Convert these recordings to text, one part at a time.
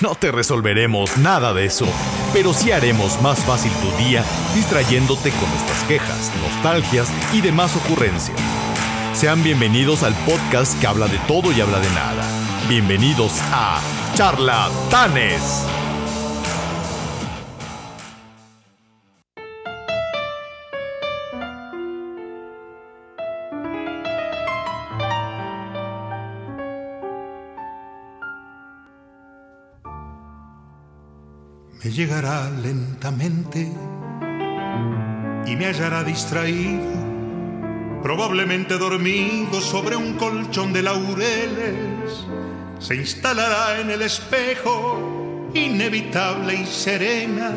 no te resolveremos nada de eso, pero sí haremos más fácil tu día distrayéndote con nuestras quejas, nostalgias y demás ocurrencias. Sean bienvenidos al podcast que habla de todo y habla de nada. Bienvenidos a Charlatanes. Llegará lentamente y me hallará distraído, probablemente dormido sobre un colchón de laureles. Se instalará en el espejo, inevitable y serena,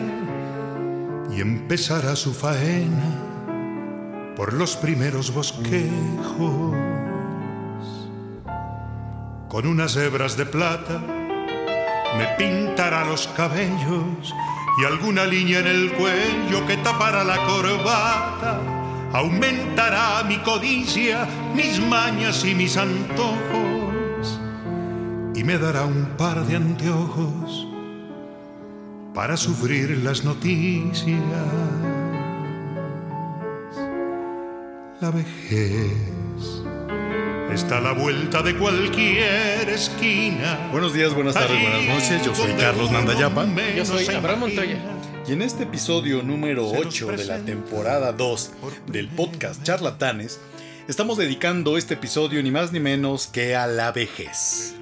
y empezará su faena por los primeros bosquejos. Con unas hebras de plata, me pintará los cabellos y alguna línea en el cuello que tapará la corbata. Aumentará mi codicia, mis mañas y mis antojos y me dará un par de anteojos para sufrir las noticias. La vejez está a la vuelta de cualquier esquina. Buenos días, buenas tardes, buenas noches. Yo soy Carlos Nandayapa. Yo soy Abraham Montoya. Y en este episodio número 8 de la temporada 2 del podcast Charlatanes, estamos dedicando este episodio ni más ni menos que a la vejez.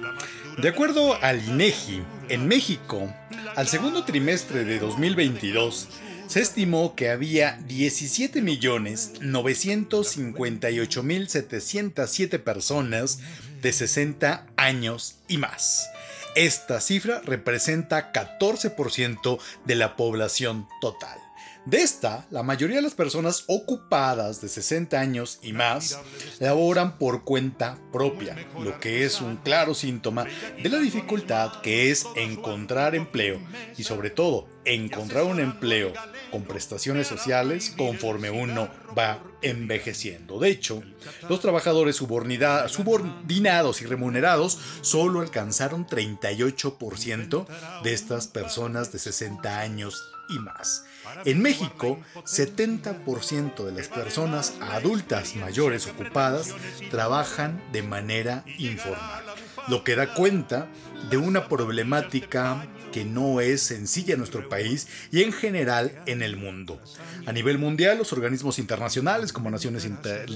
De acuerdo al INEGI, en México, al segundo trimestre de 2022, se estimó que había 17.958.707 personas de 60 años y más. Esta cifra representa 14% de la población total. De esta, la mayoría de las personas ocupadas de 60 años y más laboran por cuenta propia, lo que es un claro síntoma de la dificultad que es encontrar empleo y sobre todo encontrar un empleo con prestaciones sociales conforme uno va envejeciendo. De hecho, los trabajadores subordinados y remunerados solo alcanzaron 38% de estas personas de 60 años y más. En México, 70% de las personas adultas mayores ocupadas trabajan de manera informal, lo que da cuenta de una problemática que no es sencilla en nuestro país y en general en el mundo. A nivel mundial, los organismos internacionales como Naciones,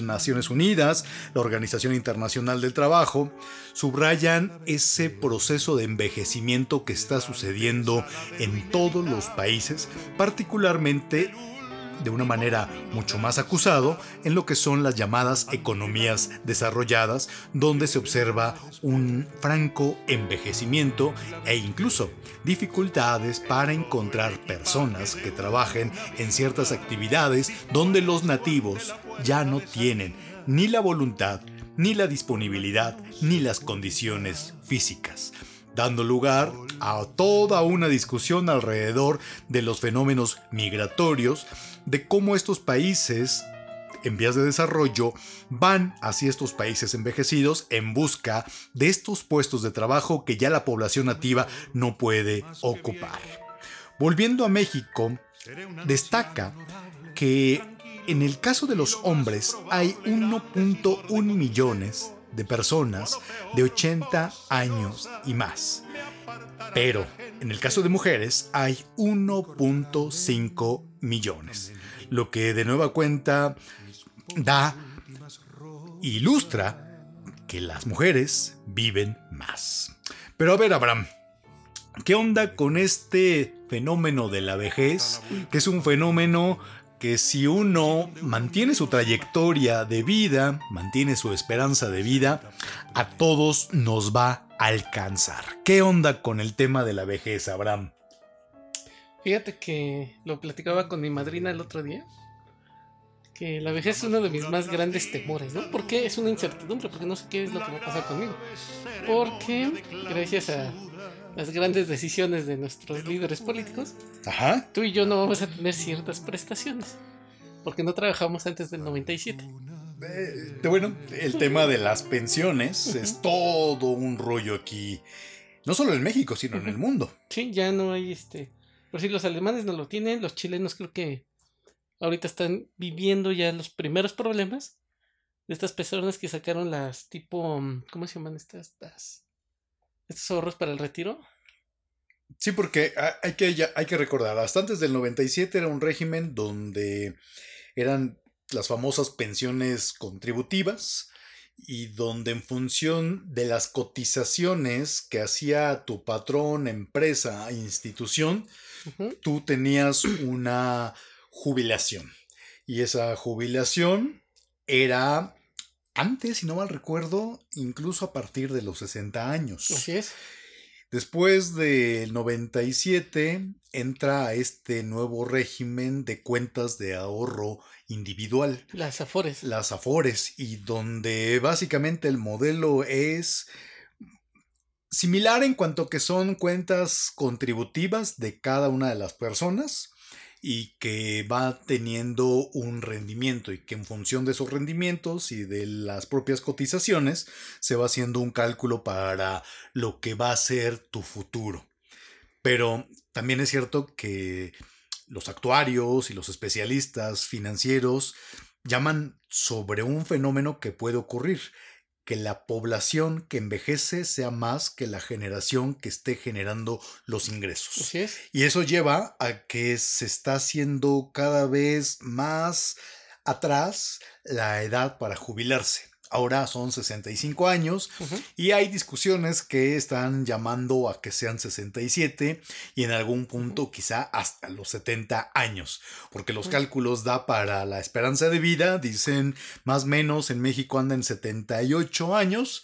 Naciones Unidas, la Organización Internacional del Trabajo, subrayan ese proceso de envejecimiento que está sucediendo en todos los países, particularmente de una manera mucho más acusado en lo que son las llamadas economías desarrolladas, donde se observa un franco envejecimiento e incluso dificultades para encontrar personas que trabajen en ciertas actividades donde los nativos ya no tienen ni la voluntad, ni la disponibilidad, ni las condiciones físicas dando lugar a toda una discusión alrededor de los fenómenos migratorios, de cómo estos países en vías de desarrollo van hacia estos países envejecidos en busca de estos puestos de trabajo que ya la población nativa no puede ocupar. Volviendo a México, destaca que en el caso de los hombres hay 1.1 millones de personas de 80 años y más. Pero en el caso de mujeres hay 1.5 millones, lo que de nueva cuenta da, ilustra que las mujeres viven más. Pero a ver, Abraham, ¿qué onda con este fenómeno de la vejez? Que es un fenómeno que si uno mantiene su trayectoria de vida, mantiene su esperanza de vida, a todos nos va a alcanzar. ¿Qué onda con el tema de la vejez, Abraham? Fíjate que lo platicaba con mi madrina el otro día. Que la vejez es uno de mis más grandes temores, ¿no? Porque es una incertidumbre, porque no sé qué es lo que va a pasar conmigo. Porque gracias a las grandes decisiones de nuestros líderes políticos, Ajá. tú y yo no vamos a tener ciertas prestaciones. Porque no trabajamos antes del 97. Eh, bueno, el tema de las pensiones es todo un rollo aquí. No solo en México, sino en el mundo. Sí, ya no hay este. Por si los alemanes no lo tienen, los chilenos creo que ahorita están viviendo ya los primeros problemas de estas personas que sacaron las tipo. ¿Cómo se llaman estas? Las, estos ahorros para el retiro. Sí, porque hay que, ya, hay que recordar, hasta antes del 97 era un régimen donde eran las famosas pensiones contributivas y donde en función de las cotizaciones que hacía tu patrón, empresa, institución, uh -huh. tú tenías una jubilación. Y esa jubilación era antes, si no mal recuerdo, incluso a partir de los 60 años. Así es. Después del 97 entra a este nuevo régimen de cuentas de ahorro individual. Las Afores. Las Afores, y donde básicamente el modelo es similar en cuanto que son cuentas contributivas de cada una de las personas y que va teniendo un rendimiento y que en función de esos rendimientos y de las propias cotizaciones se va haciendo un cálculo para lo que va a ser tu futuro. Pero también es cierto que los actuarios y los especialistas financieros llaman sobre un fenómeno que puede ocurrir, que la población que envejece sea más que la generación que esté generando los ingresos. Así es. Y eso lleva a que se está haciendo cada vez más atrás la edad para jubilarse. Ahora son 65 años uh -huh. y hay discusiones que están llamando a que sean 67 y en algún punto quizá hasta los 70 años, porque los uh -huh. cálculos da para la esperanza de vida, dicen más o menos en México andan 78 años,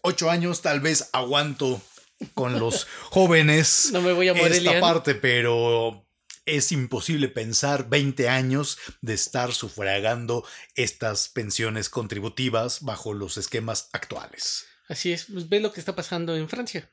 8 años tal vez aguanto con los jóvenes no me voy a esta parte, pero es imposible pensar 20 años de estar sufragando estas pensiones contributivas bajo los esquemas actuales. Así es, pues ve lo que está pasando en Francia.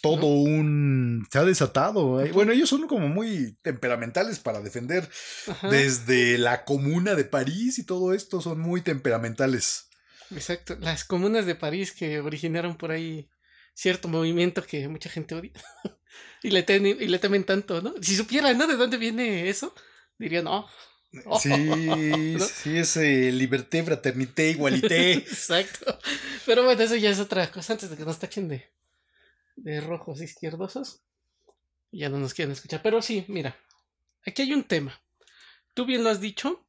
Todo ¿no? un... se ha desatado. ¿eh? Bueno, ellos son como muy temperamentales para defender. Ajá. Desde la comuna de París y todo esto son muy temperamentales. Exacto, las comunas de París que originaron por ahí cierto movimiento que mucha gente odia. y, le ten, y le temen tanto, ¿no? Si supieran, ¿no? De dónde viene eso, dirían, no. Oh, sí, ¿no? sí, es eh, liberté, fraternité, igualité. Exacto. Pero bueno, eso ya es otra cosa antes de que nos tachen de, de rojos izquierdosos. Ya no nos quieren escuchar. Pero sí, mira, aquí hay un tema. Tú bien lo has dicho.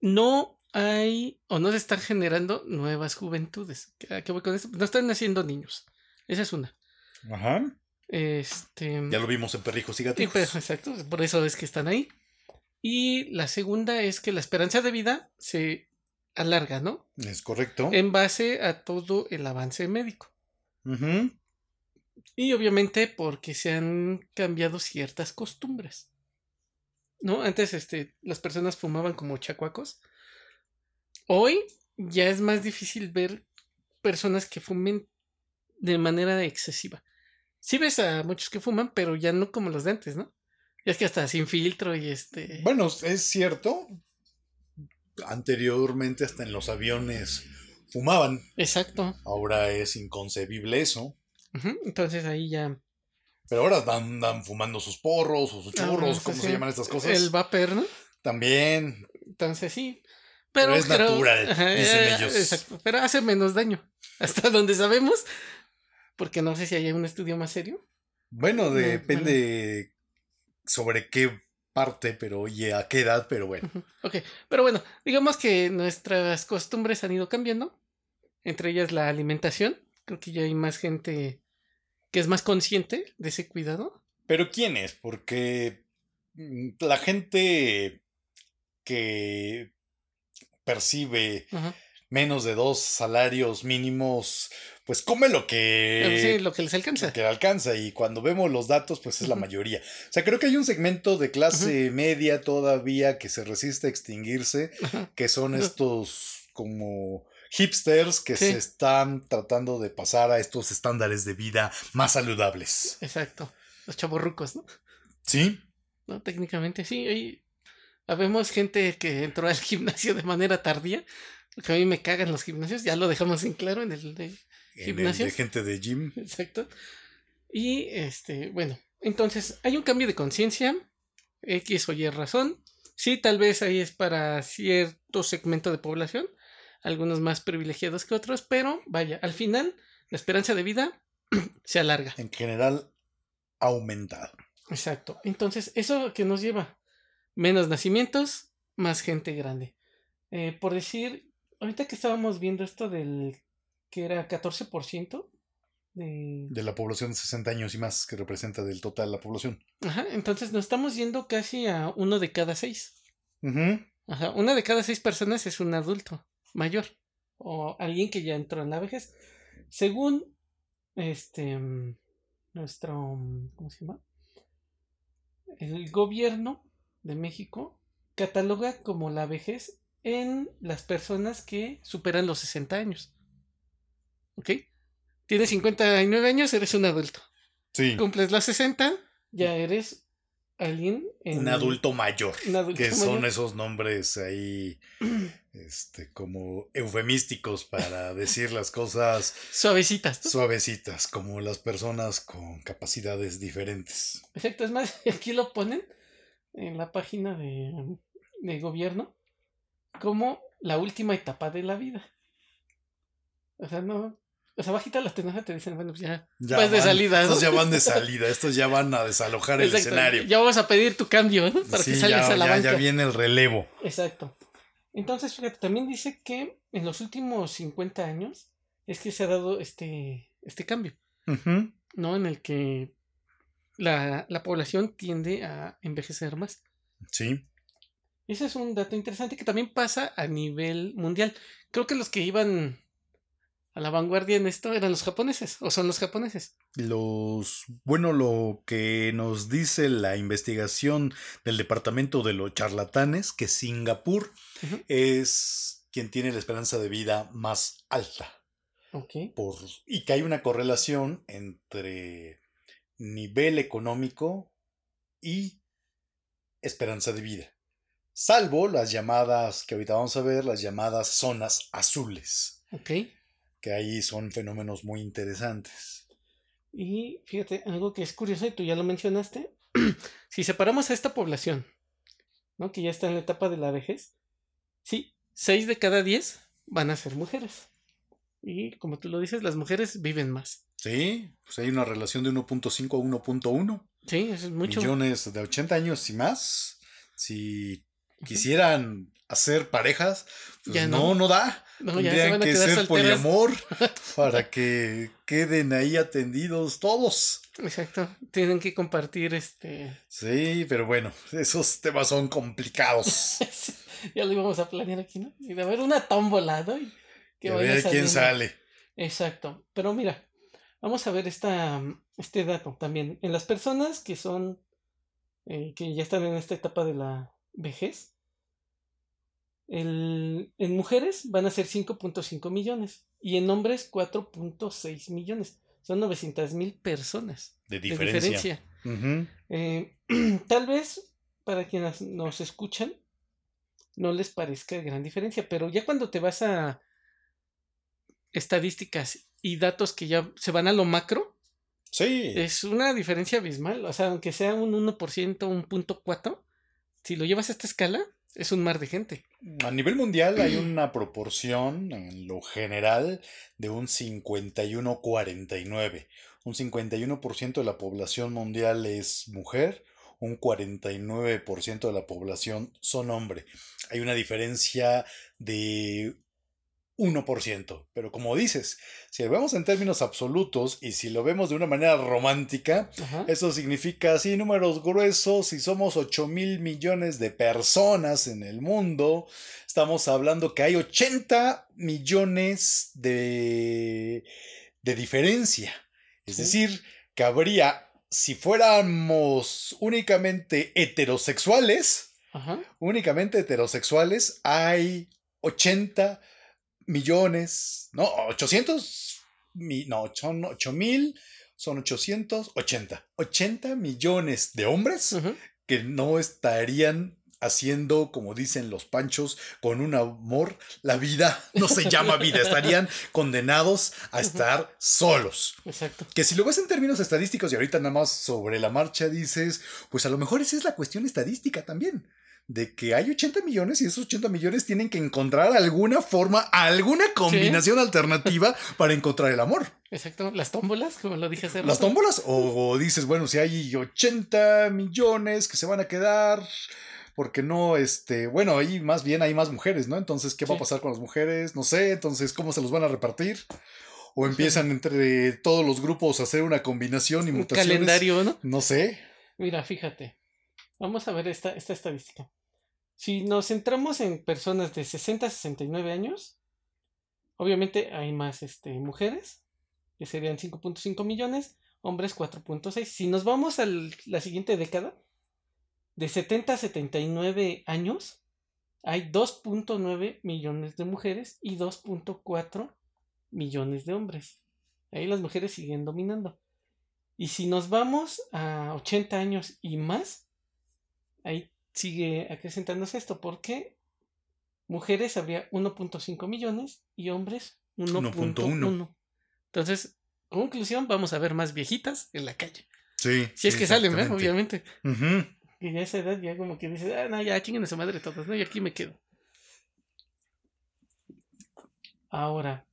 No hay o no se están generando nuevas juventudes. ¿A qué voy con esto? No están naciendo niños. Esa es una. Ajá. Este. Ya lo vimos en Perrijos y Gatijos. Sí, exacto. Por eso es que están ahí. Y la segunda es que la esperanza de vida se alarga, ¿no? Es correcto. En base a todo el avance médico. Y obviamente porque se han cambiado ciertas costumbres. ¿No? Antes este, las personas fumaban como chacuacos. Hoy ya es más difícil ver personas que fumen de manera excesiva. Sí ves a muchos que fuman, pero ya no como los de antes, ¿no? Y es que hasta sin filtro y este. Bueno, es cierto. Anteriormente hasta en los aviones fumaban. Exacto. Ahora es inconcebible eso. Uh -huh. Entonces ahí ya. Pero ahora andan fumando sus porros o sus churros, ah, ¿cómo sí. se llaman estas cosas? El vapor, ¿no? También. Entonces sí. Pero, Pero es natural, dicen eh, ellos. Exacto. Pero hace menos daño. Hasta donde sabemos. Porque no sé si hay un estudio más serio. Bueno, depende sobre qué parte, pero y a qué edad, pero bueno. Uh -huh. Ok, pero bueno, digamos que nuestras costumbres han ido cambiando. Entre ellas la alimentación. Creo que ya hay más gente que es más consciente de ese cuidado. Pero ¿quién es? Porque mm, la gente que percibe menos de dos salarios mínimos pues come lo que, sí, lo que les alcanza. lo que alcanza. Y cuando vemos los datos, pues es la mayoría. O sea, creo que hay un segmento de clase media todavía que se resiste a extinguirse, que son estos como hipsters que Sí. se están tratando de pasar a estos estándares de vida más saludables. Exacto. Los chavorrucos, ¿no? ¿Sí? ¿no? Técnicamente sí. Ahí habemos gente que entró al gimnasio de manera tardía. Porque a mí me cagan los gimnasios, ya lo dejamos en claro en el de En el ¿Gimnasios? de gente de gym. Exacto. Y este, bueno, entonces hay un cambio de conciencia, X o Y razón. Sí, tal vez ahí es para cierto segmento de población, algunos más privilegiados que otros, pero vaya, al final la esperanza de vida se alarga. En general, ha aumentado. Exacto. Entonces, ¿eso que nos lleva? Menos nacimientos, más gente grande. Eh, por decir, ahorita que estábamos viendo esto del que era 14% de, De la población de 60 años y más que representa del total la población. Ajá, entonces nos estamos yendo casi a uno de cada seis. Ujú. Ajá, una de cada seis personas es un adulto mayor o alguien que ya entró en la vejez. Según este nuestro ¿cómo se llama? El gobierno de México cataloga como la vejez en las personas que superan los 60 años. ¿Ok? Tienes 59 años, eres un adulto. Sí. Cumples los 60, ya eres alguien en- Un adulto mayor. un adulto que son mayor. esos nombres ahí, este, como eufemísticos para decir las cosas suavecitas. ¿no? suavecitas, como las personas con capacidades diferentes. Exacto, es más, aquí lo ponen en la página de, de gobierno como la última etapa de la vida. O sea, no. O sea, bajita la tenoja te dicen, bueno, pues ya. Ya Vas de van- salida, ¿no? Estos ya van de salida, estos ya van a desalojar el Exacto, escenario. Ya vamos a pedir tu cambio, ¿no? Para que salgas ya, a la ya- banca. ya viene el relevo. Exacto. Entonces, fíjate, también dice que en los últimos 50 años es que se ha dado este, este cambio. ¿no? En el que la, la población tiende a envejecer más. Sí. Ese es un dato interesante que también pasa a nivel mundial. Creo que los que iban a la vanguardia en esto eran los japoneses, o son los japoneses. Los, bueno, lo que nos dice la investigación del departamento de los charlatanes, que Singapur es quien tiene la esperanza de vida más alta. Ok. Por, y que hay una correlación entre nivel económico y esperanza de vida. Salvo las llamadas, que ahorita vamos a ver, las llamadas zonas azules, Ok. Que ahí son fenómenos muy interesantes. Y fíjate, algo que es curioso, y tú ya lo mencionaste, si separamos a esta población, ¿no? Que ya está en la etapa de la vejez, sí, 6 de cada 10 van a ser mujeres. Y como tú lo dices, las mujeres viven más. Sí, pues hay una relación de 1.5 a 1.1 Sí, eso es mucho. millones de 80 años y más. Si quisieran hacer parejas, pues Ya no, no. no da. No, Tendrían que ser solteras. poliamor para que queden ahí atendidos todos. Exacto. Tienen que compartir este. Sí, pero bueno, esos temas son complicados. ya lo íbamos a planear aquí, ¿no? Y de haber una tómbola, ¿no? Y que a ver quién sale. Exacto. Pero mira, vamos a ver esta, este dato también. En las personas que son, eh, que ya están en esta etapa de la vejez, el, en mujeres van a ser 5.5 millones y en hombres 4.6 millones. Son 900 mil personas De de diferencia. diferencia. Ujú. Eh, tal vez para quienes nos escuchan no les parezca gran diferencia, pero ya cuando te vas a estadísticas y datos que ya se van a lo macro, Sí. es una diferencia abismal. O sea, aunque sea un 1%, un punto 4, si lo llevas a esta escala, es un mar de gente. A nivel mundial hay una proporción en lo general de un 51-49. Un 51% de la población mundial es mujer, un 49% de la población son hombre. Hay una diferencia de 1%. Pero como dices, si lo vemos en términos absolutos y si lo vemos de una manera romántica, Ajá. eso significa así números gruesos, si somos 8 mil millones de personas en el mundo, estamos hablando que hay 80 millones de de diferencia. Es Sí. decir, que habría, si fuéramos únicamente heterosexuales, Ajá. únicamente heterosexuales, hay 80 millones, no, 800, mi- no, son 8 mil, son 880, 80 millones de hombres que no estarían haciendo, como dicen los panchos, con un amor, la vida no se llama vida, estarían condenados a estar solos. Exacto. Que si lo ves en términos estadísticos y ahorita nada más sobre la marcha dices, pues a lo mejor esa es la cuestión estadística también. De que hay 80 millones y esos 80 millones tienen que encontrar alguna forma, alguna combinación alternativa para encontrar el amor. Exacto. Las tómbolas, como lo dije hace Las rato. tómbolas, o, o dices, bueno, si hay 80 millones que se van a quedar, porque no, este, bueno, ahí más bien hay más mujeres, ¿no? Entonces, ¿qué va a pasar con las mujeres? No sé, entonces, ¿cómo se los van a repartir? O empiezan entre todos los grupos a hacer una combinación y Un mutaciones. calendario, ¿no? No sé. Mira, fíjate. Vamos a ver esta, esta estadística. Si nos centramos en personas de 60 a 69 años, obviamente hay más este, mujeres, que serían 5.5 millones, hombres 4.6. Si nos vamos a la siguiente década, de 70 a 79 años, hay 2.9 millones de mujeres y 2.4 millones de hombres. Ahí las mujeres siguen dominando. Y si nos vamos a 80 años y más, ahí sigue acrecentándose esto, porque mujeres habría 1.5 millones y hombres 1.1. 1.1. Entonces, conclusión, vamos a ver más viejitas en la calle. Sí. Si es que salen. Obviamente. Ujú. Y ya a esa edad ya como que dices, ah, no, ya chinguen a su madre todas, ¿no? Y aquí me quedo. Ahora,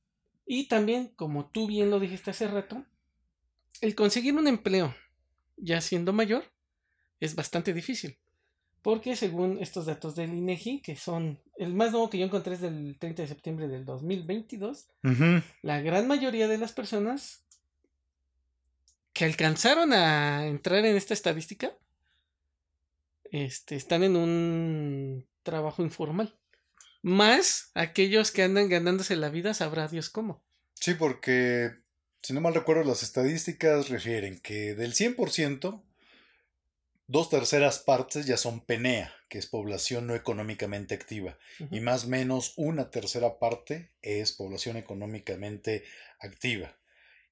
y también, como tú bien lo dijiste hace rato, el conseguir un empleo ya siendo mayor es bastante difícil. Porque según estos datos del INEGI, que son el más nuevo que yo encontré es del 30 de septiembre del 2022, Ujú. la gran mayoría de las personas que alcanzaron a entrar en esta estadística este, están en un trabajo informal. Más aquellos que andan ganándose la vida, sabrá Dios cómo. Sí, porque si no mal recuerdo, las estadísticas refieren que del 100%, dos terceras partes ya son PENEA, que es población no económicamente activa, y más o menos una tercera parte es población económicamente activa.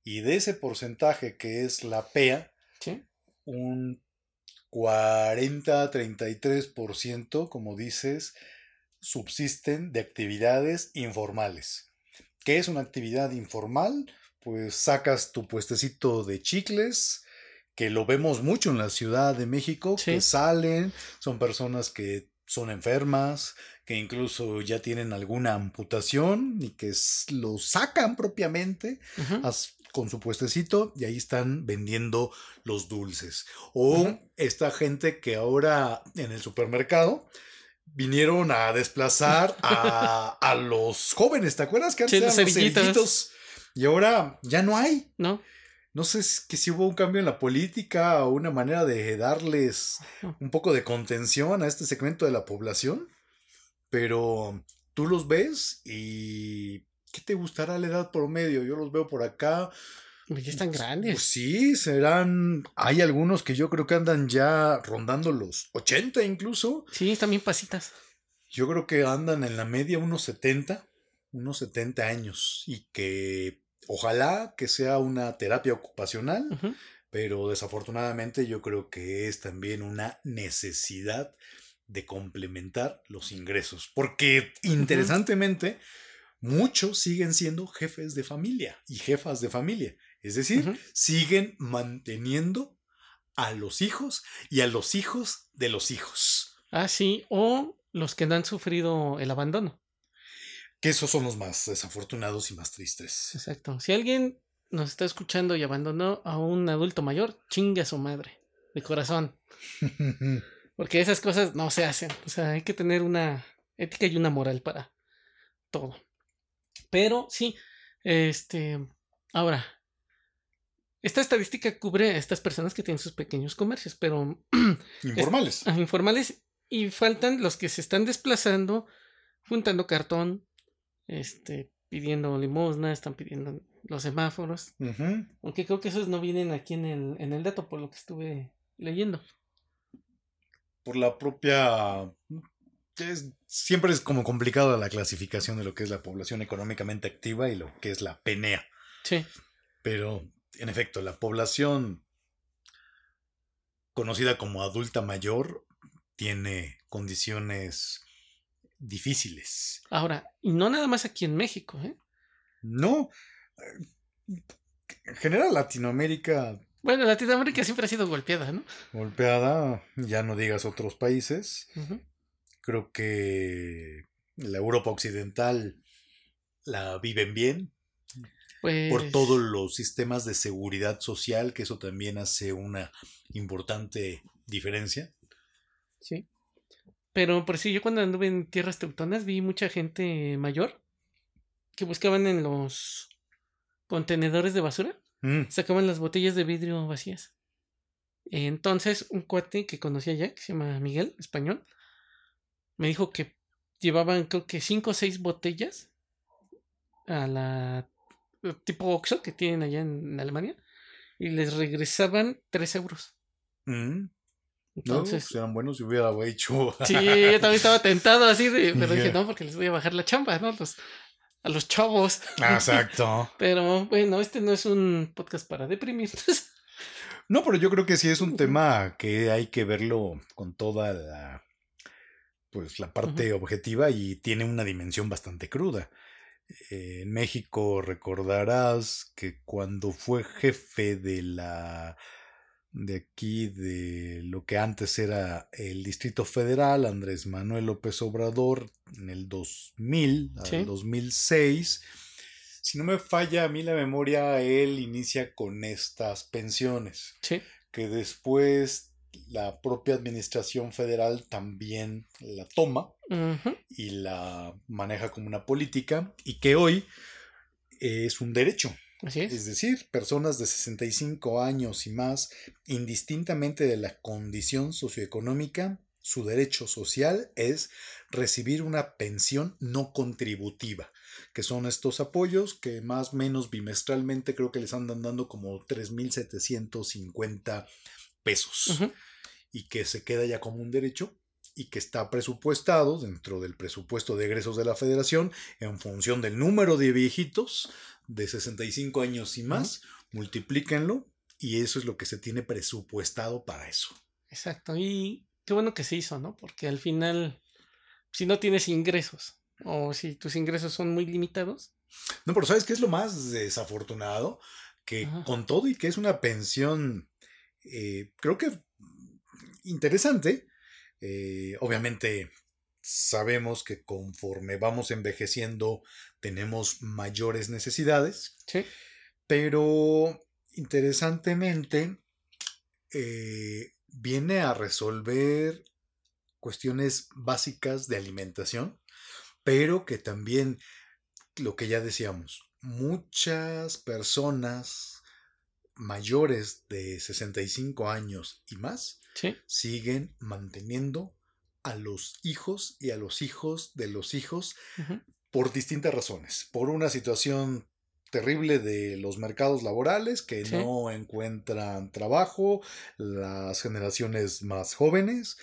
Y de ese porcentaje que es la PEA, ¿Sí? un 40-33%, como dices, subsisten de actividades informales. ¿Qué es una actividad informal? Pues sacas tu puestecito de chicles, que lo vemos mucho en la Ciudad de México, Sí. que salen, son personas que son enfermas, que incluso ya tienen alguna amputación y que lo sacan propiamente con su puestecito y ahí están vendiendo los dulces. O esta gente que ahora en el supermercado vinieron a desplazar a, a los jóvenes, ¿te acuerdas que antes Sí, eran los cerillitos? Y ahora ya no hay. ¿No? No sé si- que si hubo un cambio en la política o una manera de darles un poco de contención a este segmento de la población, pero tú los ves y ¿qué te gustará la edad promedio? Yo los veo por acá. Pues ya están Pues grandes. sí, serán. Hay algunos que yo creo que andan ya rondando los 80 incluso. Sí, están bien pasitas. Yo creo que andan en la media unos 70, unos 70 años y que ojalá que sea una terapia ocupacional, pero desafortunadamente yo creo que es también una necesidad de complementar los ingresos, porque interesantemente muchos siguen siendo jefes de familia y jefas de familia, es decir, siguen manteniendo a los hijos y a los hijos de los hijos. Ah, sí. O los que no han sufrido el abandono. Que esos son los más desafortunados y más tristes. Exacto. Si alguien nos está escuchando y abandonó a un adulto mayor, chingue a su madre. De corazón. Porque esas cosas no se hacen. O sea, hay que tener una ética y una moral para todo. Pero sí, este. Ahora, esta estadística cubre a estas personas que tienen sus pequeños comercios, pero Informales. ah, informales y faltan los que se están desplazando, juntando cartón, este, pidiendo limosna, están pidiendo los semáforos. Aunque creo que esos no vienen aquí en el, en el dato, por lo que estuve leyendo. Por la propia... siempre es como complicado la clasificación de lo que es la población económicamente activa y lo que es la PNEA. Sí. Pero, en efecto, la población conocida como adulta mayor tiene condiciones difíciles. Ahora, y no nada más aquí en México, ¿eh? No. En general, Latinoamérica. Bueno, Latinoamérica siempre ha sido golpeada, ¿no? Golpeada, ya no digas otros países. Creo que la Europa Occidental la viven bien. Por pues todos los sistemas de seguridad social, que eso también hace una importante diferencia. Sí. Pero por si yo cuando anduve en tierras teutonas vi mucha gente mayor que buscaban en los contenedores de basura, mm. sacaban las botellas de vidrio vacías. Entonces, un cuate que conocía ya, que se llama Miguel, español, me dijo que llevaban creo que cinco o seis botellas a la tipo Oxxo que tienen allá en, Alemania y les regresaban tres euros. Mm. Entonces, no, pues, eran buenos si hubiera hecho. Sí, yo también estaba tentado así, de, pero dije, no, porque les voy a bajar la chamba, ¿no? a los chavos. Exacto. pero bueno, este no es un podcast para deprimirnos. No, pero yo creo que sí es un tema que hay que verlo con toda la pues la parte objetiva y tiene una dimensión bastante cruda. en México recordarás que cuando fue jefe de la de aquí, de lo que antes era el Distrito Federal, Andrés Manuel López Obrador, en el 2000, al 2006. Si no me falla a mí la memoria, él inicia con estas pensiones. Que después la propia administración federal también la toma y la maneja como una política y que hoy es un derecho. Es. decir, personas de 65 años y más, indistintamente de la condición socioeconómica, su derecho social es recibir una pensión no contributiva, que son estos apoyos que más o menos bimestralmente creo que les andan dando como 3.750 pesos y que se queda ya como un derecho y que está presupuestado dentro del presupuesto de egresos de la federación en función del número de viejitos de 65 años y más, multiplíquenlo y eso es lo que se tiene presupuestado para eso. Exacto, y qué bueno que se hizo, ¿no? Porque al final, si no tienes ingresos o si tus ingresos son muy limitados. No, pero ¿sabes qué es lo más desafortunado? Que con todo y que es una pensión, eh, creo que interesante, eh, obviamente sabemos que conforme vamos envejeciendo tenemos mayores necesidades. Sí. Pero interesantemente eh, viene a resolver cuestiones básicas de alimentación, pero que también, lo que ya decíamos, muchas personas mayores de 65 años y más siguen manteniendo a los hijos y a los hijos de los hijos por distintas razones. Por una situación terrible de los mercados laborales que no encuentran trabajo, las generaciones más jóvenes,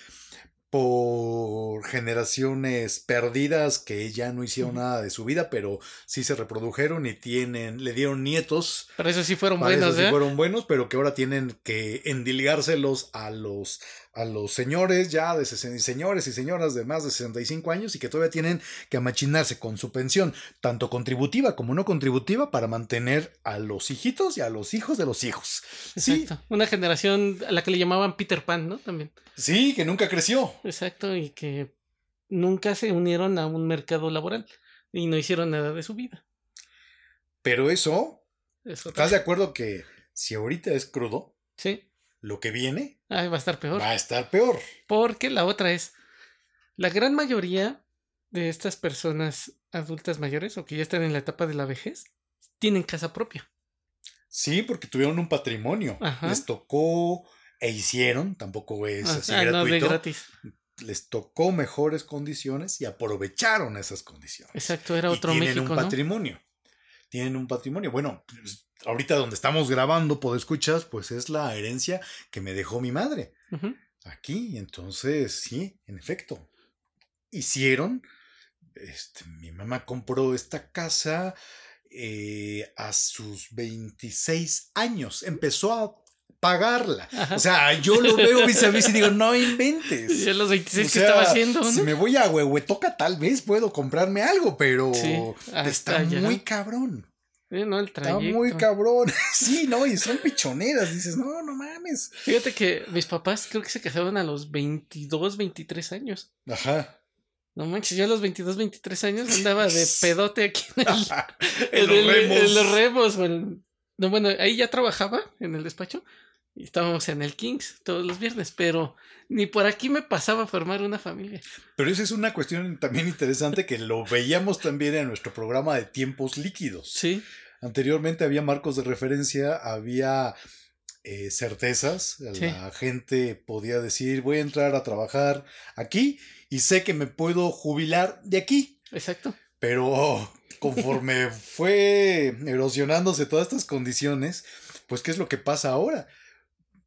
por generaciones perdidas que ya no hicieron nada de su vida, pero sí se reprodujeron y tienen, le dieron nietos. Pero eso sí fueron buenos, eso sí ¿eh? fueron buenos, pero que ahora tienen que endilgárselos a los a los señores ya de señores y señoras de más de 65 años y que todavía tienen que amachinarse con su pensión, tanto contributiva como no contributiva, para mantener a los hijitos y a los hijos de los hijos. Exacto. Una generación a la que le llamaban Peter Pan, ¿no? También. Sí, que nunca creció. Exacto, y que nunca se unieron a un mercado laboral y no hicieron nada de su vida. Pero eso, ¿estás de acuerdo que si ahorita es crudo? Sí lo que viene va a estar peor. Va a estar peor. Porque la otra es, la gran mayoría de estas personas adultas mayores o que ya están en la etapa de la vejez, tienen casa propia. Sí, porque tuvieron un patrimonio. Les tocó e hicieron, tampoco es ah, así ah, gratuito. gratis. Les tocó mejores condiciones y aprovecharon esas condiciones. Exacto, era otro y tienen un patrimonio. tienen un patrimonio. Bueno, pues, ahorita donde estamos grabando, por escuchas, pues es la herencia que me dejó mi madre. Aquí, entonces, sí, en efecto. Hicieron, este, mi mamá compró esta casa eh, a sus 26 años, empezó a pagarla. Ajá. O sea, yo lo veo vis a vis y digo, no inventes. Y a los 26 O que estaba haciendo, ¿no? Si me voy a Huehuetoca, tal vez puedo comprarme algo, pero Sí, está allá. muy cabrón. Sí, no, el Está muy cabrón. Sí, no, y son pichoneras. Dices, no, no mames. Fíjate que mis papás creo que se casaron a los 22, 23 años. Ajá. No manches, yo a los 22, 23 años andaba de pedote aquí en el, En los el- remos. en los remos. en- no, bueno, ahí ya trabajaba en el despacho y estábamos en el Kings todos los viernes, pero ni por aquí me pasaba a formar una familia. Pero esa es una cuestión también interesante que lo veíamos también en nuestro programa de tiempos líquidos. Sí, Anteriormente había marcos de referencia, había eh, certezas. Sí. La gente podía decir, voy a entrar a trabajar aquí y sé que me puedo jubilar de aquí. exacto. Pero conforme fue erosionándose todas estas condiciones, pues ¿qué es lo que pasa ahora?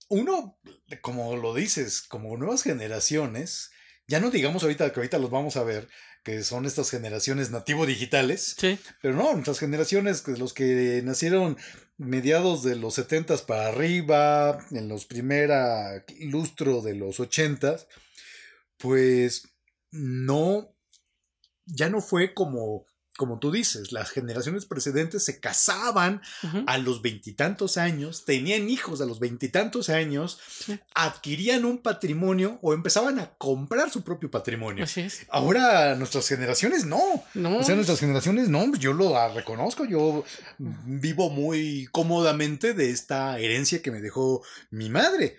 Uno, como lo dices, como nuevas generaciones, ya no digamos ahorita que ahorita los vamos a ver, que son estas generaciones nativo digitales, Sí, pero no, nuestras generaciones, los que nacieron mediados de los 70 para arriba, en los primera lustro de los 80, pues no, ya no fue como, como tú dices, las generaciones precedentes se casaban a los veintitantos años, tenían hijos a los veintitantos años, Sí. adquirían un patrimonio o empezaban a comprar su propio patrimonio. así es. Ahora nuestras generaciones no. No, O sea, nuestras generaciones no, yo lo ah, reconozco, yo vivo muy cómodamente de esta herencia que me dejó mi madre.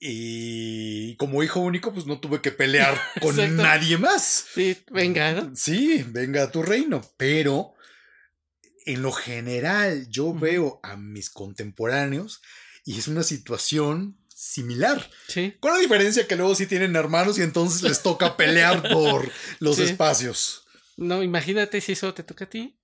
Y como hijo único, pues no tuve que pelear con Exacto. nadie más. sí, venga, ¿no? Sí, venga a tu reino. Pero en lo general, yo veo a mis contemporáneos y es una situación similar. Sí, Con la diferencia que luego sí tienen hermanos y entonces les toca pelear por los Sí. espacios. no, imagínate si eso te toca a ti,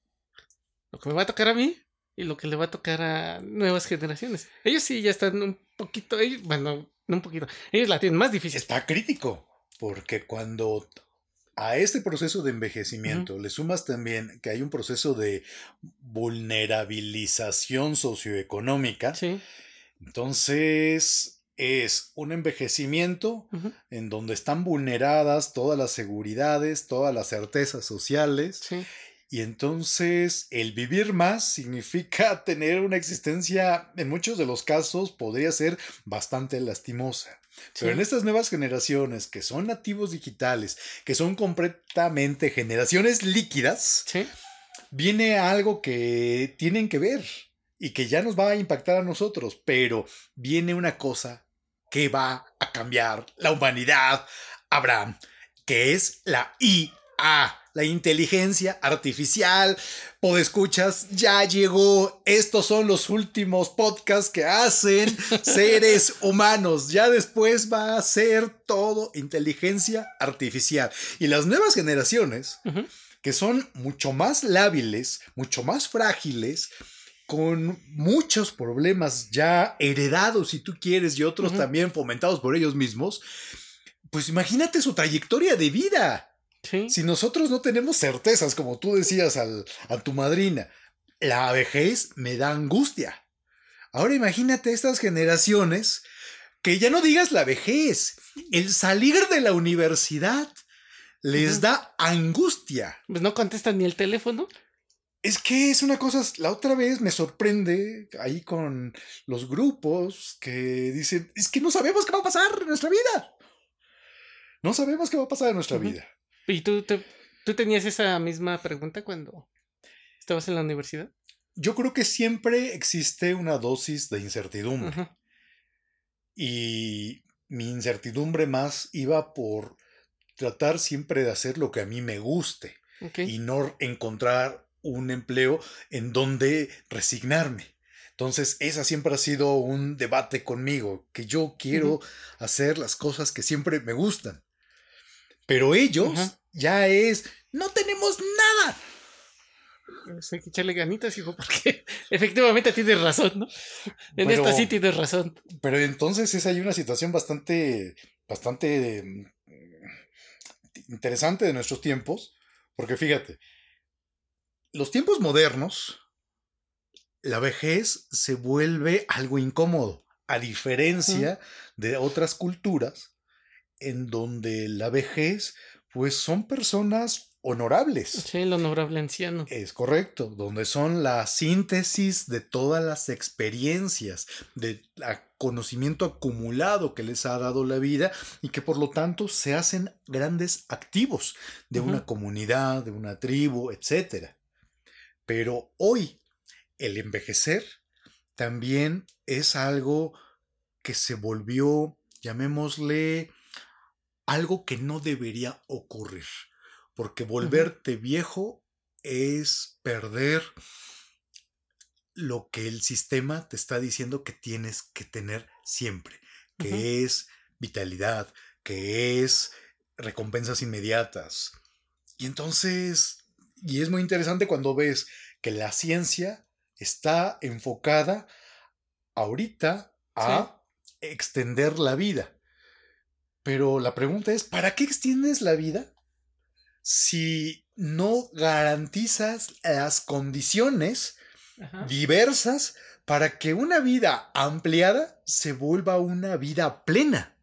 lo que me va a tocar a mí y lo que le va a tocar a nuevas generaciones. Ellos sí ya están un poquito, ellos, bueno, no un poquito, ellos la tienen más difícil. Está crítico, porque cuando a este proceso de envejecimiento le sumas también que hay un proceso de vulnerabilización socioeconómica, Sí, entonces es un envejecimiento en donde están vulneradas todas las seguridades, todas las certezas sociales, sí, y entonces el vivir más significa tener una existencia, en muchos de los casos, podría ser bastante lastimosa. Pero sí. en estas nuevas generaciones que son nativos digitales, que son completamente generaciones líquidas, Sí, viene algo que tienen que ver y que ya nos va a impactar a nosotros, pero viene una cosa que va a cambiar la humanidad, Abraham, que es la IA, la inteligencia artificial. Podescuchas, ya llegó. Estos son los últimos podcasts que hacen seres humanos. Ya después va a ser todo inteligencia artificial. Y las nuevas generaciones que son mucho más lábiles, mucho más frágiles, con muchos problemas ya heredados, si tú quieres, y otros también fomentados por ellos mismos, pues imagínate su trayectoria de vida. Sí, Si nosotros no tenemos certezas, como tú decías al- a tu madrina, la vejez me da angustia. Ahora imagínate estas generaciones que ya no digas la vejez, el salir de la universidad les da angustia. pues no contestan ni el teléfono. Es que es una cosa, la otra vez me sorprende ahí con los grupos que dicen, es que no sabemos qué va a pasar en nuestra vida. No sabemos qué va a pasar en nuestra vida. ¿Y tú, te- tú tenías esa misma pregunta cuando estabas en la universidad? Yo creo que siempre existe una dosis de incertidumbre y mi incertidumbre más iba por tratar siempre de hacer lo que a mí me guste y no encontrar un empleo en donde resignarme. Entonces, esa siempre ha sido un debate conmigo, que yo quiero hacer las cosas que siempre me gustan. Pero ellos Ajá. ya es, no tenemos nada. Pues hay que echarle ganitas, hijo, porque efectivamente tienes razón, ¿no? En Pero- esta sí tienes razón. Pero entonces es ahí una situación bastante, bastante mm, interesante de nuestros tiempos, porque fíjate, los tiempos modernos, la vejez se vuelve algo incómodo, a diferencia de otras culturas en donde la vejez, pues son personas honorables. Sí, el honorable anciano. Es correcto, donde son la síntesis de todas las experiencias, de conocimiento acumulado que les ha dado la vida y que por lo tanto se hacen grandes activos de una comunidad, de una tribu, etc. Pero hoy el envejecer también es algo que se volvió, llamémosle, algo que no debería ocurrir. Porque volverte viejo es perder lo que el sistema te está diciendo que tienes que tener siempre, que es vitalidad, que es recompensas inmediatas. Y entonces, y es muy interesante cuando ves que la ciencia está enfocada ahorita a extender la vida. Pero la pregunta es, ¿para qué extiendes la vida si no garantizas las condiciones Ajá. diversas para que una vida ampliada se vuelva una vida plena?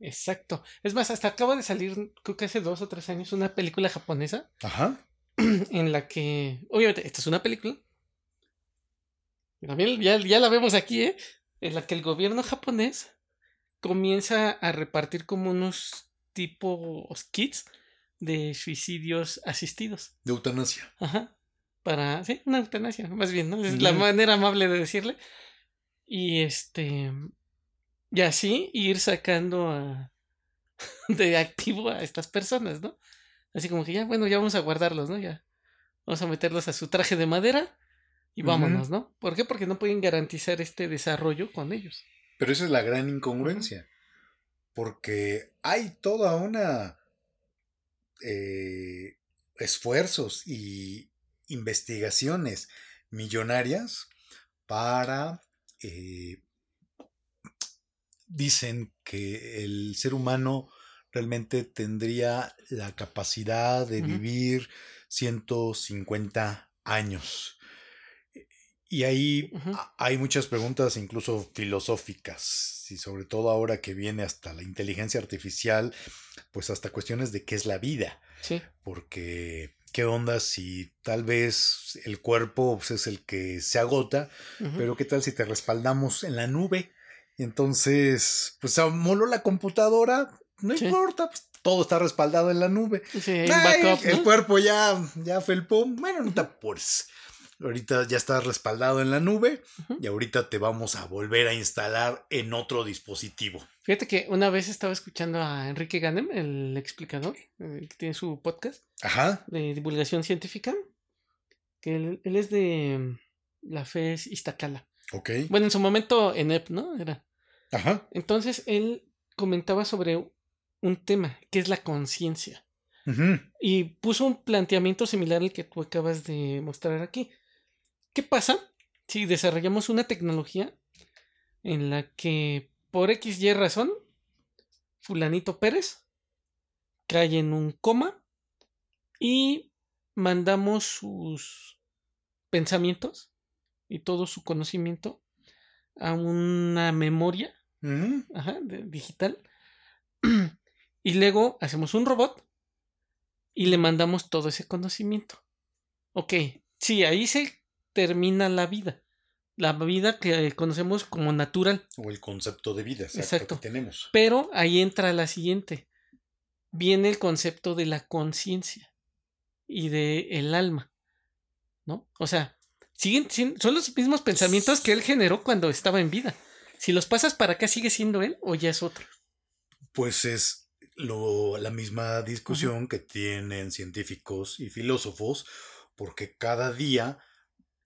Exacto. Es más, hasta acaba de salir, creo que hace dos o tres años, una película japonesa Ajá. en la que, obviamente, esta es una película. También ya, ya la vemos aquí, ¿eh? En la que el gobierno japonés comienza a repartir como unos tipos kits de suicidios asistidos. De eutanasia. Ajá. Para, sí, una eutanasia, más bien, ¿no? Es la manera amable de decirle. Y este, y así ir sacando a, de activo a estas personas, ¿no? Así como que ya, bueno, ya vamos a guardarlos, ¿no? Ya vamos a meterlos a su traje de madera y vámonos, ¿no? ¿Por qué? Porque no pueden garantizar este desarrollo con ellos. Pero esa es la gran incongruencia. Porque hay toda una eh, esfuerzos y investigaciones millonarias para eh, dicen que el ser humano realmente tendría la capacidad de Ujú. vivir 150 años. Y ahí hay muchas preguntas incluso filosóficas y sobre todo ahora que viene hasta la inteligencia artificial, pues hasta cuestiones de qué es la vida, Sí. porque qué onda si tal vez el cuerpo pues, es el que se agota, pero qué tal si te respaldamos en la nube. Y entonces, pues amoló la computadora, no Sí. importa, pues, todo está respaldado en la nube. Sí, Ay, backup, el cuerpo ya, ya felpó. Bueno, no te apures. Ahorita ya está respaldado en la nube y ahorita te vamos a volver a instalar en otro dispositivo. Fíjate que una vez estaba escuchando a Enrique Ganem, el explicador, eh, que tiene su podcast Ajá. de divulgación científica, que él, él es de la FES Iztacala. Ok. Bueno, en su momento ENEP, ¿no? Era. Ajá. Entonces él comentaba sobre un tema, que es la conciencia. Y puso un planteamiento similar al que tú acabas de mostrar aquí. ¿Qué pasa si desarrollamos una tecnología en la que por X y razón, fulanito Pérez cae en un coma y mandamos sus pensamientos y todo su conocimiento a una memoria ajá, de- digital. y luego hacemos un robot y le mandamos todo ese conocimiento. Ok, sí, ahí se termina la vida. La vida que conocemos como natural. O el concepto de vida, exacto, Exacto. que tenemos. Pero ahí entra la siguiente. Viene el concepto de la conciencia y de el alma. ¿No? O sea, siguen, son los mismos pensamientos que él generó cuando estaba en vida. Si los pasas para acá, ¿sigue siendo él o ya es otro? Pues es lo, la misma discusión que tienen científicos y filósofos, porque cada día,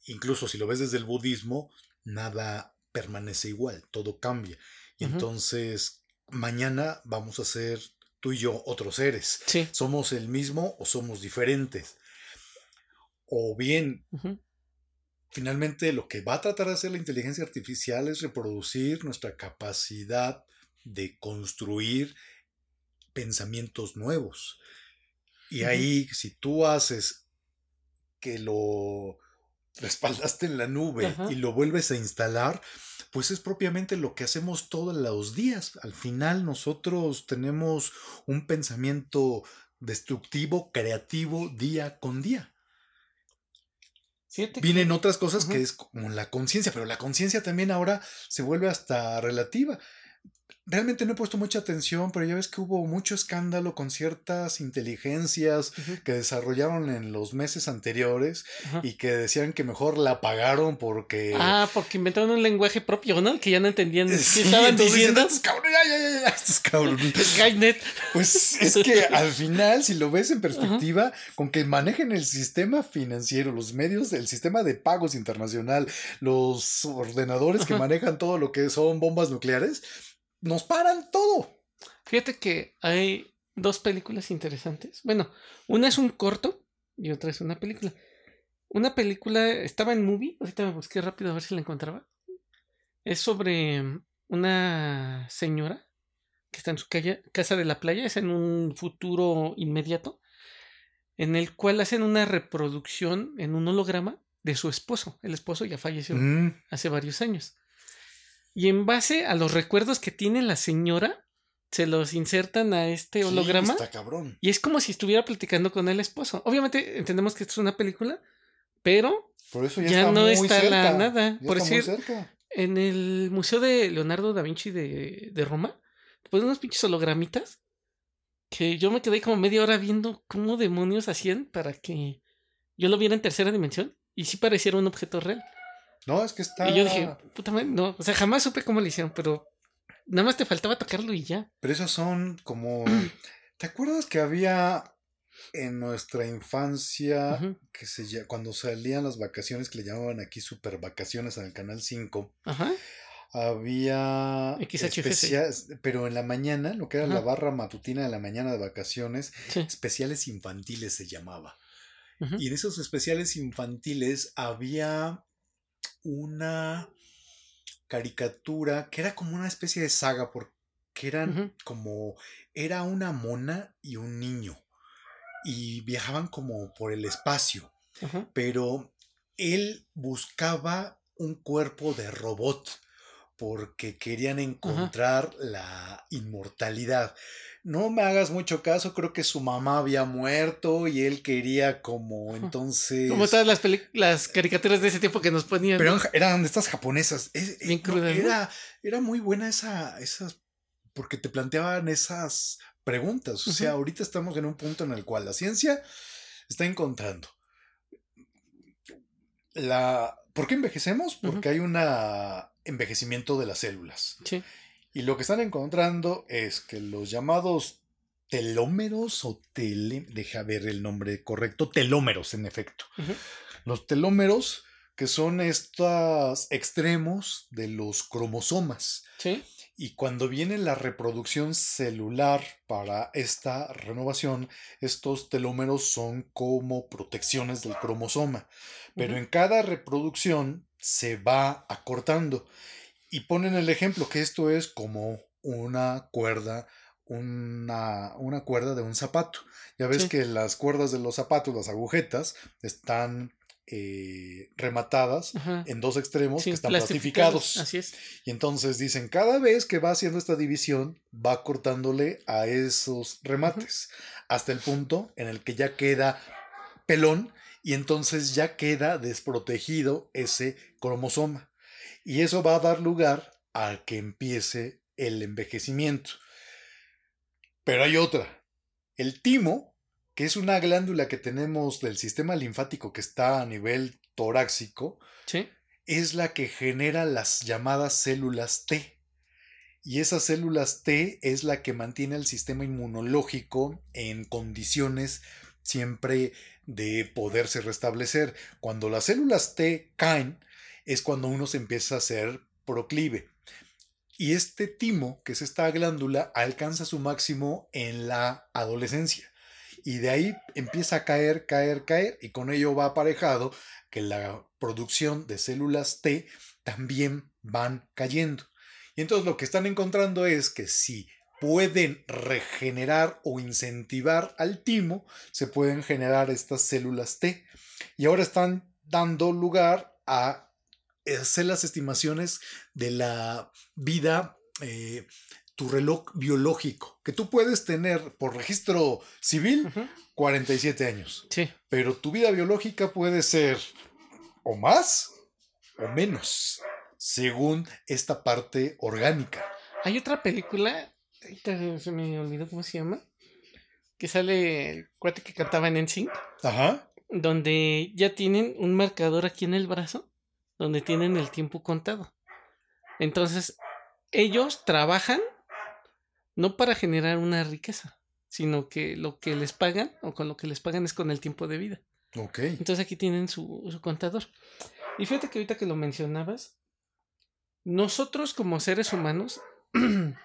incluso si lo ves desde el budismo, nada permanece igual, todo cambia. Y entonces, mañana vamos a ser tú y yo otros seres. Sí. ¿Somos el mismo o somos diferentes? O bien, finalmente lo que va a tratar de hacer la inteligencia artificial es reproducir nuestra capacidad de construir pensamientos nuevos. Y ahí, si tú haces que lo respaldaste en la nube Ajá. y lo vuelves a instalar, pues es propiamente lo que hacemos todos los días. Al final nosotros tenemos un pensamiento destructivo, creativo, día con día. Fíjate que- Vienen otras cosas que es como la conciencia, pero la conciencia también ahora se vuelve hasta relativa. Realmente no he puesto mucha atención, pero ya ves que hubo mucho escándalo con ciertas inteligencias que desarrollaron en los meses anteriores y que decían que mejor la pagaron porque... Ah, porque inventaron un lenguaje propio, ¿no? Que ya no entendían qué Sí, estaban diciendo. estos cabrones, ya, ya, ya, ya, estos cabrones. Skynet. Pues es que al final, si lo ves en perspectiva, con que manejen el sistema financiero, los medios, el sistema de pagos internacional, los ordenadores que manejan todo lo que son bombas nucleares, nos paran todo. Fíjate que hay dos películas interesantes. Bueno, una es un corto y otra es una película. Una película estaba en movie, ahorita me busqué rápido a ver si la encontraba. Es sobre una señora que está en su calle- casa de la playa, es en un futuro inmediato, en el cual hacen una reproducción en un holograma de su esposo. El esposo ya falleció Mm, hace varios años. Y en base a los recuerdos que tiene la señora, se los insertan a este sí, holograma. está cabrón. Y es como si estuviera platicando con el esposo. Obviamente entendemos que esto es una película, pero Por eso ya, ya está no muy está la nada. ya Por está muy decir, cerca. en el Museo de Leonardo da Vinci de, de Roma, ponen unos pinches hologramitas que yo me quedé como media hora viendo cómo demonios hacían para que yo lo viera en tercera dimensión y sí pareciera un objeto real. No, es que está. Y yo dije, puta madre, no, o sea, jamás supe cómo lo hicieron, pero nada más te faltaba tocarlo y ya. Pero esos son como. ¿Te acuerdas que había en nuestra infancia que se cuando salían las vacaciones que le llamaban aquí super vacaciones en el canal 5? Ajá. Había especiales, pero en la mañana, lo que era la barra matutina de la mañana de vacaciones, Sí. especiales infantiles se llamaba. Y en esos especiales infantiles había una caricatura que era como una especie de saga, porque eran como, era una mona y un niño, y viajaban como por el espacio, pero él buscaba un cuerpo de robot porque querían encontrar la inmortalidad. No me hagas mucho caso, creo que su mamá había muerto y él quería como entonces... Como todas las, las caricaturas de ese tiempo que nos ponían. Pero ¿no? eran, estas japonesas. Es- Bien no, crudas, ¿no? era, era muy buena esa, esas, porque te planteaban esas preguntas. O sea, ahorita estamos en un punto en el cual la ciencia está encontrando la... ¿Por qué envejecemos? Porque hay un envejecimiento de las células. Sí. Y lo que están encontrando es que los llamados telómeros o tele... Deja ver el nombre correcto. Telómeros, en efecto. Los telómeros, que son estos extremos de los cromosomas. Sí. Y cuando viene la reproducción celular para esta renovación, estos telómeros son como protecciones del cromosoma. Pero en cada reproducción se va acortando. Y ponen el ejemplo que esto es como una cuerda, una, una cuerda de un zapato. Ya ves Sí. que las cuerdas de los zapatos, las agujetas, están eh, rematadas Ajá. en dos extremos Sí, que están plastificados, plastificados. Así es. Y entonces dicen, cada vez que va haciendo esta división, va cortándole a esos remates, hasta el punto en el que ya queda pelón y entonces ya queda desprotegido ese cromosoma. Y eso va a dar lugar a que empiece el envejecimiento. Pero hay otra. El timo, que es una glándula que tenemos del sistema linfático que está a nivel torácico, Sí. es la que genera las llamadas células T. Y esas células T es la que mantiene el sistema inmunológico en condiciones siempre de poderse restablecer. Cuando las células T caen es cuando uno se empieza a hacer proclive. Y este timo, que es esta glándula, alcanza su máximo en la adolescencia. y de ahí empieza a caer, caer, caer, y con ello va aparejado que la producción de células T también van cayendo. Y entonces lo que están encontrando es que si pueden regenerar o incentivar al timo, se pueden generar estas células T. Y ahora están dando lugar a hacer las estimaciones de la vida, eh, tu reloj biológico, que tú puedes tener por registro civil 47 años. Sí. Pero tu vida biológica puede ser o más o menos, según esta parte orgánica. Hay otra película, ahorita se me olvidó cómo se llama, que sale el cuate que cantaba en NSYNC, Ajá. donde ya tienen un marcador aquí en el brazo, donde tienen el tiempo contado. Entonces, ellos trabajan no para generar una riqueza, sino que lo que les pagan o con lo que les pagan es con el tiempo de vida. Ok. Entonces aquí tienen su, su contador. Y fíjate que ahorita que lo mencionabas, nosotros como seres humanos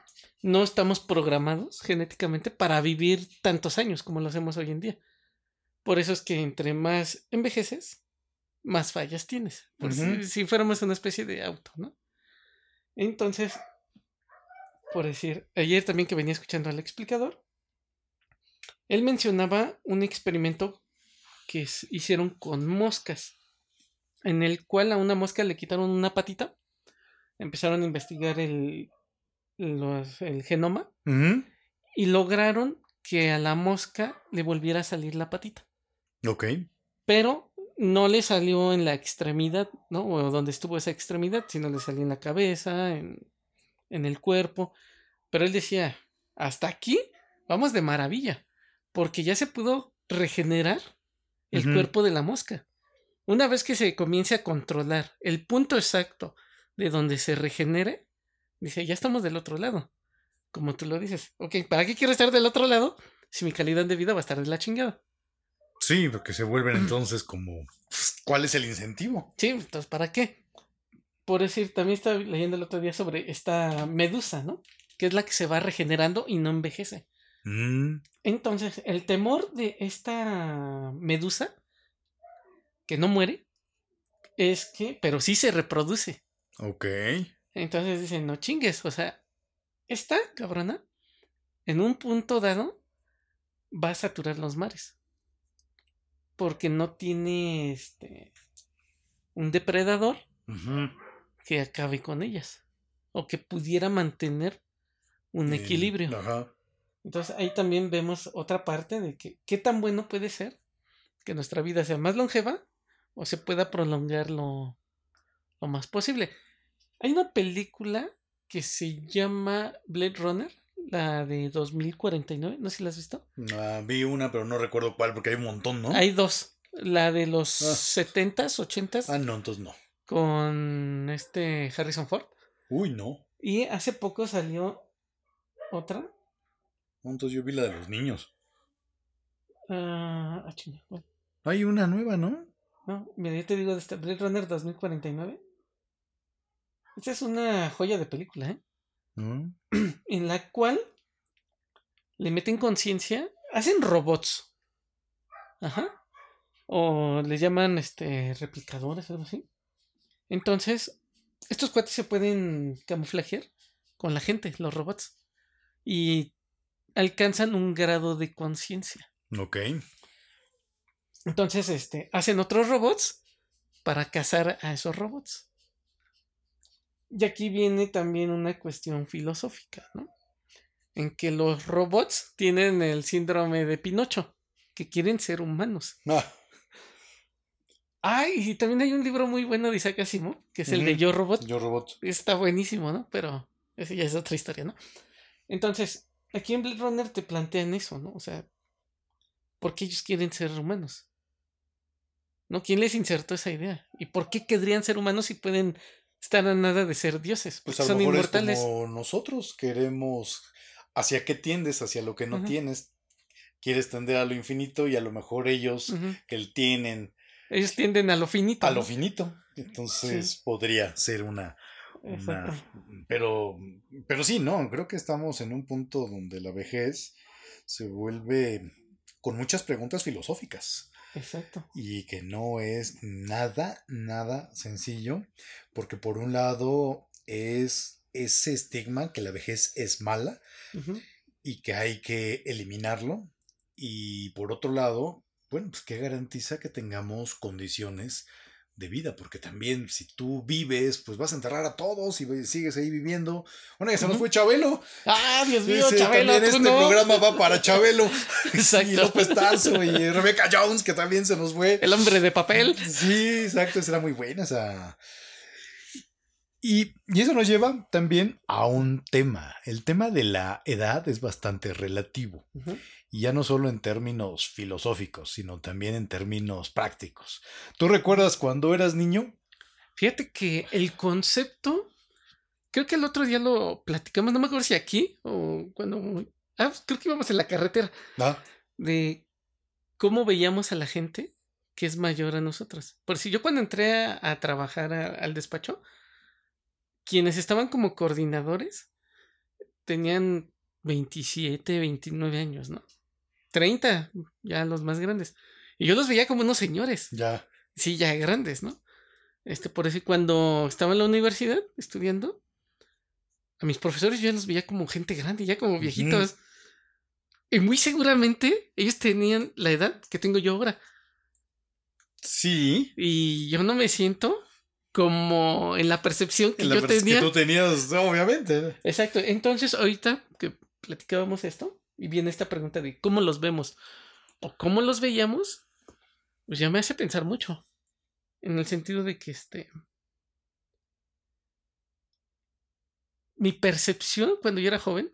no estamos programados genéticamente para vivir tantos años como lo hacemos hoy en día. Por eso es que entre más envejeces, más fallas tienes. Por si- Ujú. si, fuéramos una especie de auto, ¿no? Entonces, por decir, ayer también que venía escuchando al explicador, él mencionaba un experimento que hicieron con moscas, en el cual a una mosca le quitaron una patita, empezaron a investigar el, los- el genoma y lograron que a la mosca le volviera a salir la patita Ok. pero no le salió en la extremidad, ¿no? O donde estuvo esa extremidad, sino le salió en la cabeza, en, en el cuerpo. Pero él decía, hasta aquí vamos de maravilla, porque ya se pudo regenerar el cuerpo de la mosca. Una vez que se comience a controlar el punto exacto de donde se regenere, dice, ya estamos del otro lado. Como tú lo dices, ok, ¿para qué quiero estar del otro lado si mi calidad de vida va a estar de la chingada? Sí, porque se vuelven entonces como, pues, ¿cuál es el incentivo? Sí, entonces, ¿para qué? Por decir, también estaba leyendo el otro día sobre esta medusa, ¿no? Que es la que se va regenerando y no envejece. Mm, Entonces, el temor de esta medusa, que no muere, es que, pero sí se reproduce. ok. Entonces dicen, no chingues, o sea, esta cabrona, en un punto dado, va a saturar los mares. Porque no tiene este un depredador que acabe con ellas. O que pudiera mantener un equilibrio. Ajá. Entonces ahí también vemos otra parte de que qué tan bueno puede ser que nuestra vida sea más longeva o se pueda prolongar lo, lo más posible. Hay una película que se llama Blade Runner, la de 2049, no sé si la has visto. Ah, vi una, pero no recuerdo cuál, porque hay un montón, ¿no? Hay dos, la de los Ah. 70s, 80s Ah, no, entonces no. con este Harrison Ford. Uy, no. Y hace poco salió otra. Entonces yo vi la de los niños. ah, ah. Hay una nueva, ¿no? No, mira, yo te digo de esta Blade Runner 2049. Esta es una joya de película, ¿eh? Mm. En la cual le meten conciencia, hacen robots. Ajá. O les llaman este replicadores, algo así. Entonces, estos cuates se pueden camuflajear con la gente, los robots. Y alcanzan un grado de conciencia. Ok. Entonces, este, hacen otros robots para cazar a esos robots. Y aquí viene también una cuestión filosófica, ¿no? En que los robots tienen el síndrome de Pinocho, que quieren ser humanos. Ah, Ay, y también hay un libro muy bueno de Isaac Asimov, que es el de. Yo Robot. yo robot. Está buenísimo, ¿no? Pero esa ya es otra historia, ¿no? Entonces, aquí en Blade Runner te plantean eso, ¿no? O sea, ¿por qué ellos quieren ser humanos? ¿No? ¿Quién les insertó esa idea? ¿Y por qué querrían ser humanos si pueden estar a nada de ser dioses? Pues a lo son mejor inmortales. es como nosotros queremos. ¿Hacia qué tiendes? Hacia lo que no tienes. Quieres tender a lo infinito y a lo mejor ellos Ujú. que tienen Ellos tienden a lo finito. a lo finito. Entonces Sí. podría ser una, una- pero pero sí no creo que estamos en un punto donde la vejez se vuelve con muchas preguntas filosóficas. Exacto. Y que no es nada, nada sencillo, porque por un lado es ese estigma que la vejez es mala y que hay que eliminarlo. Y por otro lado, bueno, pues que garantiza que tengamos condiciones de vida, porque también si tú vives, pues vas a enterrar a todos y sigues ahí viviendo. Bueno, ya se nos fue Chabelo. Ah, Dios mío, Ese, Chabelo, también este no. programa va para Chabelo. Exacto. Y López Tarso y Rebecca Jones, que también se nos fue. El hombre de papel. Sí, exacto, esa era muy buena esa. Y, y eso nos lleva también a un tema. El tema de la edad es bastante relativo. Ujú. Y ya no solo en términos filosóficos, sino también en términos prácticos. ¿Tú recuerdas cuando eras niño? Fíjate que el concepto, creo que el otro día lo platicamos, no me acuerdo si aquí o cuando... Ah, creo que íbamos en la carretera, Ah, de cómo veíamos a la gente que es mayor a nosotros. Por si yo cuando entré a, a trabajar a- al despacho, quienes estaban como coordinadores tenían 27, 29 años, ¿no? 30, ya los más grandes. Y yo los veía como unos señores. ya. Sí, ya grandes, ¿no? Este, por eso cuando estaba en la universidad estudiando, a mis profesores yo ya los veía como gente grande, ya como viejitos. Y muy seguramente ellos tenían la edad que tengo yo ahora. Sí. Y yo no me siento como en la percepción que En la yo tenía. que tú tenías, obviamente. Exacto. Entonces, ahorita que platicábamos esto, y viene esta pregunta de cómo los vemos o cómo los veíamos, pues ya me hace pensar mucho. En el sentido de que este. Mi percepción cuando yo era joven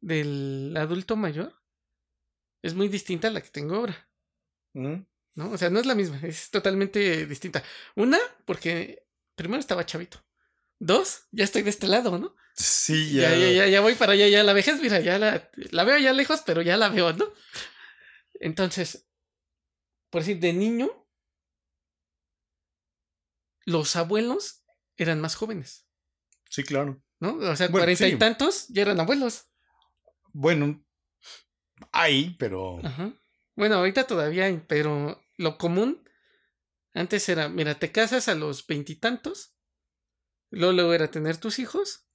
del adulto mayor es muy distinta a la que tengo ahora. Mm. ¿no? O sea, no es la misma, es totalmente distinta. Una, porque primero estaba chavito. Dos, ya estoy de este lado, ¿no? Sí, Ya, ya. ya, ya, ya voy para allá, ya la vejez, mira, ya la, la veo ya lejos, pero ya la veo, ¿no? Entonces, por decir, de niño, los abuelos eran más jóvenes, Sí, claro. ¿no? O sea, Bueno, cuarenta sí. y tantos ya eran abuelos. Bueno, hay, pero. Ajá. Bueno, ahorita todavía hay, pero lo común antes era, mira, te casas a los veintitantos, luego, era tener tus hijos,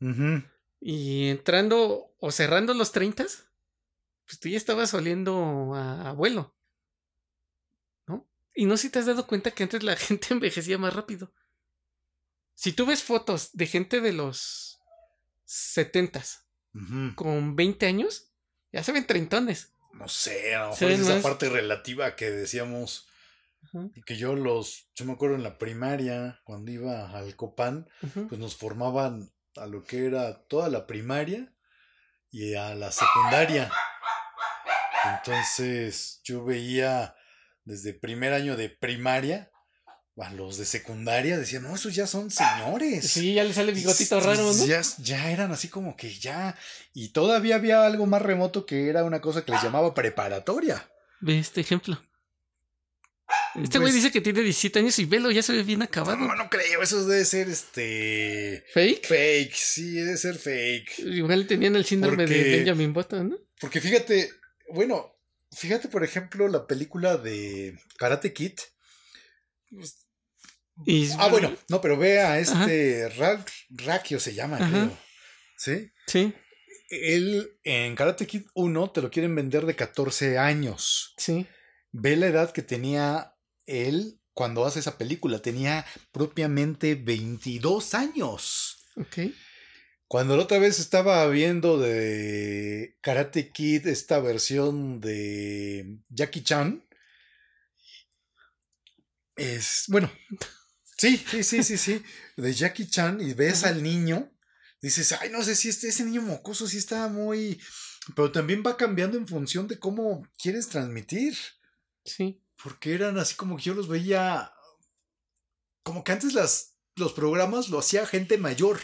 y entrando o cerrando los treintas, pues tú ya estabas oliendo a abuelo, ¿no? Y no sé si te has dado cuenta que antes la gente envejecía más rápido. Si tú ves fotos de gente de los setentas Ujú. con 20 años, ya se ven treintones. No sé, a lo mejor es esa más- parte relativa que decíamos. Ajá, Que yo los. Yo me acuerdo en la primaria, cuando iba al Copán, ajá. pues nos formaban a lo que era toda la primaria y a la secundaria. Entonces yo veía desde primer año de primaria a los de secundaria, decían, no, esos ya son señores. Sí, ya le sale bigotito raro, ¿no? Ya, ya eran así como que ya. Y todavía había algo más remoto que era una cosa que les llamaba preparatoria. Ve este ejemplo. Este güey Pues- dice que tiene 17 años y velo, ya se ve bien acabado. No, no creo, eso debe ser este. ¿Fake? Fake, sí, debe ser fake. Igual tenían el síndrome Porque- de Benjamin Button, ¿no? Porque fíjate, bueno, fíjate por ejemplo la película de Karate Kid. Y- Ah, bueno, no, pero ve a este Ralph Racchio se llama, Ajá. creo. ¿Sí? Sí, Él en Karate Kid 1 te lo quieren vender de 14 años. sí. Ve la edad que tenía él cuando hace esa película. Tenía propiamente 22 años. Ok. Cuando la otra vez estaba viendo de Karate Kid esta versión de Jackie Chan. Es. Bueno. Sí, sí, sí, sí, sí. De Jackie Chan y ves Ajá. al niño. Dices, ay, no sé si este, ese niño mocoso sí está muy. Pero también va cambiando en función de cómo quieres transmitir. Sí. Porque eran así como que yo los veía. Como que antes las, los programas lo hacía gente mayor.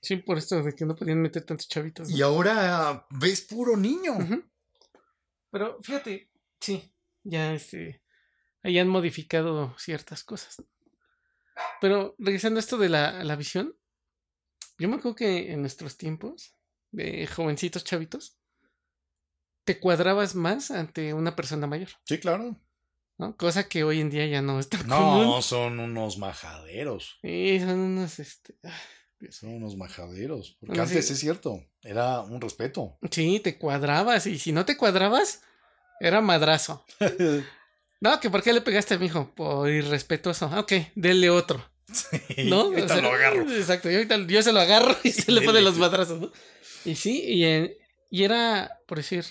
Sí, por esto de que no podían meter tantos chavitos. ¿no? Y ahora ves puro niño. Pero fíjate, sí, ya este. Ahí han modificado ciertas cosas. Pero regresando a esto de la, a la visión, yo me acuerdo que en nuestros tiempos, de jovencitos chavitos, te cuadrabas más ante una persona mayor, Sí, claro. ¿no? Cosa que hoy en día ya no está No, común. son unos majaderos. Sí, son unos, este... Son unos majaderos. Porque Bueno, antes sí. es cierto, era un respeto. Sí, te cuadrabas y si no te cuadrabas, era madrazo. No, que ¿por qué le pegaste a mi hijo? Por irrespetuoso. Ah, Ok, denle otro. ¿No? Ahorita O sea, lo agarro. Exacto, yo, ahorita- yo se lo agarro y se le Dele. pone los madrazos, ¿no? Y sí, y era, por decir,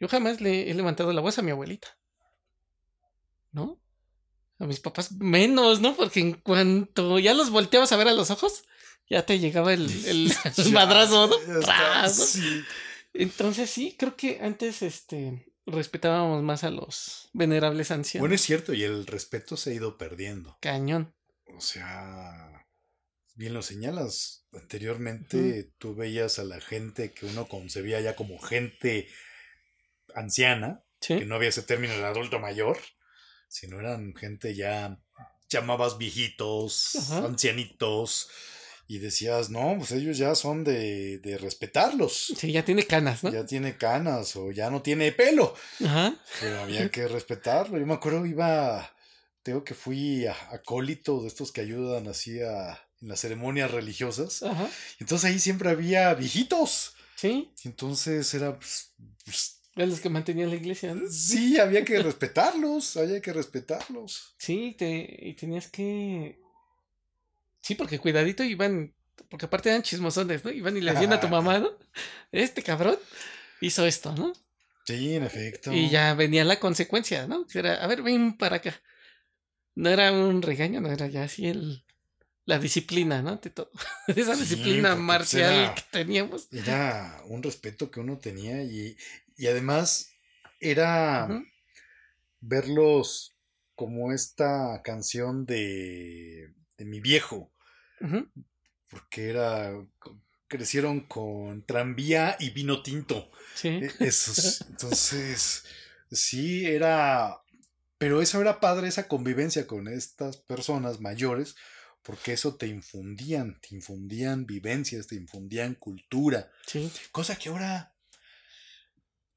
yo jamás le he levantado la voz a mi abuelita. ¿No? A mis papás menos, ¿no? Porque en cuanto ya los volteabas a ver a los ojos, ya te llegaba el, el, el Ya, madrazo, ¿no? Entonces sí, creo que antes este respetábamos más a los venerables ancianos. Bueno, es cierto, y el respeto se ha ido perdiendo. Cañón. O sea, bien lo señalas. Anteriormente tú veías a la gente que uno concebía ya como gente anciana, que no había ese término de adulto mayor, sino eran gente ya llamabas viejitos, Ajá. ancianitos, y decías, no, pues ellos ya son de, de respetarlos. Sí, ya tiene canas, ¿no? Ya tiene canas o ya no tiene pelo. Ajá. Pero había que respetarlo. Yo me acuerdo, iba, tengo que fui a- acólito de estos que ayudan así a, en las ceremonias religiosas. Ajá. Entonces ahí siempre había viejitos. Sí. Entonces era, pues, pues, Eran los que mantenían la iglesia, ¿no? sí, había que respetarlos, había que respetarlos. Sí, te, y tenías que. Sí, porque cuidadito iban. Porque aparte eran chismosones, ¿no? Iban y le decían a tu mamá, ¿no? Este cabrón hizo esto, ¿no? Sí, en efecto. Y ya venía la consecuencia, ¿no? Que Era, a ver, ven para acá. No era un regaño, no era ya así el. La disciplina, ¿no? De todo. Esa Sí, disciplina pues, marcial era- que teníamos. Era un respeto que uno tenía y, y además era verlos como esta canción de, de mi viejo. Porque era crecieron con tranvía y vino tinto. Sí. E- Esos, entonces, sí, era, pero eso era padre, esa convivencia con estas personas mayores, porque eso te infundían, te infundían vivencias, te infundían cultura, Sí. cosa que ahora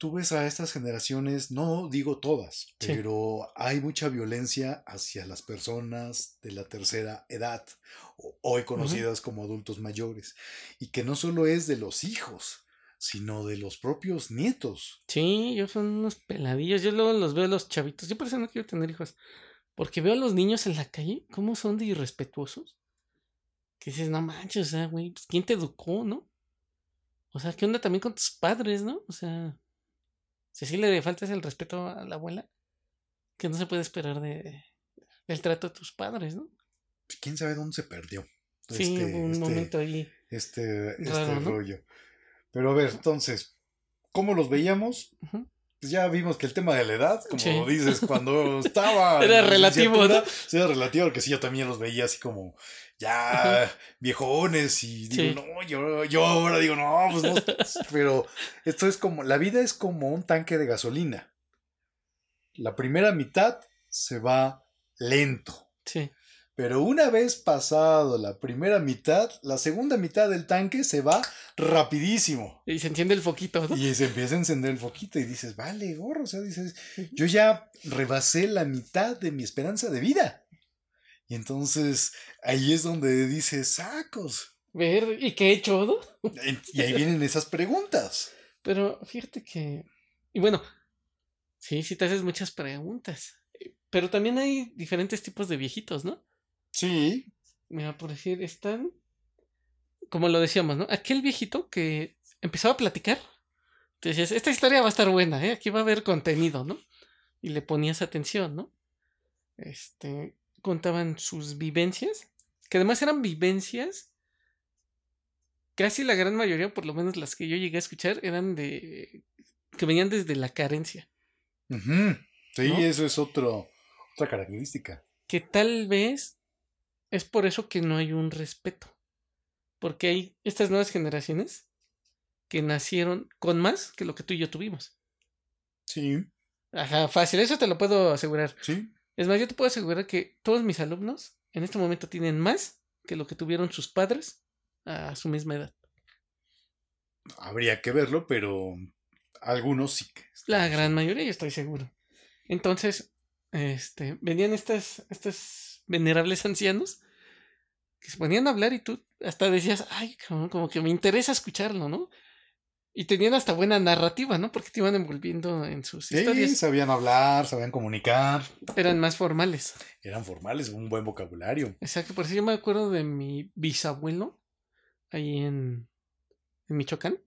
tú ves a estas generaciones, no digo todas, Sí. pero hay mucha violencia hacia las personas de la tercera edad, hoy conocidas como adultos mayores, y que no solo es de los hijos, sino de los propios nietos. Sí, yo son unos peladillos. Yo luego los veo los chavitos. Yo por eso no quiero tener hijos. Porque veo a los niños en la calle, cómo son de irrespetuosos. Que dices, no manches, o sea, güey, pues, ¿quién te educó, no? O sea, ¿qué onda también con tus padres, no? O sea, si así le faltas el respeto a la abuela, que no se puede esperar de, del trato de tus padres, ¿no? ¿Quién sabe dónde se perdió? Sí, este- un este- momento ahí. este, este Raro, ¿no? rollo. Pero a ver, entonces, ¿cómo los veíamos? Ujú. Pues ya vimos que el tema de la edad, como Sí. dices, cuando estaba. Era la relativo, ¿no? era relativo, porque sí, yo también los veía así como ya viejones y digo, Sí. no, yo, yo ahora digo, no, pues no. Pero esto es como, la vida es como un tanque de gasolina. La primera mitad se va lento. Sí. Pero una vez pasado la primera mitad, la segunda mitad del tanque se va rapidísimo. Y se enciende el foquito, ¿no? Y se empieza a encender el foquito y dices, vale, gorro, o sea, dices, yo ya rebasé la mitad de mi esperanza de vida. Y entonces ahí es donde dices, sacos. Ver, ¿y qué he hecho, no? Y ahí vienen esas preguntas. Pero fíjate que. Y bueno, sí, sí te haces muchas preguntas. Pero también hay diferentes tipos de viejitos, ¿no? Sí, Mira, por decir, están. Como lo decíamos, ¿no? Aquel viejito que empezaba a platicar. Te decías, esta historia va a estar buena, ¿eh? Aquí va a haber contenido, ¿no? Y le ponías atención, ¿no? Este. Contaban sus vivencias. Que además eran vivencias. Casi la gran mayoría, por lo menos las que yo llegué a escuchar, eran de. que venían desde la carencia. Sí, ¿No? eso es otro, otra característica. que tal vez es por eso que no hay un respeto. Porque hay estas nuevas generaciones que nacieron con más que lo que tú y yo tuvimos. Sí, Ajá, fácil, eso te lo puedo asegurar. sí. Es más, yo te puedo asegurar que todos mis alumnos en este momento tienen más que lo que tuvieron sus padres a su misma edad. Habría que verlo, pero algunos sí que. La gran mayoría, yo estoy seguro. Entonces, este, venían estas, estos venerables ancianos que se ponían a hablar y tú hasta decías, ay, como que me interesa escucharlo, ¿no? Y tenían hasta buena narrativa, ¿no? Porque te iban envolviendo en sus Sí, historias. sabían hablar, sabían comunicar. Eran más formales. Eran formales, un buen vocabulario. Exacto, por eso yo me acuerdo de mi bisabuelo ahí en, en Michoacán.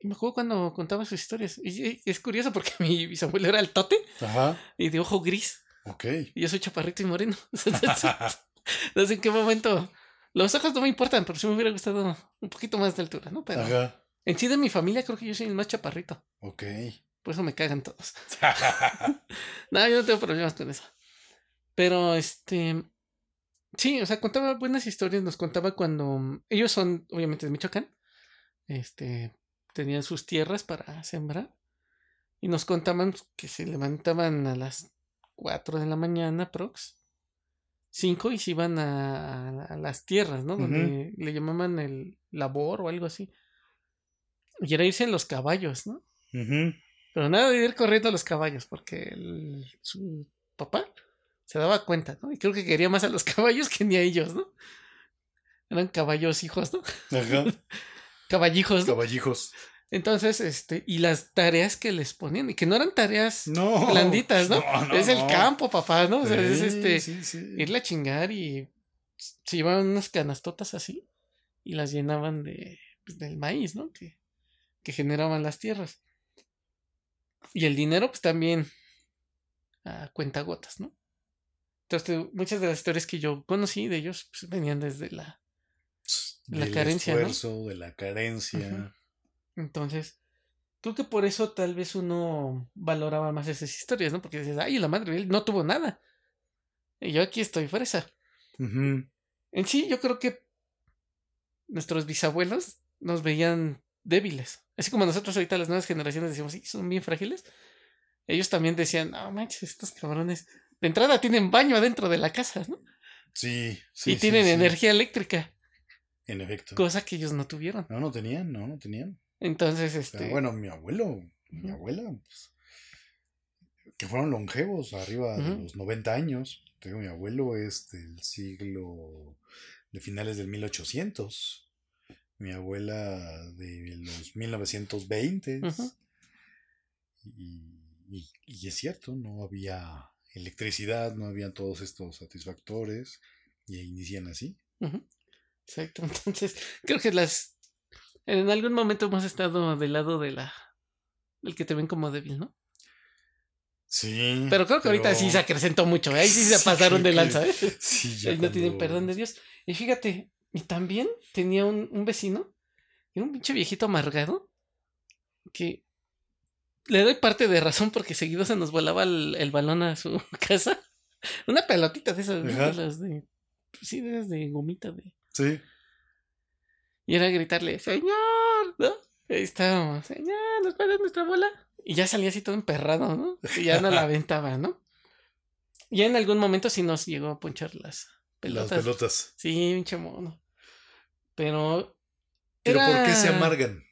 Y me acuerdo cuando contaba sus historias. Y, y es curioso porque mi bisabuelo era el tote Ajá. y de ojo gris. Ok. Y yo soy chaparrito y moreno. no sé en qué momento. Los ojos no me importan, pero sí me hubiera gustado un poquito más de altura, ¿no? Pero Ajá. en sí de mi familia creo que yo soy el más chaparrito. Ok. Por eso me cagan todos. No, yo no tengo problemas con eso. Pero este. Sí, o sea, contaba buenas historias. Nos contaba cuando. Ellos son, obviamente, de Michoacán. Este. Tenían sus tierras para sembrar. Y nos contaban que se levantaban a las 4 de la mañana, prox. 5 y se iban a, a las tierras, ¿no? Donde le llamaban el labor o algo así. Y era irse en los caballos, ¿no? Ujú. Pero nada de ir corriendo a los caballos, porque el- su papá se daba cuenta, ¿no? Y creo que quería más a los caballos que ni a ellos, ¿no? Eran caballos hijos, ¿no? Ajá. Caballijos, ¿no? Caballijos. Entonces, este, y las tareas que les ponían, y que no eran tareas No. blanditas, ¿no? no, es el no. campo, papá, ¿no? O sea, es este, sí, sí. irle a chingar y se llevaban unas canastotas así y las llenaban de, pues, del maíz, ¿no? Que, que generaban las tierras. Y el dinero, pues también a cuentagotas, ¿no? Entonces, muchas de las historias que yo conocí de ellos pues, venían desde la... La carencia, ¿no? esfuerzo, de la carencia. Entonces, creo que por eso tal vez uno valoraba más esas historias, ¿no? Porque dices, ay, la madre, él no tuvo nada. Y yo aquí estoy fresa. En sí, yo creo que nuestros bisabuelos nos veían débiles. Así como nosotros ahorita las nuevas generaciones decimos, sí, son bien frágiles. Ellos también decían, no manches, estos cabrones. De entrada tienen baño adentro de la casa, ¿no? Sí, sí. y tienen sí. energía eléctrica, En efecto. cosa que ellos no tuvieron. No, no tenían, no, no tenían. Entonces, Pero este. bueno, mi abuelo, mi abuela, pues, que fueron longevos, arriba de los 90 años. Te digo, mi abuelo es del siglo, de finales del 1800. Mi abuela de los 1920. Ujú. y, y- y es cierto, no había electricidad, no había todos estos satisfactores. Y inician así. Exacto. Entonces, creo que las. En algún momento hemos estado del lado de la. del que te ven como débil, ¿no? Sí. Pero creo que ahorita sí se acrecentó mucho. ¿eh? Ahí sí se Sí, pasaron de lanza, ¿eh? Sí, ya Ahí no tienen perdón de Dios. Y fíjate, y también tenía un, un vecino, era un pinche viejito amargado, que le doy parte de razón porque seguido se nos volaba el, el balón a su casa. Una pelotita de esas, de las de. pues Sí, de esas de gomita de. Sí. Y era gritarle, señor, ¿no? Ahí estábamos, señor, ¿nos puede nuestra bola? Y ya salía así todo emperrado, ¿no? Y ya no la aventaba, ¿no? Ya en algún momento sí nos llegó a ponchar las pelotas. Las pelotas. Sí, pinche mono. Pero. Pero ¿por qué se amargan?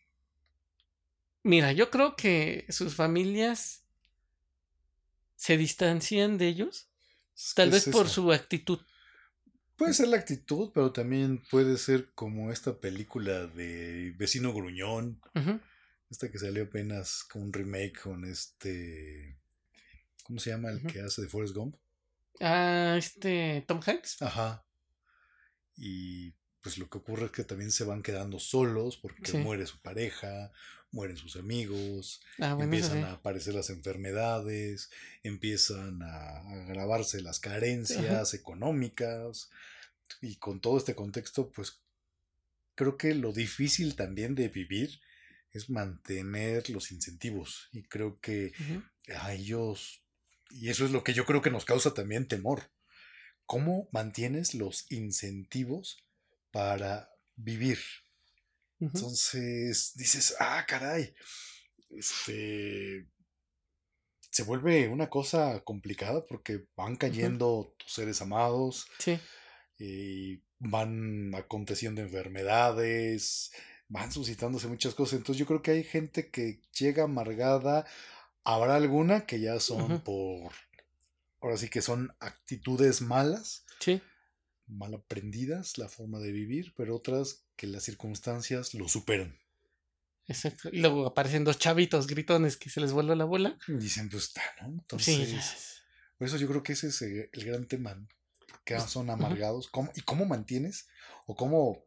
Mira, yo creo que sus familias se distancian de ellos. Tal vez es por su actitud. Puede ser la actitud, pero también puede ser como esta película de Vecino Gruñón. Ujú. Esta que salió apenas con un remake con este. ¿Cómo se llama el que hace de Forrest Gump? Ah, este. Tom Hanks. Ajá. Y pues lo que ocurre es que también se van quedando solos porque Sí. muere su pareja, mueren sus amigos, Ah, bueno, empiezan sí. a aparecer las enfermedades, empiezan a agravarse las carencias económicas y con todo este contexto, pues creo que lo difícil también de vivir es mantener los incentivos y creo que a ellos, y eso es lo que yo creo que nos causa también temor. ¿Cómo mantienes los incentivos para vivir? Entonces dices, ah, caray, este, se vuelve una cosa complicada porque van cayendo tus seres amados, Sí. y van aconteciendo enfermedades, van suscitándose muchas cosas. Entonces yo creo que hay gente que llega amargada. Habrá alguna que ya son por... Ahora sí que son actitudes malas, Sí. Mal aprendidas, la forma de vivir, pero otras que las circunstancias lo superan. Exacto. Y luego aparecen dos chavitos gritones que se les vuelve la bola. Y dicen, pues está, ¿no? Entonces, sí. por eso yo creo que ese es eh, el gran tema, ¿no? que son amargados. ¿Cómo, ¿Y cómo mantienes? ¿O cómo,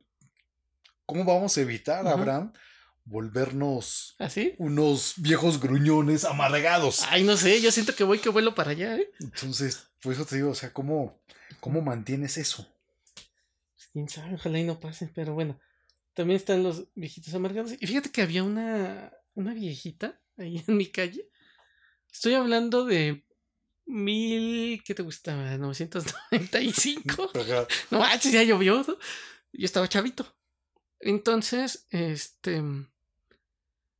cómo vamos a evitar. Abraham, volvernos ¿Así? unos viejos gruñones amargados? Ay, no sé, yo siento que voy que vuelo para allá, ¿eh? Entonces, por eso te digo, o sea, ¿cómo, cómo mantienes eso? Pues, Quién sabe, ojalá y no pase, pero bueno. También están los viejitos amargados. Y fíjate que había una, una viejita ahí en mi calle. Estoy hablando de mil, ¿qué te gustaba? 995. Ajá. No manches, ya llovió. ¿no? Yo estaba chavito. Entonces, este.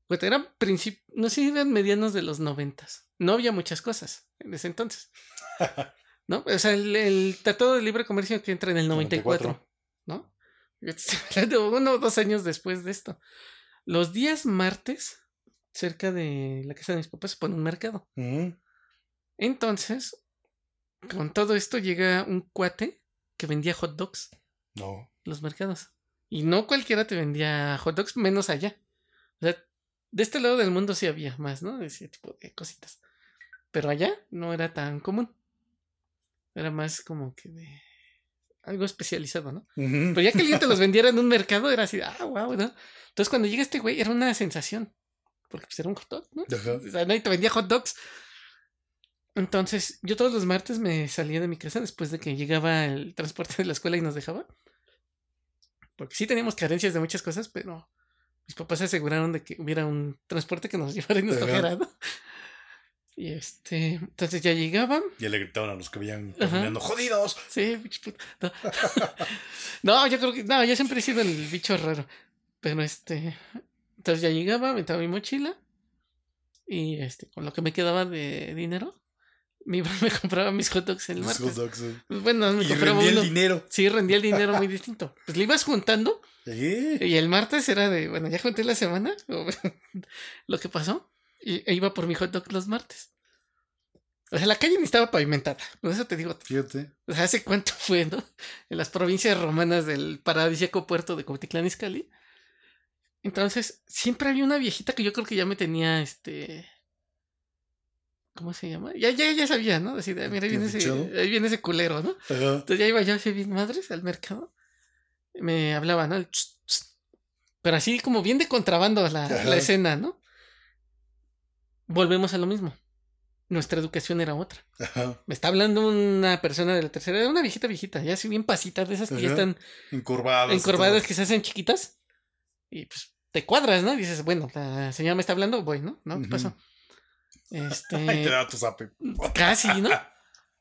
Pues eran princip... No sé, eran medianos de los noventas. No había muchas cosas en ese entonces. ¿No? O sea, el, el Tratado de Libre Comercio que entra en el 94. 94. ¿No? Yo te estoy hablando uno o dos años después de esto. Los días martes, cerca de la casa de mis papás, se pone un mercado. Ujú. Entonces, con todo esto llega un cuate que vendía hot dogs No. los mercados. Y no cualquiera te vendía hot dogs, menos allá. O sea, de este lado del mundo sí había más, ¿no? De ese tipo de cositas. Pero allá no era tan común. Era más como que de algo especializado, ¿no? Ujú. Pero ya que alguien te los vendiera en un mercado, era así, ah, wow, ¿no? Entonces cuando llega este güey, era una sensación. Porque pues era un hot dog, ¿no? O sea, nadie te vendía hot dogs. Entonces, yo todos los martes me salía de mi casa después de que llegaba el transporte de la escuela y nos dejaba. Porque sí teníamos carencias de muchas cosas, pero mis papás se aseguraron de que hubiera un transporte que nos llevara y nos trajera, ¿no? Y este, entonces ya llegaban. Ya le gritaban a los que veían caminando, ¡jodidos! Sí, pinche puta. No. No, yo creo que. No, yo siempre he sido el bicho raro. Pero este. Entonces ya llegaba, metaba mi mochila. Y este, con lo que me quedaba de dinero, me iba me compraba mis hot dogs el Los martes. hot dogs, sí. Bueno, me Y compraba rendía el uno. dinero. Sí, rendía el dinero muy distinto. Pues le ibas juntando. Sí. Y el martes era de, bueno, ya junté la semana. lo que pasó. Y e iba por mi hot dog los martes. O sea, la calle ni estaba pavimentada. Por eso te digo, Fíjate. o sea, ¿hace cuánto fue, no? En las provincias romanas del paradisíaco puerto de Cuautitlán Izcalli. Entonces, siempre había una viejita que yo creo que ya me tenía, este... ¿Cómo se llama? Ya, ya, ya sabía, ¿no? Decir, "Ah, mira, ahí viene, ese, ahí viene ese culero, ¿no? Ajá. Entonces ya iba yo así bien madres al mercado. Me hablaba, ¿no? El ch, ch. Pero así como bien de contrabando la, la escena, ¿no? Volvemos a lo mismo. Nuestra educación era otra. Ajá. Me está hablando una persona de la tercera edad, una viejita viejita, ya así bien pasita, de esas que ya están Encorvadas. y encorvadas, que se hacen chiquitas. Y pues te cuadras, ¿no? Y dices, bueno, la señora me está hablando, voy, ¿no? ¿No? ¿Qué Ujú. pasó? Ay, te Este. da tu zape. casi, ¿no?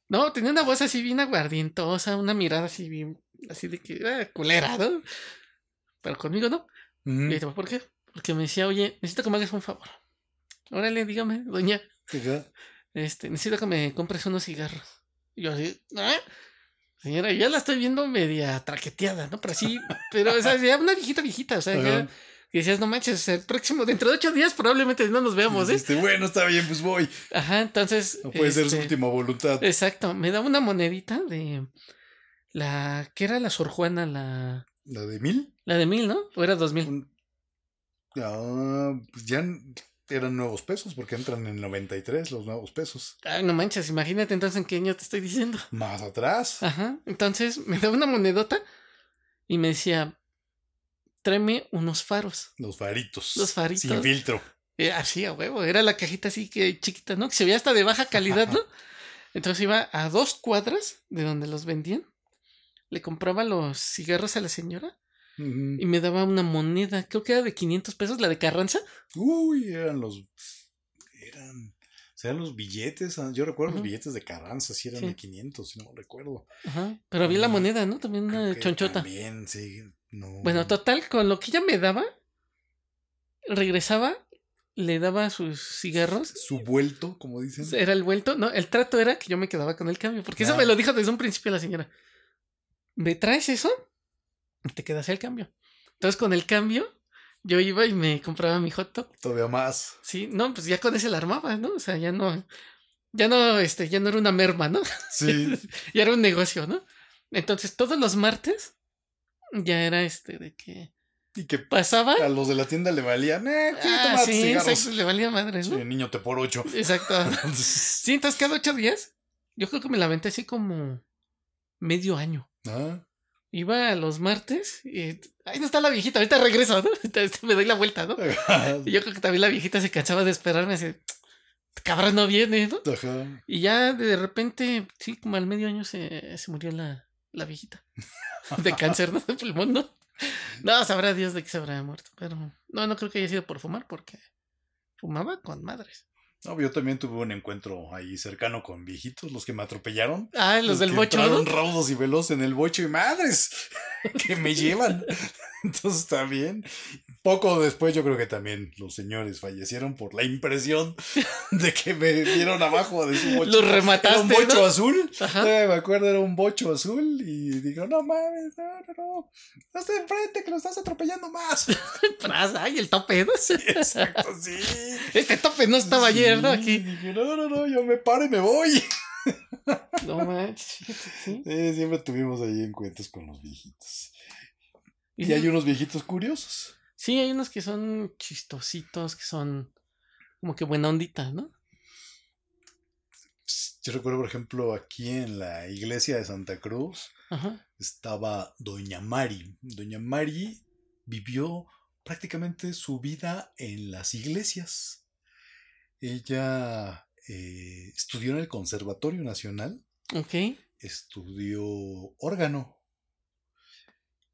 No, tenía una voz así bien aguardientosa, una mirada así bien, así de que, ah, culera, ¿no? Pero conmigo no. Ujú. Y dije, ¿por qué? Porque me decía, oye, necesito que me hagas un favor. Órale, dígame, doña, Ajá. este, necesito que me compres unos cigarros. Y yo así, ¿ah? Señora, ya la estoy viendo media traqueteada, ¿no? Pero así, pero, o sea, ya una viejita, viejita, o sea, ya, que decías, no manches, el próximo, dentro de ocho días probablemente no nos veamos, ¿eh? Dijiste, bueno, está bien, pues voy. Ajá, entonces. No puede ser su este, última voluntad. Exacto, me daba una monedita de la que era la Sor Juana, la, ¿La de mil? la de mil, ¿no? ¿O era dos mil? Un- Ah, pues ya eran nuevos pesos porque entran en 93 los nuevos pesos. Ay, no manches, imagínate entonces en qué año te estoy diciendo. Más atrás. Ajá, entonces me daba una monedota y me decía, tráeme unos faros. Los faritos. Los faritos. Sin filtro. Eh, así a huevo, era la cajita así que chiquita, ¿no? Que se veía hasta de baja calidad, ¿no? Entonces iba a dos cuadras de donde los vendían, le compraba los cigarros a la señora Y me daba una moneda, creo que era de 500 pesos, la de Carranza. Uy, eran los. Eran. O sea, los billetes. ah, Yo recuerdo los billetes de Carranza, si eran Sí. de 500, si no recuerdo. Ajá. Pero había la moneda, ¿no? También una chonchota. También, sí. No. Bueno, total, con lo que ella me daba, regresaba, le daba sus cigarros. Su vuelto, como dicen. Era el vuelto. No, el trato era que yo me quedaba con el cambio. Porque eso me lo dijo desde un principio la señora. ¿Me traes eso? Te quedas el cambio. Entonces, con el cambio, yo iba y me compraba mi hot dog. Todavía más. Sí, no, pues ya con ese la armaba, ¿no? O sea, ya no, ya no, este, ya no era una merma, ¿no? Sí. ya era un negocio, ¿no? Entonces, todos los martes ya era este de que Y que pasaba. a los de la tienda le valían, eh, ¿quieres Ah, sí, cigarros? exacto, le valía madre, Sí, ¿no? niño te por ocho. Exacto. Sí, entonces cada ocho días, yo creo que me la aventé así como medio año. ah, Iba a los martes y ahí no está la viejita, ahorita regreso, ¿no? Me doy la vuelta, ¿no? Y yo creo que también la viejita se cansaba de esperarme así, cabrón no viene, ¿no? Ajá. Y ya de repente, sí, como al medio año se, se murió la, la viejita. De cáncer, ¿no? De pulmón, ¿no? No, sabrá Dios de qué se habrá muerto. Pero no, no creo que haya sido por fumar, porque fumaba con madres. No, yo también tuve un encuentro ahí cercano con viejitos, los que me atropellaron. Ah, los del que bocho, entraron ¿no? raudos y veloz en el bocho y madres que me llevan. Entonces también, poco después yo creo que también los señores fallecieron por la impresión de que me vieron abajo de su bocho. Los Era remataste, un bocho ¿no? azul. Ajá. Eh, me acuerdo, era un bocho azul y digo, no mames, no, no, no, no estás enfrente que lo estás atropellando más. Ay, el tope, ¿no? Exacto, sí. Este tope no estaba ayer, ¿no? Sí, Aquí. Dije, no, no, no, yo me paro y me voy. No manches, sí. Sí, siempre tuvimos ahí encuentros con los viejitos. Y Y hay unos viejitos curiosos. Sí, hay unos que son chistositos, que son como que buena ondita, ¿no? Yo recuerdo, por ejemplo, aquí en la iglesia de Santa Cruz Ajá. estaba Doña Mari. Doña Mari vivió prácticamente su vida en las iglesias. Ella eh, estudió en el Conservatorio Nacional, Ok. estudió órgano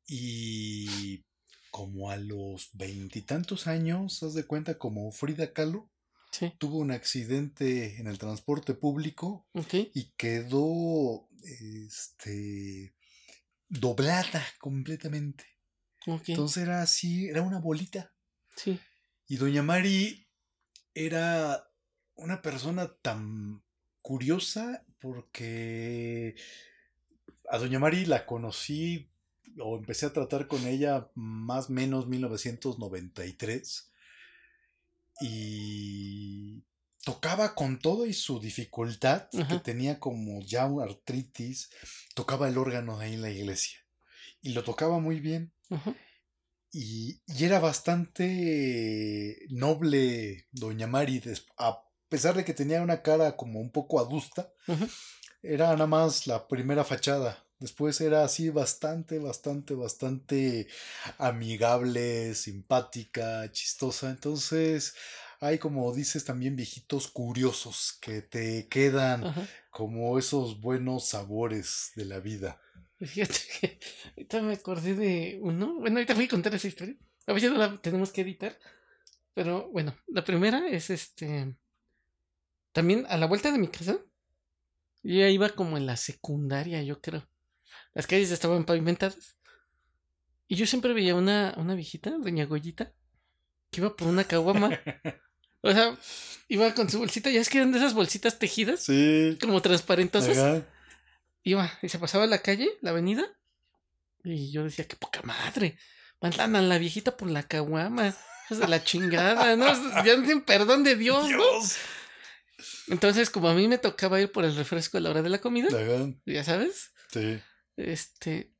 y como a los veintitantos años, haz de cuenta como Frida Kahlo, Sí. tuvo un accidente en el transporte público y quedó este doblada completamente. Entonces era así, era una bolita. sí. Y doña Mari era una persona tan curiosa porque a doña Mari la conocí o empecé a tratar con ella más o menos 1993 y tocaba con todo y su dificultad que tenía como ya una artritis, tocaba el órgano ahí en la iglesia y lo tocaba muy bien Ajá. y, y era bastante noble doña Mari, a pesar de que tenía una cara como un poco adusta, Ajá. era nada más la primera fachada. Después era así bastante, bastante, bastante amigable, simpática, chistosa. Entonces hay como dices también viejitos curiosos que te quedan Ajá. como esos buenos sabores de la vida. Fíjate que ahorita me acordé de uno. Bueno, ahorita voy a contar esa historia. A veces no la tenemos que editar. Pero bueno, la primera es este. También a la vuelta de mi casa. Yo ya iba como en la secundaria, yo creo. Las calles estaban pavimentadas. Y yo siempre veía una, una viejita, doña Goyita, que iba por una caguama. O sea, iba con su bolsita, ya es que eran de esas bolsitas tejidas, Sí. como transparentosas Ajá. iba y se pasaba la calle, la avenida, y yo decía, qué poca madre, mandan a la viejita por la caguama, hijos de la chingada, ¿no? Ya no perdón de Dios, ¿no? Dios. Entonces, como a mí me tocaba ir por el refresco a la hora de la comida, Ajá. ya sabes, Sí. Este,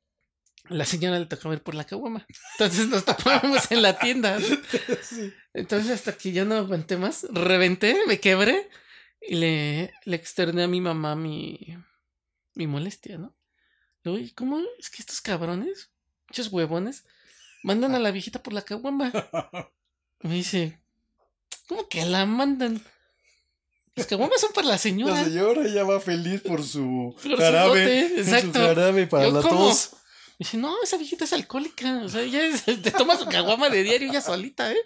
la señora le tocaba ir por la caguama. Entonces nos topábamos en la tienda. Entonces, hasta que ya no aguanté más, reventé, me quebré y le, le externé a mi mamá mi, mi molestia, ¿no? Luego, "¿Y ¿cómo es que estos cabrones, muchos huevones, mandan a la viejita por la caguama? Me dice, ¿cómo que la mandan? Las caguamas son para la señora. La señora ya va feliz por su Por jarabe. bote, su exacto. jarabe para Yo, la ¿cómo? tos. Me dice, no, esa viejita es alcohólica. O sea, ella es- te toma su caguama de diario ella solita, ¿eh?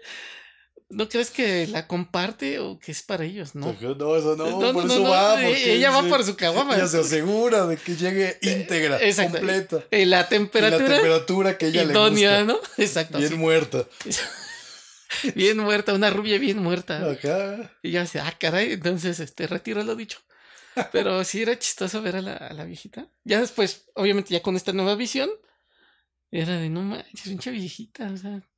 ¿No crees que la comparte o que es para ellos? No. No, eso no, por no, eso va. eh, ella va por su caguama. Ella se asegura de que llegue íntegra, Exacto. completa. Eh, la Y la temperatura temperatura que ella idónea, le ¿no? Exacto. gusta. Bien sí. muerta. Bien muerta, una rubia bien muerta. Acá. Y yo así, ah, caray, entonces, este, retiro lo dicho. Pero sí era chistoso ver a la, a la viejita. Ya después, obviamente, ya con esta nueva visión, era de, no manches, pinche viejita, o sea,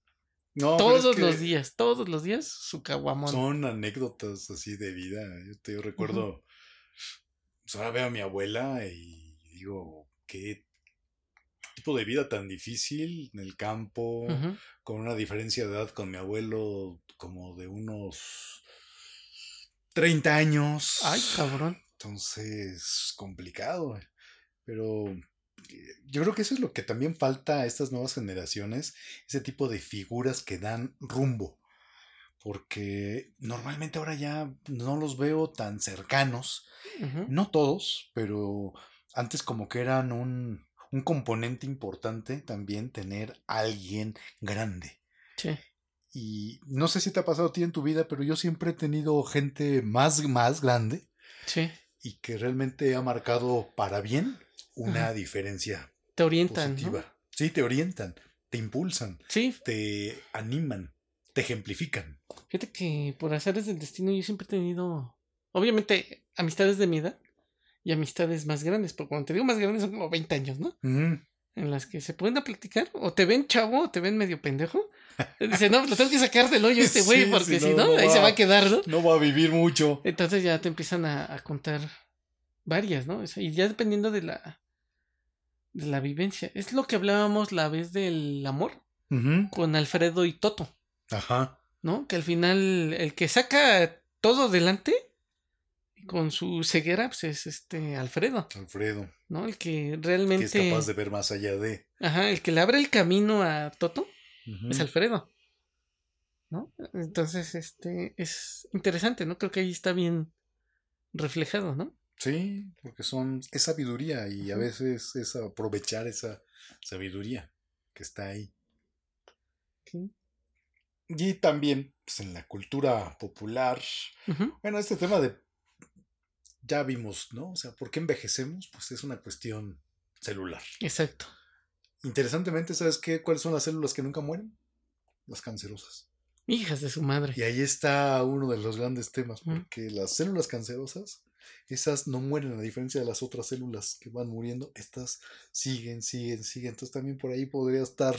No, es todos que los días, todos los días, su caguamón. Son anécdotas así de vida. Yo te recuerdo. pues ahora veo a mi abuela y digo, qué tipo de vida tan difícil en el campo, con una diferencia de edad con mi abuelo como de unos 30 años. Ay, cabrón. Entonces, complicado. eh. Pero eh, yo creo que eso es lo que también falta a estas nuevas generaciones, ese tipo de figuras que dan rumbo. Porque normalmente ahora ya no los veo tan cercanos, no todos, pero antes como que eran un, un componente importante también tener alguien grande. Sí. Y no sé si te ha pasado a ti en tu vida, pero yo siempre he tenido gente más, más grande Sí. y que realmente ha marcado para bien una Ajá. diferencia Te orientan. Sí, te orientan, te impulsan, Sí. te animan, te ejemplifican. Fíjate que por azares del destino yo siempre he tenido, obviamente, amistades de mi edad y amistades más grandes. Porque cuando te digo más grandes son como 20 años, ¿no? En las que se pueden a platicar. O te ven chavo o te ven medio pendejo. Dice, no, lo tengo que sacar del hoyo este güey Sí, porque si no, no, no ahí va. se va a quedar, ¿no? No va a vivir mucho. Entonces ya te empiezan a, a contar varias, ¿no? O sea, y ya dependiendo de la de la vivencia. Es lo que hablábamos la vez del amor con Alfredo y Toto, Ajá. ¿no? Que al final el que saca todo adelante con su ceguera pues es este Alfredo, Alfredo, ¿no? El que que realmente es capaz de ver más allá de. ajá, el que le abre el camino a Toto es Alfredo. ¿No? Entonces, este es interesante, ¿no? Creo que ahí está bien reflejado, ¿no? Sí, porque son es sabiduría y a veces es aprovechar esa sabiduría que está ahí. Sí. Y también pues, en la cultura popular, bueno, este tema de ya vimos, ¿no? O sea, ¿por qué envejecemos? Pues es una cuestión celular. Exacto. Interesantemente, ¿sabes qué? ¿Cuáles son las células que nunca mueren? Las cancerosas. Hijas de su madre. Y ahí está uno de los grandes temas, porque las células cancerosas, esas no mueren a diferencia de las otras células que van muriendo, estas siguen, siguen, siguen. Entonces también por ahí podría estar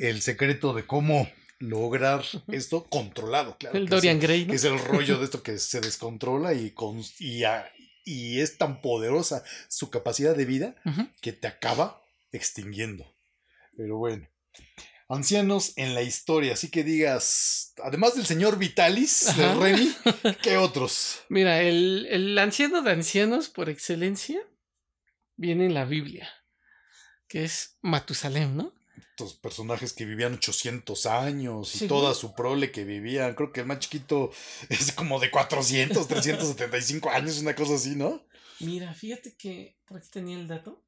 el secreto de cómo lograr esto controlado, claro. el es Dorian Gray, ¿no? que es el rollo de esto que se descontrola y, con, y, a- y es tan poderosa su capacidad de vida que te acaba extinguiendo. Pero bueno, ancianos en la historia, así que digas, además del señor Vitalis, de. Remy, ¿qué otros? Mira, el, el anciano de ancianos por excelencia viene en la Biblia, que es Matusalem, ¿no? Estos personajes que vivían 800 años y Sí. toda su prole que vivían, creo que el más chiquito es como de 400, 375 años, una cosa así, ¿no? Mira, fíjate que por aquí tenía el dato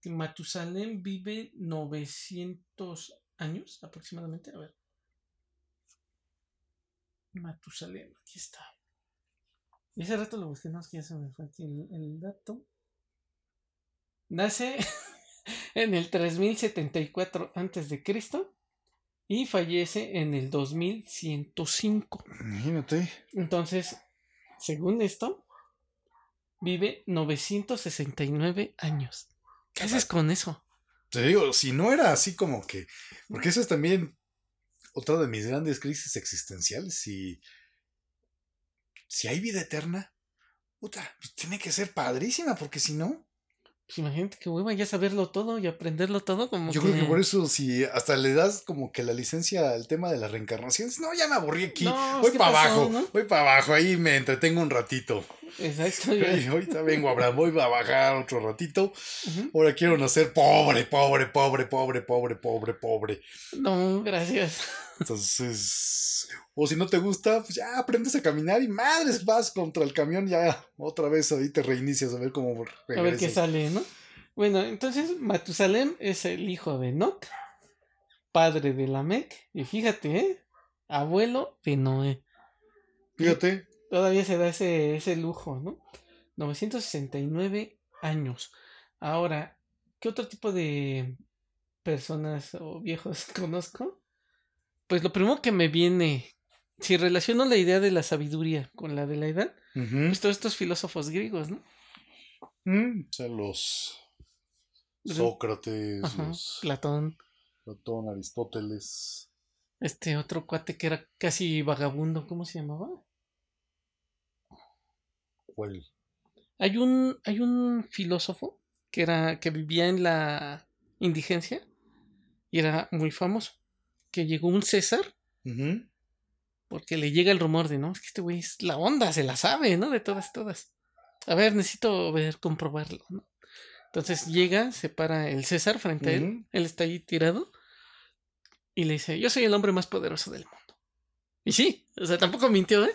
que Matusalem vive 900 años aproximadamente. A ver. Matusalem, aquí está. Y ese rato lo busqué, no es que ya se me fue aquí el, el dato. Nace en el 3074 antes de Cristo y fallece en el 2105. Imagínate. Entonces, según esto, vive 969 años. ¿Qué haces con eso? Te digo, si no era así como que. Porque esa es también otra de mis grandes crisis existenciales. Si, si hay vida eterna, puta, pues tiene que ser padrísima, porque si no. Pues imagínate que hueva ya saberlo todo y aprenderlo todo como Yo creo que por eso, si hasta le das como que la licencia al tema de la reencarnación, no, ya me aburrí aquí. No, voy ¿qué para abajo, no? voy para abajo, ahí me entretengo un ratito. Exacto. Ya. ahorita vengo a hablar, voy a bajar otro ratito. Ahora quiero nacer pobre, pobre, pobre, pobre, pobre, pobre, pobre. No, gracias. Entonces, o si no te gusta, pues ya aprendes a caminar y madres, vas contra el camión, ya otra vez ahí te reinicias a ver cómo A ver qué sale, ¿no? Bueno, entonces Matusalem es el hijo de Enoch, padre de Lamec, y fíjate, ¿eh? Abuelo de Noé. Fíjate, Todavía se da ese, ese lujo, ¿no? 969 años. Ahora, ¿qué otro tipo de personas o viejos conozco? Pues lo primero que me viene, si relaciono la idea de la sabiduría con la de la edad, pues todos estos filósofos griegos, ¿no? mm, o sea, los. Sócrates, Ajá, los Platón. Platón, Aristóteles, este otro cuate que era casi vagabundo, ¿cómo se llamaba? Hay un, hay un filósofo que era, que vivía en la indigencia y era muy famoso. Que llegó un César, porque le llega el rumor de, no, es que este güey es la onda, se la sabe, ¿no? De todas, todas. A ver, necesito ver, comprobarlo, ¿no? Entonces llega, se para el César frente a él, él está ahí tirado, y le dice, yo soy el hombre más poderoso del mundo. Y sí, o sea, tampoco mintió, ¿eh?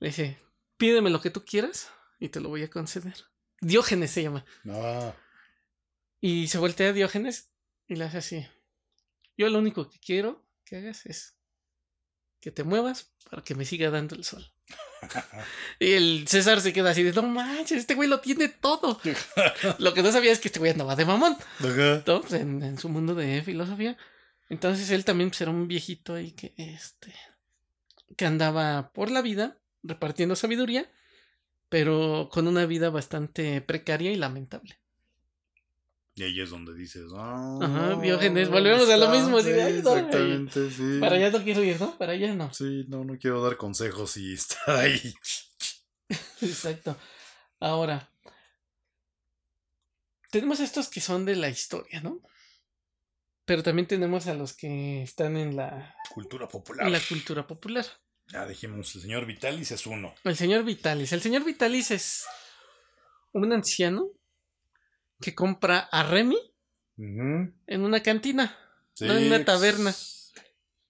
Le dice, pídeme lo que tú quieras y te lo voy a conceder. Diógenes se llama. Ah, Y se voltea a Diógenes y le hace así. Yo lo único que quiero que hagas es que te muevas para que me siga dando el sol. Y el César se queda así de, no manches, este güey lo tiene todo. Lo que no sabía es que este güey andaba de mamón. ¿no? Pues en, en su mundo de filosofía. Entonces él también pues, era un viejito ahí que, este, que andaba por la vida repartiendo sabiduría, pero con una vida bastante precaria y lamentable. Y ahí es donde dices, ah, Ajá, Diógenes, volvemos a lo mismo, de, ay, exactamente, sí. Para allá no quiero ir, ¿no? Para allá no. Sí, no, no quiero dar consejos y estar ahí. Exacto. Ahora, tenemos estos que son de la historia, ¿no? Pero también tenemos a los que están en la, Cultura popular. en la cultura popular. Ya dijimos, el señor Vitalis es uno. El señor Vitalis. El señor Vitalis es un anciano que compra a Remy en una cantina, Sí, no en una taberna.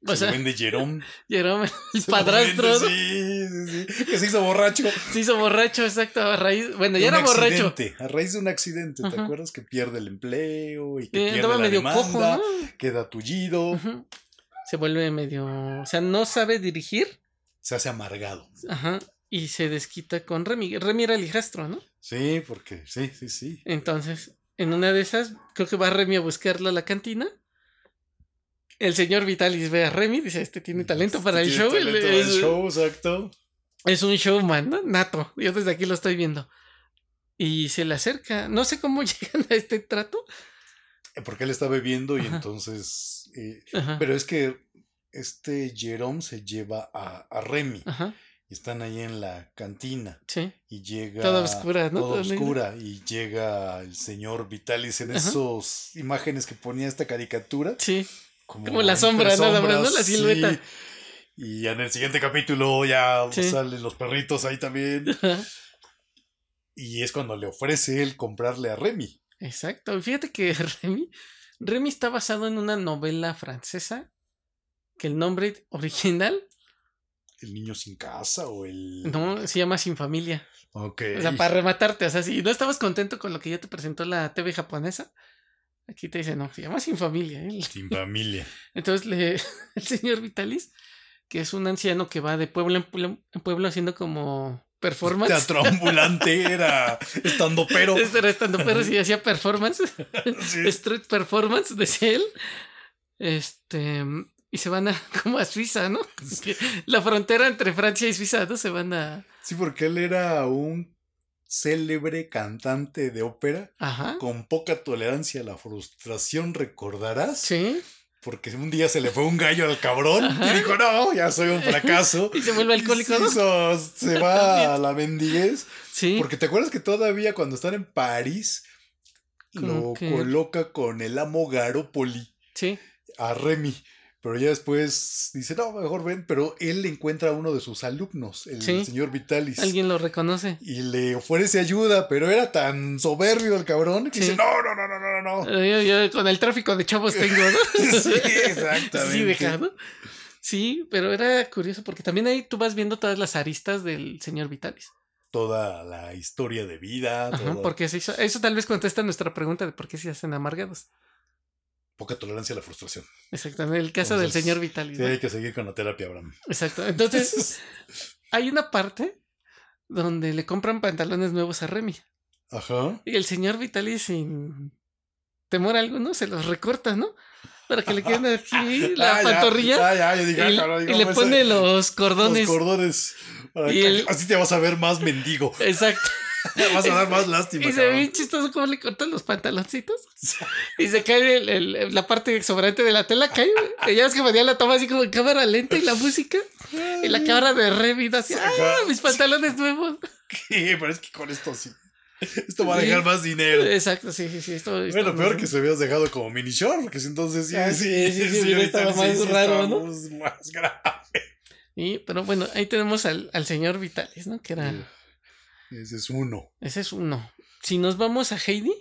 O Se sea, lo vende Jerome. Jerome, el Se padrastro. Sí, sí, sí. Que se hizo borracho. se hizo borracho, exacto, a raíz, bueno, ya era borracho. accidente, A raíz de un accidente, ¿te acuerdas? Que pierde el empleo y que Eh, pierde la medio demanda, cojo, ¿no? queda tullido. Se vuelve medio, o sea, no sabe dirigir, se hace amargado. ajá, y se desquita con Remy. Remy era el hijastro, ¿no? Sí, porque sí, sí, sí. Entonces, en una de esas, creo que va Remy a buscarlo a la cantina. El señor Vitalis ve a Remy, dice, este tiene talento para el show. talento el es, show, exacto. es un showman, ¿no? Nato. Yo desde aquí lo estoy viendo. Y se le acerca. No sé cómo llegan a este trato. Eh, Porque él está bebiendo y Ajá. entonces. eh, pero es que este Jerome se lleva a, a Remy Ajá. y están ahí en la cantina Sí. y llega. Toda oscura, ¿no? Toda oscura y llega el señor Vitalis en esos imágenes que ponía esta caricatura. Sí. Como, Como la sombra, nada más, ¿no? La silueta. sí. Y en el siguiente capítulo ya Sí. salen los perritos ahí también. Y es cuando le ofrece él comprarle a Remy. Exacto. Fíjate que Remy, Remy está basado en una novela francesa que el nombre original El niño sin casa o el. no se llama Sin Familia. Ok. O sea, para rematarte, o sea, si no estabas contento con lo que ya te presentó la TV japonesa, aquí te dice, no, se llama Sin Familia. ¿eh? Sin familia. Entonces le, el señor Vitalis, que es un anciano que va de pueblo en pueblo, en pueblo haciendo como performance. Teatro ambulante era estando pero. Era estando perros y hacía performance. Sí. Street performance, decía él. Este. Y se van a como a Suiza, ¿no? La frontera entre Francia y Suiza, ¿no? Se van a. Sí, porque él era un célebre cantante de ópera Ajá. con poca tolerancia a la frustración, recordarás. Sí. Porque un día se le fue un gallo al cabrón Ajá. y dijo, no, ya soy un fracaso. Y se vuelve alcohólico, Y ¿no? se hizo- se va a la mendiguez. Sí. Porque te acuerdas que todavía cuando están en París lo que- coloca con el amo Garopoli Sí. a Remy. Pero ya después dice, no, mejor ven. Pero él encuentra a uno de sus alumnos, el Sí. señor Vitalis. Alguien lo reconoce. Y le ofrece ayuda, pero era tan soberbio el cabrón que Sí. dice, no, no, no, no, no, no. no". Eh, Yo, yo con el tráfico de chavos tengo, ¿no? sí, exactamente. Sí, dejado. Sí, pero era curioso porque también ahí tú vas viendo todas las aristas del señor Vitalis. Toda la historia de vida, Ajá, toda- porque se hizo- eso tal vez contesta nuestra pregunta de por qué se hacen amargados. Poca tolerancia a la frustración. Exacto, en el caso del señor Vitalis. Sí, ¿no? hay que seguir con la terapia, Abraham. Exacto. Entonces, hay una parte donde le compran pantalones nuevos a Remy. Ajá. Y el señor Vitalis, sin temor alguno, se los recorta, ¿no? Para que le queden aquí la Ah, pantorrilla. ya, yo dije, y, caray, y ¿cómo le ese- pone los cordones. Los cordones. Para Y que- el- Así te vas a ver más mendigo. Exacto. Vas a dar más lástima. Y se ve bien chistoso cómo le cortan los pantaloncitos. y se cae el, el, la parte sobrante de la tela, cae. Y ya ves que venía la toma así como en cámara lenta y la música. Y la cámara de Revit así, ¡ah! Mis pantalones nuevos. ¿Qué? Pero es que con esto sí. Esto va a dejar más dinero. Exacto, sí, sí, sí. Esto, bueno, peor que se habías dejado como mini short, porque entonces sí, ah, sí, sí, sí, sí, estaba más raro, ¿no? Más grave. Y, pero bueno, ahí tenemos al, al señor Vitalis, ¿no? Que era. Ese es uno. Ese es uno. Si nos vamos a Heidi.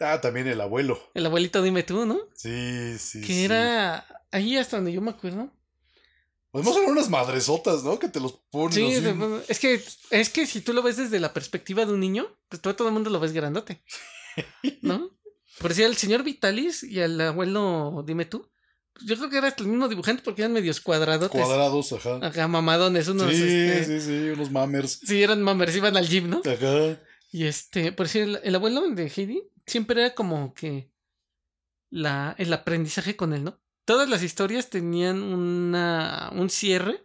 Ah, también el abuelo. El abuelito, dime tú, ¿no? Sí, sí. Que era. Ahí hasta donde yo me acuerdo. Pues son unas madresotas, ¿no? Que te los ponen. Sí, es que, es que si tú lo ves desde la perspectiva de un niño, pues todo, el mundo lo ves grandote. ¿No? Por decir, el señor Vitalis y el abuelo, dime tú. Pues yo creo que era el mismo dibujante porque eran medios cuadrados. Cuadrados, ajá. Ajá, mamadones, unos. Sí, este, sí, sí, unos mamers. Sí, eran mamers, iban al gym, ¿no? Ajá. Y este, por decir, el, el abuelo de Heidi siempre era como que la, el aprendizaje con él, ¿no? todas las historias tenían una, un cierre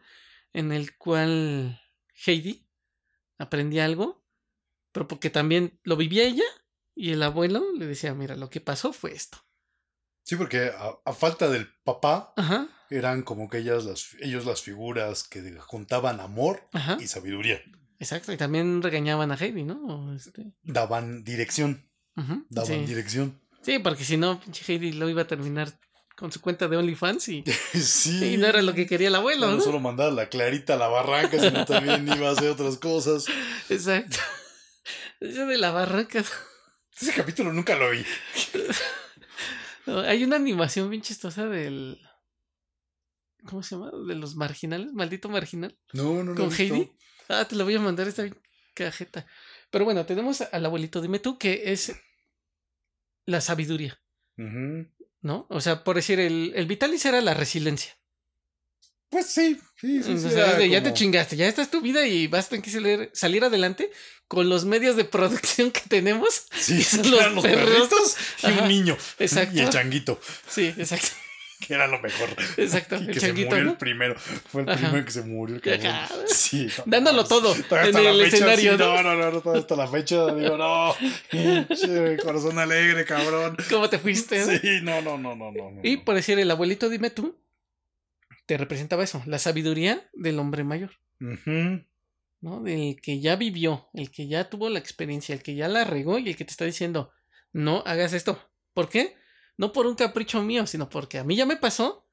en el cual Heidi aprendía algo, pero porque también lo vivía ella y el abuelo le decía, mira, lo que pasó fue esto. Sí, porque a, falta del papá, eran como que ellas las, ellos las figuras que juntaban amor y sabiduría. Exacto, y también regañaban a Heidi, ¿no? Este... Daban dirección. Daban dirección. Sí, porque si no, Heidi lo iba a terminar con su cuenta de OnlyFans y, y no era lo que quería el abuelo. No, solo mandaba la clarita a la barranca, sino también iba a hacer otras cosas. Exacto. Eso de la barranca. Ese capítulo nunca lo vi. hay una animación bien chistosa del. ¿Cómo se llama? De los marginales, maldito marginal. No, no, no. Con Heidi. Ah, te lo voy a mandar esta cajeta. Pero bueno, tenemos al abuelito, dime tú, que es la sabiduría. ¿no? O sea, por decir, el, el Vitalis era la resiliencia. Pues sí, sí, sí. ya te chingaste, ya esta es tu vida y vas a tener que salir, salir adelante con los medios de producción que tenemos. Sí, son los, perritos y un niño. Exacto. Y el changuito. Sí, exacto. que era lo mejor. Exacto. el que se murió el primero. Fue el primero que se murió. Sí. Dándolo todo en el escenario. no, no, no, no, hasta la fecha digo, no. corazón alegre, cabrón. ¿Cómo te fuiste? Sí, no, no, no, no, no. Y por decir, el abuelito, dime tú, te representaba eso, la sabiduría del hombre mayor. ¿No? Del que ya vivió, el que ya tuvo la experiencia, el que ya la regó y el que te está diciendo, no hagas esto. ¿Por qué? No por un capricho mío, sino porque a mí ya me pasó,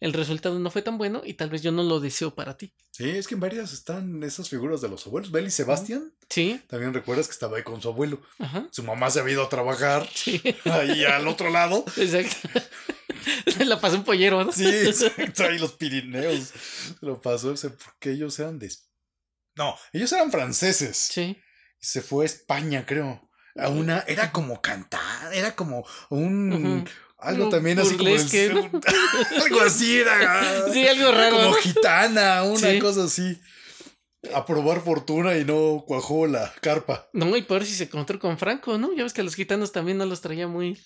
el resultado no fue tan bueno y tal vez yo no lo deseo para ti. Sí, es que en varias están esas figuras de los abuelos. Belly Sebastián. Sí. También recuerdas que estaba ahí con su abuelo. Ajá. Su mamá se había ido a trabajar. Sí. Ahí al otro lado. Exacto. La pasó un pollero, ¿no? Sí, exacto. Ahí los Pirineos. Lo pasó, porque ellos eran de. No, ellos eran franceses. Sí. Se fue a España, creo a una, era como cantar, era como un, algo también así como algo así era, sí, algo raro, como gitana, una cosa así. A probar fortuna y no cuajó la carpa. No, y por si se encontró con Franco, ¿no? Ya ves que a los gitanos también no los traía muy.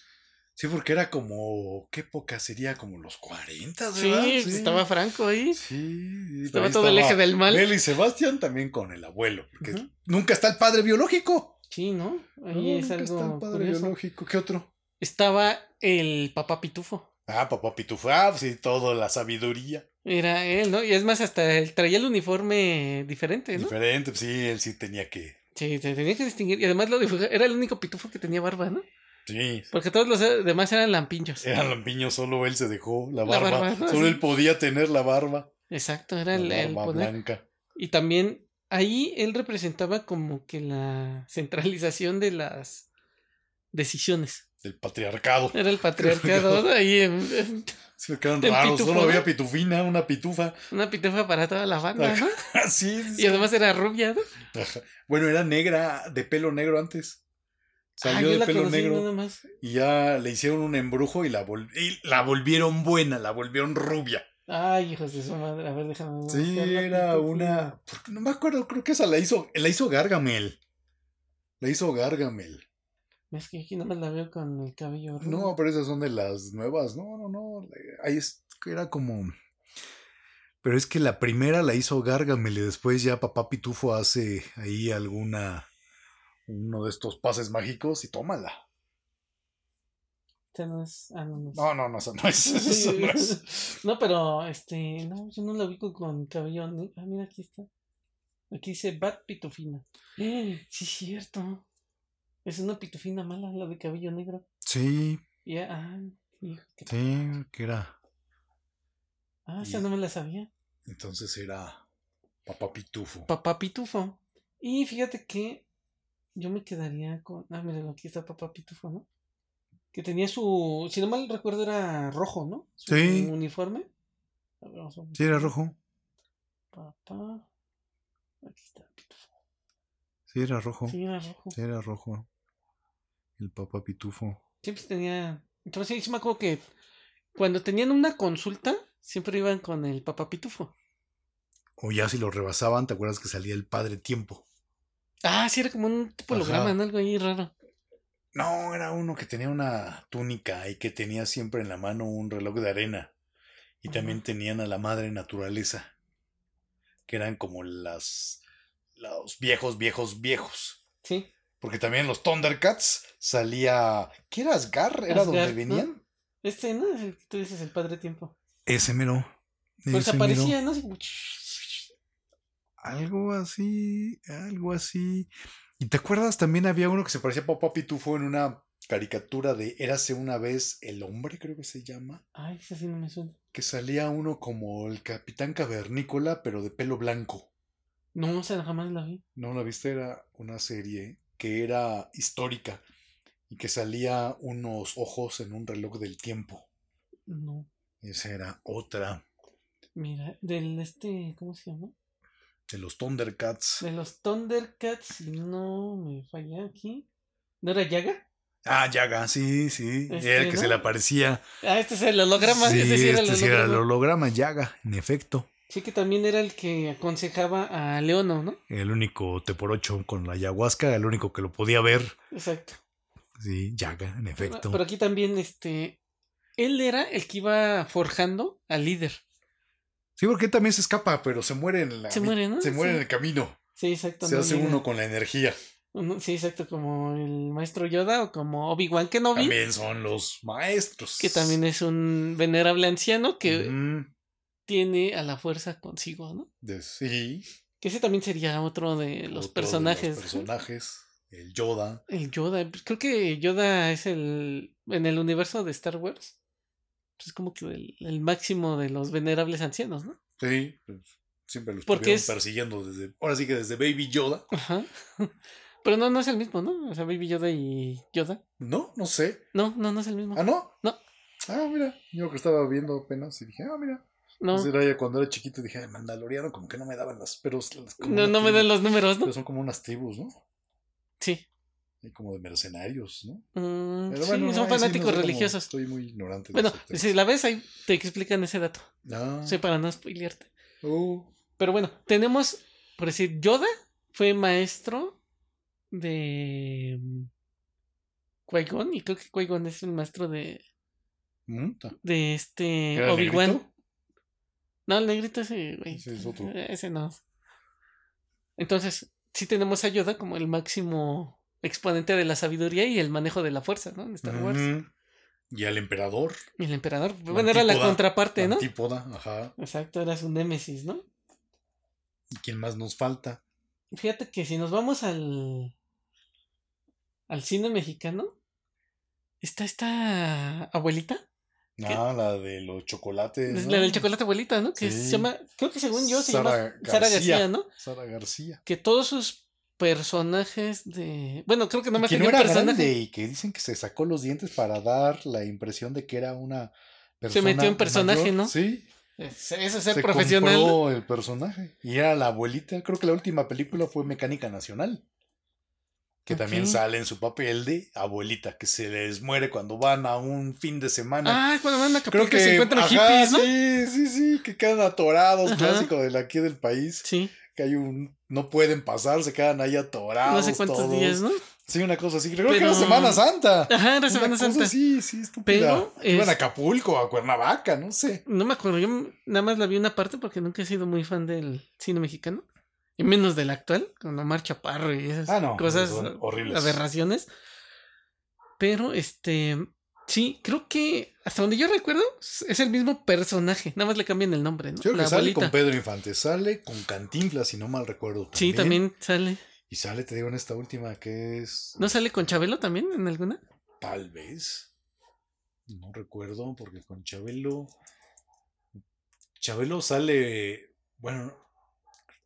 Sí, porque era como. ¿Qué época sería? Como los 40, ¿verdad? Sí, estaba Franco ahí. Sí. Estaba todo el eje del mal. Él y Sebastián también con el abuelo. Porque nunca está el padre biológico. Sí, ¿no? Ahí es algo. Está el padre biológico. ¿Qué otro? Estaba el papá pitufo. Ah, papá pitufo. Ah, sí, todo, la sabiduría. Era él, ¿no? Y es más, hasta él traía el uniforme diferente, ¿no? Diferente, sí, él sí tenía que. Sí, tenía que distinguir. Y además lo era el único pitufo que tenía barba, ¿no? Sí. Porque todos los demás eran lampiños. Eran lampiños, solo él se dejó la barba. solo él podía tener la barba. Exacto, era el, barba blanca. Y también ahí él representaba como que la centralización de las decisiones. El patriarcado. Era el patriarcado, ahí en, Se me quedan raros, solo había pitufina, una pitufa. Una pitufa para toda la banda, ¿no? sí, Y además era rubia, ¿no? Bueno, era negra, de pelo negro antes. Salió ah, de pelo negro. Y ya le hicieron un embrujo y la, y la volvieron buena, la volvieron rubia. Ay, hijos de su madre. A ver, déjame. Sí, era una. No me acuerdo, creo que esa la hizo. La hizo Gargamel. La hizo Gargamel. Es que aquí no me la veo con el cabello No, pero esas son de las nuevas. No, no, no. Ahí es, era como. Pero es que la primera la hizo Gargamel y después ya Papá Pitufo hace ahí alguna. uno de estos pases mágicos y tómala. No es. Ah, no, no. es. No, no, no, eso no es. Eso no es. No, pero este, no, yo no la ubico con cabello. Ah, mira, aquí está. Aquí dice Bat Pitufina. Eh, sí, es cierto. Es una pitufina mala, la de cabello negro. Sí, Ya, ah, hijo, qué- sí, que era. Ah, esa Y- no me la sabía. Entonces era Papá Pitufo. Papá Pitufo. Y fíjate que yo me quedaría con. Ah, mira, aquí está Papá Pitufo, ¿no? Que tenía su. Si no mal recuerdo, era rojo, ¿no? Su Sí. uniforme. A ver, vamos a Sí, era rojo. Papá. Aquí está Pitufo. Sí, era rojo. Sí, era rojo. Sí, era rojo. El Papá Pitufo. Siempre tenía. Entonces sí me acuerdo que cuando tenían una consulta, siempre iban con el papá pitufo. O ya si lo rebasaban, ¿te acuerdas que salía el Padre Tiempo? Ah, sí, era como un tipo holograma, ¿no? Algo ahí raro. No, era uno que tenía una túnica y que tenía siempre en la mano un reloj de arena. Y también tenían a la madre naturaleza. Que eran como las. Los viejos, viejos, viejos. Sí. Porque también los Thundercats salía. ¿Qué era Asgar? ¿Era donde venían? Este, ¿no? Tú dices el padre tiempo. Ese mero. Pues ese aparecía, mero. ¿no? Algo así, algo así. ¿Y te acuerdas? También había uno que se parecía a Papá Pitufo en una caricatura de Érase una vez el hombre, creo que se llama. Ay, ese sí no me suena. Que salía uno como el Capitán Cavernícola, pero de pelo blanco. No, o sea, jamás la vi. ¿No la viste? Era una serie que era histórica y que salía unos ojos en un reloj del tiempo. No. Esa era otra Mira, del este, ¿cómo se llama? de los Thundercats. De los Thundercats, si no me falla aquí. ¿No era Yaga? Ah, Yaga, sí, sí. Este, era el que se le aparecía. Ah, este es el holograma. Sí, ese sí era el este sí era el holograma, Yaga, en efecto. Sí, que también era el que aconsejaba a Leono, ¿no? El único te por ocho con la ayahuasca, el único que lo podía ver. Exacto. Sí, Yaga, en efecto. Pero aquí también, este. Él era el que iba forjando al líder. Sí, porque él también se escapa, pero se muere en la Se muere, ¿no? Se muere Sí. en el camino. Sí, exacto. Se no hace uno con la energía. Sí, exacto, como el maestro Yoda o como Obi-Wan Kenobi, También son los maestros. que también es un venerable anciano que Mm, tiene a la fuerza consigo, ¿no? de- sí. Que ese también sería otro de los otro de los personajes. personajes. El Yoda. El Yoda, pues, creo que Yoda es el. En el universo de Star Wars. pues, Es como que el, el máximo de los venerables ancianos, ¿no? Sí. pues, siempre lo Porque es- persiguiendo desde. Ahora sí que desde Baby Yoda. Ajá. Pero no, no es el mismo, ¿no? O sea, Baby Yoda y Yoda. No, no sé. No, no, no es el mismo. Ah, no. No. Ah, mira. Yo que estaba viendo apenas y dije, ah, mira. No, era cuando era chiquito dije, "Ay, Mandaloriano, como que no me daban las. Pero como no, no me dan los números, ¿no? Pero son como unas tribus, ¿no? Sí. Y como de mercenarios, ¿no? Mm, Pero sí, bueno, no, son sí no fanáticos cómo- religiosos. Estoy muy ignorante. de Bueno, si la ves ahí te explican ese dato. Ah, Sí, para no spoilearte. oh, Pero bueno, tenemos, por decir, Yoda fue maestro de mm, Qui-Gon y creo que Qui-Gon es el maestro de, mm, de este ¿Era el Obi-Wan. No, el negrito ese, güey. Ese es otro. Eh, Ese no. Entonces, sí tenemos a Yoda como el máximo exponente de la sabiduría y el manejo de la fuerza, ¿no? En Star Wars. Y al emperador. Y el emperador, La bueno, era la contraparte, ¿no? Antípoda, ajá. Exacto, era su némesis, ¿no? ¿Y quién más nos falta? Fíjate que si nos vamos al al cine mexicano, está esta abuelita, Ah, la de los chocolates. la del chocolate abuelita, ¿no? Que Sí. se llama, creo que según yo se Sara llama Sara García. ¿no? Sara García. Que todos sus personajes de, bueno, creo que no Y que no era personaje. grande y que dicen que se sacó los dientes para dar la impresión de que era una persona metió en personaje, mayor. ¿no? Sí, Eso es ser se profesional. compró el personaje. Y era la abuelita. Creo que la última película fue Mecánica Nacional. Que también sale en su papel de abuelita, que se les muere cuando van a un fin de semana. Ah, cuando van a Creo Acapulco que se encuentran ajá, hippies, ¿no? Sí, sí, sí, que quedan atorados, Ajá. clásico de aquí del país. Sí, Que hay un. No pueden pasar, se quedan ahí atorados. no sé cuántos todos. días, ¿no? Sí, una cosa así. Creo que era Semana Santa. Ajá, era Semana cosa Santa. Sí, sí, estúpida. Pero, Iban a Acapulco, a Cuernavaca, no sé. No me acuerdo, yo nada más la vi una parte porque nunca he sido muy fan del cine mexicano. Y menos del actual, con Omar Chaparro y esas Ah, no, cosas, horribles. aberraciones. Pero, este, sí, creo que hasta donde yo recuerdo es el mismo personaje, nada más le cambian el nombre, ¿no? Yo creo La que sale abuelita. con Pedro Infante, sale con Cantinflas, si no mal recuerdo. Sí, también sale. Y sale, te digo, en esta última que es. ¿No sale con Chabelo también en alguna? Tal vez. No recuerdo, porque con Chabelo. Chabelo sale. Bueno,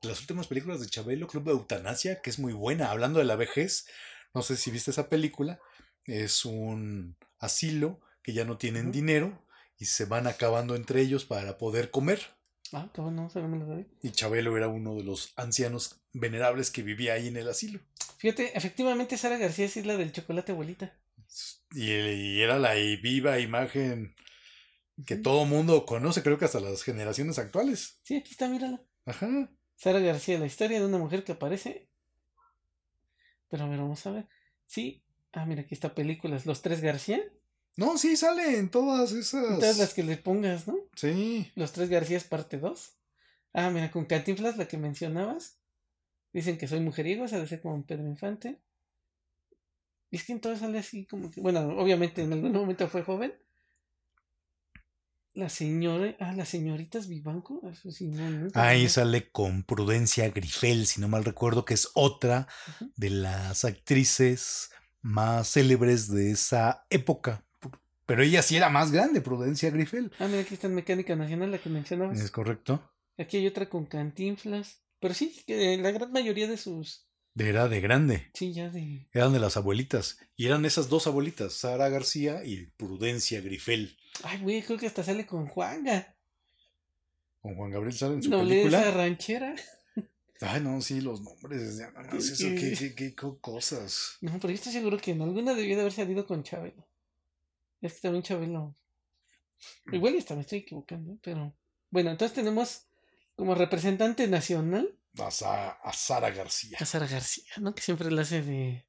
las últimas películas de Chabelo, Club de Eutanasia, que es muy buena, hablando de la vejez. No sé si viste esa película. Es un asilo que ya no tienen dinero y se van acabando entre ellos para poder comer. Ah, cabrón, no, no. Y Chabelo era uno de los ancianos venerables que vivía ahí en el asilo. Fíjate, efectivamente Sara García es la del chocolate abuelita. Y, y era la viva imagen que todo mundo conoce, creo que hasta las generaciones actuales. Sí, aquí está, mírala. Ajá. Sara García, la historia de una mujer que aparece. Pero a ver, vamos a ver. Sí. Ah, mira, aquí está películas. Los tres García. No, sí, sale en todas esas. Todas las que le pongas, ¿no? Sí. Los tres García parte 2. Ah, mira, con Cantinflas, la que mencionabas. Dicen que soy mujeriego, esa de ser como Pedro Infante. Y es que en todo sale así como que. Bueno, obviamente en algún momento fue joven. La señora. Ah, las señoritas Vivanco. Eso sí, no, Ahí sale con Prudencia Grifel, si no mal recuerdo, que es otra de las actrices más célebres de esa época. Pero ella sí era más grande, Prudencia Grifel. Ah, mira, aquí está en Mecánica Nacional, la que mencionabas. ¿Es correcto? Aquí hay otra con Cantinflas. Pero sí, que la gran mayoría de sus. Era de grande. Sí, ya de. Eran de las abuelitas. Y eran esas dos abuelitas, Sara García y Prudencia Grifel. Ay, güey, creo que hasta sale con Juanga. Con Juan Gabriel sale en su Nobleza película. ranchera. Ay, no, sí, los nombres, ya nada más eso, qué, qué, qué co- cosas. No, pero yo estoy seguro que en alguna debió de haber salido con Chabelo. Es que también Chabelo. Igual y hasta me estoy equivocando, pero. Bueno, entonces tenemos como representante nacional A, Sa- a Sara García. a Sara García, ¿no? Que siempre la hace de.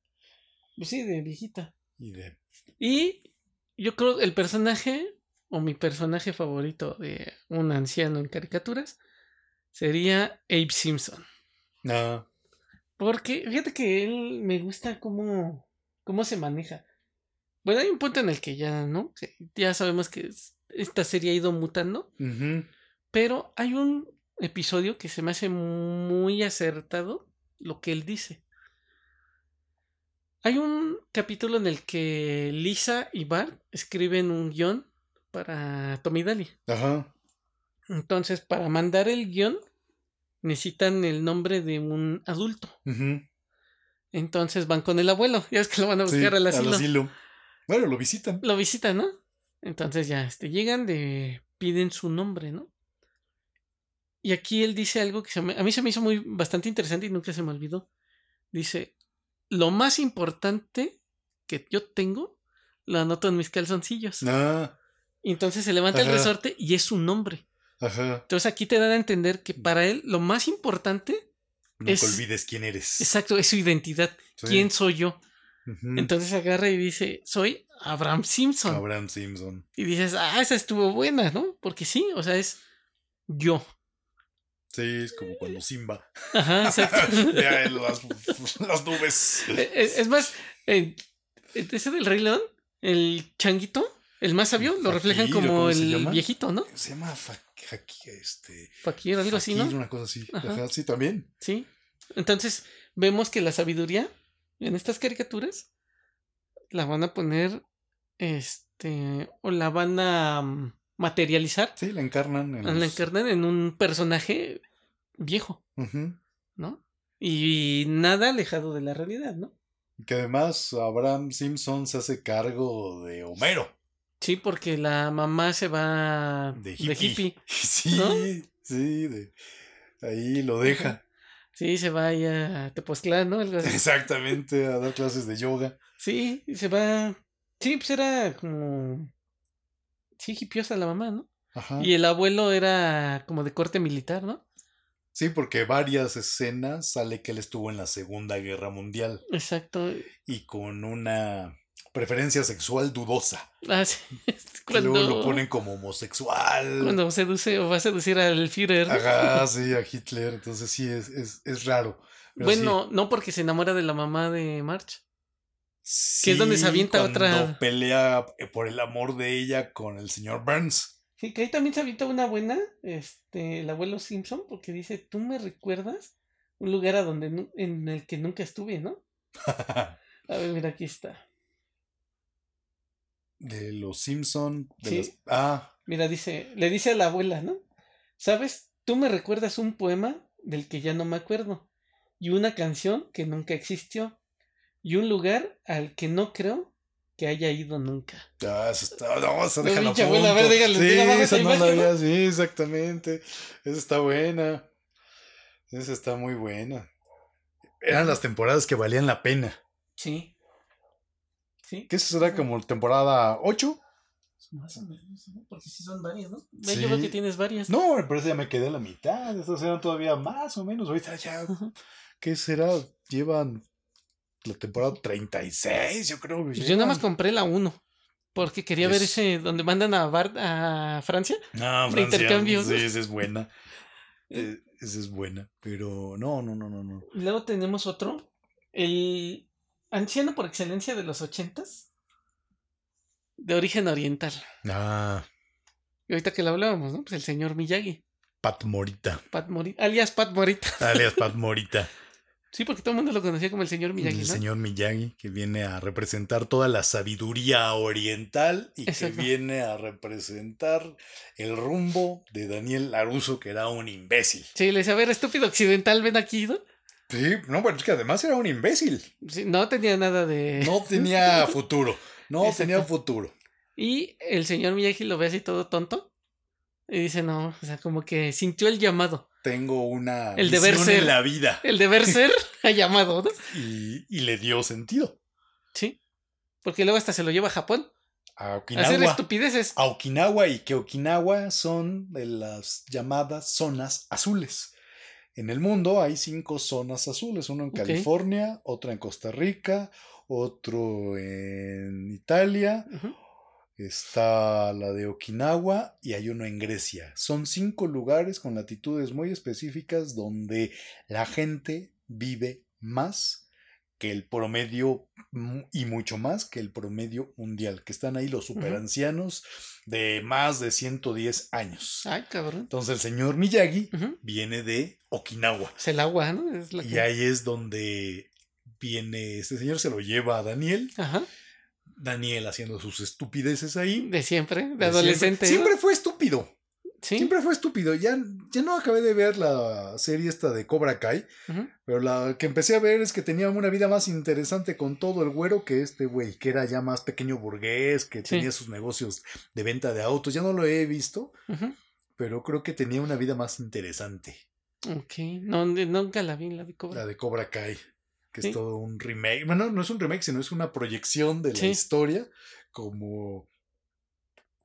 Pues sí, de viejita. Y de. Y yo creo el personaje, o mi personaje favorito de un anciano en caricaturas, sería Abe Simpson. Ah, Porque fíjate que él me gusta cómo, cómo se maneja. Bueno, hay un punto en el que ya, ¿no? Que ya sabemos que es- esta serie ha ido mutando, pero hay un episodio que se me hace muy acertado lo que él dice. Hay un capítulo en el que Lisa y Bart escriben un guion para Tommy Daly. Ajá. Entonces, para mandar el guion, necesitan el nombre de un adulto. Entonces van con el abuelo. Ya es que lo van a Sí, buscar al asilo. Bueno, lo visitan. Lo visitan, ¿no? Entonces ya este, llegan, de, piden su nombre, ¿no? Y aquí él dice algo que se me- a mí se me hizo muy bastante interesante y nunca se me olvidó. Dice, lo más importante que yo tengo, lo anoto en mis calzoncillos. Ah, entonces se levanta el resorte y es su nombre. ajá. Entonces aquí te dan a entender que para él lo más importante, Nunca Es- olvides quién eres. exacto, es su identidad. Sí. ¿Quién soy yo? Entonces agarra y dice, soy Abraham Simpson. Abraham Simpson. Y dices, ah, esa estuvo buena, ¿no? Porque sí, o sea, es yo. Sí, es como cuando Simba. Ajá, exacto. Las, las nubes. Eh, eh, es más, eh, ese del Rey León, el changuito, el más sabio, lo reflejan Fakir, ¿o como el viejito, ¿no? Se llama Fa- Faki- este. Fakir, algo así, ¿no? Fakir, Una cosa así. Ajá. Ajá, sí, también. Sí. Entonces, vemos que la sabiduría en estas caricaturas la van a poner, este, o la van a mm, materializar, Sí, la encarnan. En la los- encarnan en un personaje viejo. ¿no? Y nada alejado de la realidad, ¿no? Que además Abraham Simpson se hace cargo de Homero. Sí, porque la mamá se va De de hippie. Sí, ¿No? sí, de- ahí lo deja. Sí, se va ahí a Tepoztlán, ¿no? Algo así. Exactamente, a dar clases de yoga. Sí, y se va. Sí, pues era como. Sí, hippiosa la mamá, ¿no? Ajá. Y el abuelo era como de corte militar, ¿no? Sí, porque varias escenas sale que él estuvo en la Segunda Guerra Mundial Exacto. y con una preferencia sexual dudosa. Ah, sí, que luego lo Cuando- ponen como homosexual. Cuando seduce o va a seducir al Führer. Ajá, sí, a Hitler. Entonces sí, es, es, es raro. Bueno, no porque se enamora de la mamá de March. sí, que es donde se avienta cuando otra- pelea eh, por el amor de ella con el señor Burns. Sí, que ahí también se avienta una buena, este, el abuelo Simpson, porque dice, tú me recuerdas un lugar a donde en el que nunca estuve, ¿no? A ver, mira, aquí está. de los Simpson. De Sí. las- ah, Mira, dice, le dice a la abuela, ¿no? ¿Sabes? Tú me recuerdas un poema del que ya no me acuerdo, y una canción que nunca existió, y un lugar al que no creo que haya ido nunca. ah, eso está. No, eso No, déjalo abuela, a ver, Sí, esa esa no la había- sí, exactamente. Esa está buena. Esa está muy buena. Eran las temporadas que valían la pena. Sí. Sí. ¿Qué eso será como temporada 8? Más o menos, ¿no? Porque sí son varias, ¿no? Sí. Yo veo que tienes varias. No, parece que ya me quedé a la mitad. Estas eran todavía más o menos. Ahorita ya. ¿Qué será? Llevan la temporada 36, yo creo. Pues Yo nada más compré la 1. Porque quería ver Es- ese donde mandan a Bart a Francia. No, Francia, intercambio, Sí, esa es buena. Eh, esa es buena. Pero no, no, no, no, no. Luego tenemos otro. El anciano por excelencia de los ochentas. De origen oriental. Ah, Y ahorita que lo hablábamos, ¿no? Pues el señor Miyagi. Pat Morita. Pat Morita. Alias Pat Morita. Alias Pat Morita. Sí, porque todo el mundo lo conocía como el señor Miyagi, el ¿no? señor Miyagi, que viene a representar toda la sabiduría oriental y Exacto. que viene a representar el rumbo de Daniel Laruso, que era un imbécil. Sí, le decía, a ver, estúpido occidental, ven aquí, ¿no? Sí, no, pero es que además era un imbécil. Sí, no tenía nada de... No tenía futuro. No Exacto. tenía futuro. Y el señor Miyagi lo ve así todo tonto. Y dice, no, o sea, como que sintió el llamado. Tengo una El deber ser. en la vida. El deber ser ha llamado, ¿no? Y, y le dio sentido. Sí. Porque luego hasta se lo lleva a Japón. A A hacer Okinawa. estupideces. a Okinawa y que Okinawa son de las llamadas zonas azules. En el mundo hay cinco zonas azules, uno en. California, otra en Costa Rica, otro en Italia. Está la de Okinawa y hay uno en Grecia. Son cinco lugares con latitudes muy específicas donde la gente vive más que el promedio mm, y mucho más que el promedio mundial, que están ahí los superancianos de más de 110 años. Ay, cabrón. Entonces el señor Miyagi viene de Okinawa Es el agua, ¿no? Es la y que- ahí es donde viene este señor, se lo lleva a Daniel, Ajá. Daniel haciendo sus estupideces ahí. De siempre, de, De adolescente. Siempre, fue estúpido. Sí. Siempre fue estúpido. Ya, ya no acabé de ver la serie esta de Cobra Kai, pero la que empecé a ver es que tenía una vida más interesante con todo el güero que este güey, que era ya más pequeño burgués, que Sí. tenía sus negocios de venta de autos. Ya no lo he visto, pero creo que tenía una vida más interesante. Ok. No, de- nunca la vi, la vi cobra. La de Cobra Kai, que Sí. es todo un remake. Bueno, no es un remake, sino es una proyección de la Sí. historia como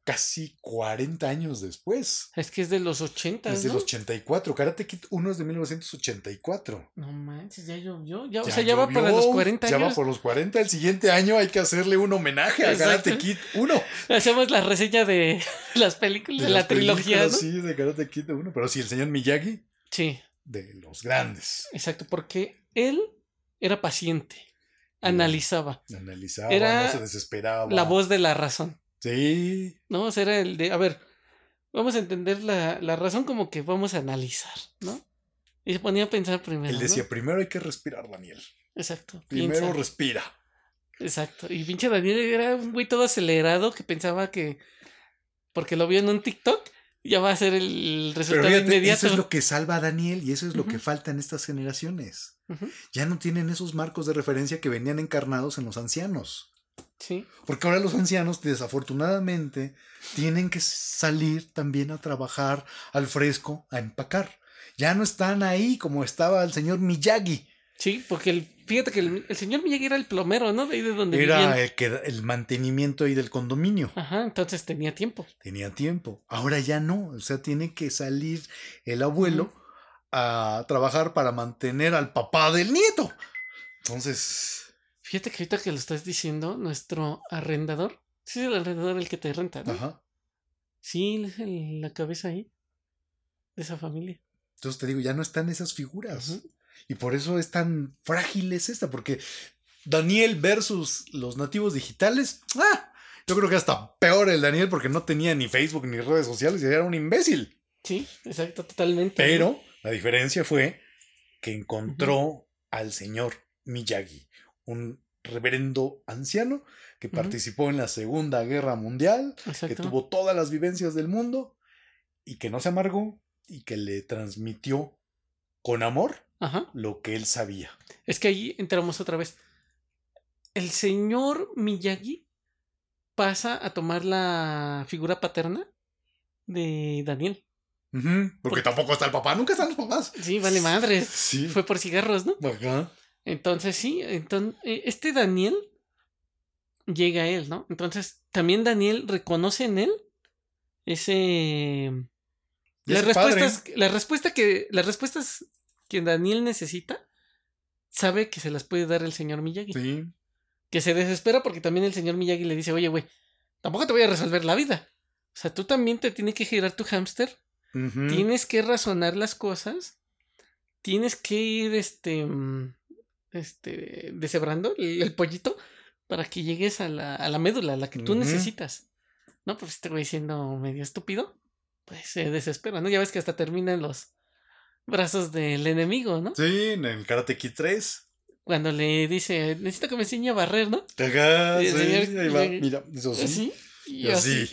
casi 40 años después. Es que es de los 80. Es ¿no? 84. Karate Kid 1 es de 1984. No manches, ya llovió. Ya, o Ya sea, ya va llovió, para los 40 Ya va años. por los 40. El siguiente año hay que hacerle un homenaje a Exacto. Karate Kid 1. Hacemos la reseña de las películas, de, la las trilogía, ¿no? Sí, de Karate Kid 1. Pero sí, el señor Miyagi, Sí, de los grandes. exacto, porque él era paciente, analizaba, Analizaba, Era no se desesperaba. la voz de la razón, Sí. ¿no? O sea, era el de, a ver, vamos a entender la, la razón como que vamos a analizar, ¿no? Y se ponía a pensar primero. Él ¿no? decía, primero hay que respirar, Daniel. Exacto. Primero piensa. respira. Exacto. Y pinche Daniel era un güey todo acelerado que pensaba que porque lo vio en un TikTok ya va a ser el Pero resultado fíjate, inmediato. eso es lo que salva a Daniel y eso es lo que falta en estas generaciones. Ya no tienen esos marcos de referencia que venían encarnados en los ancianos. Sí. Porque ahora los ancianos, desafortunadamente, tienen que salir también a trabajar al fresco, a empacar. Ya no están ahí como estaba el señor Miyagi. Sí, porque el, fíjate que el, el señor Miyagi era el plomero, ¿no? De ahí de donde Era vivían. el, que, el mantenimiento ahí del condominio. Ajá, entonces tenía tiempo. Tenía tiempo. Ahora ya no. O sea, tiene que salir el abuelo a trabajar para mantener al papá del nieto. Entonces, Fíjate que ahorita que lo estás diciendo, nuestro arrendador Sí, es el alrededor el que te renta, ¿no? Ajá. Sí, es el- la cabeza ahí. De esa familia. Entonces te digo, ya no están esas figuras. Y por eso es tan frágil es esta, porque Daniel versus los nativos digitales, ¡ah! yo creo que hasta peor el Daniel porque no tenía ni Facebook ni redes sociales y era un imbécil. Sí, exacto, totalmente. Pero la diferencia fue que encontró al señor Miyagi, un reverendo anciano que participó en la Segunda Guerra Mundial, que tuvo todas las vivencias del mundo y que no se amargó y que le transmitió con amor Ajá. lo que él sabía. Es que ahí entramos otra vez. El señor Miyagi pasa a tomar la figura paterna de Daniel. Porque tampoco está el papá, nunca están los papás. Sí, vale madres. Sí. Fue por cigarros, ¿no? Ajá. Entonces sí, entonces, este Daniel llega a él, ¿no? Entonces también Daniel reconoce en él ese las padre, respuestas, la respuesta que las respuestas que Daniel necesita sabe que se las puede dar el señor Miyagi. Sí. Que se desespera porque también el señor Miyagi le dice, oye, güey, tampoco te voy a resolver la vida. O sea, tú también te tienes que girar tu hámster, Tienes que razonar las cosas, tienes que ir, este, mm, este, deshebrando el, el pollito para que llegues a la, a la médula, a la que tú necesitas. No, pues este güey siendo medio estúpido, pues se desespera, ¿no? Ya ves que hasta terminan los brazos del enemigo, ¿no? Sí, en el Karate Kid 3. Cuando le dice, necesito que me enseñe a barrer, ¿no? Ajá, Sí, sí, señor, ahí va. Mira, eso sí. Sí. Y Y así.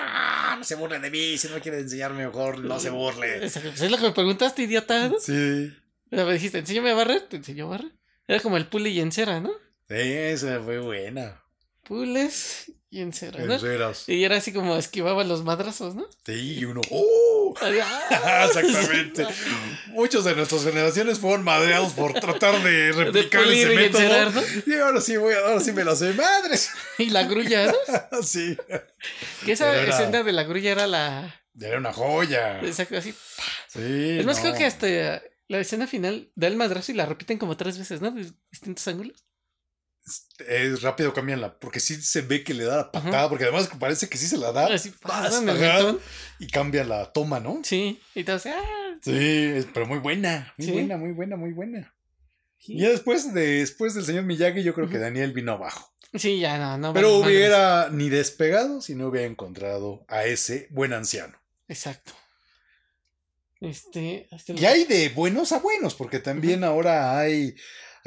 "Ah, no se burle de mí, si no quiere enseñarme mejor, no se burle. Exacto, pues es lo que me preguntaste, idiota. ¿no? Sí. Me dijiste, enséñame a barrer, te enseñó a barrer. Era como el pule y encera, ¿no? Esa fue buena. Pules y. En veras. Y era así como esquivaba los madrazos, ¿no? Sí, y uno. ¡Oh! ¡ah! Exactamente. Muchos de nuestras generaciones fueron madreados por tratar de De replicar pulir ese y método. encerar, ¿no? Y ahora sí voy, ahora sí me lo sé. ¡Madres! Y la grulla, ¿no? sí. Que esa era- escena de la grulla era la. Era una joya. Exacto, así. Sí. Es más, no. creo que hasta la escena final da el madrazo y la repiten como tres veces, ¿no? De distintos ángulos. Es rápido cambian la. Porque sí se ve que le da la patada. Porque además parece que sí se la da. Así. Y cambia la toma, ¿no? Sí, y te hace, ¡ah! Sí, pero muy buena. Muy Sí. buena, muy buena, muy buena. Sí. Y ya después, de, después del señor Miyagi, yo creo que. Daniel vino abajo. Sí, ya no, no. Pero hubiera ni despegado si no hubiera encontrado a ese buen anciano. Exacto. Este. este Y hay de buenos a buenos, porque también ahora hay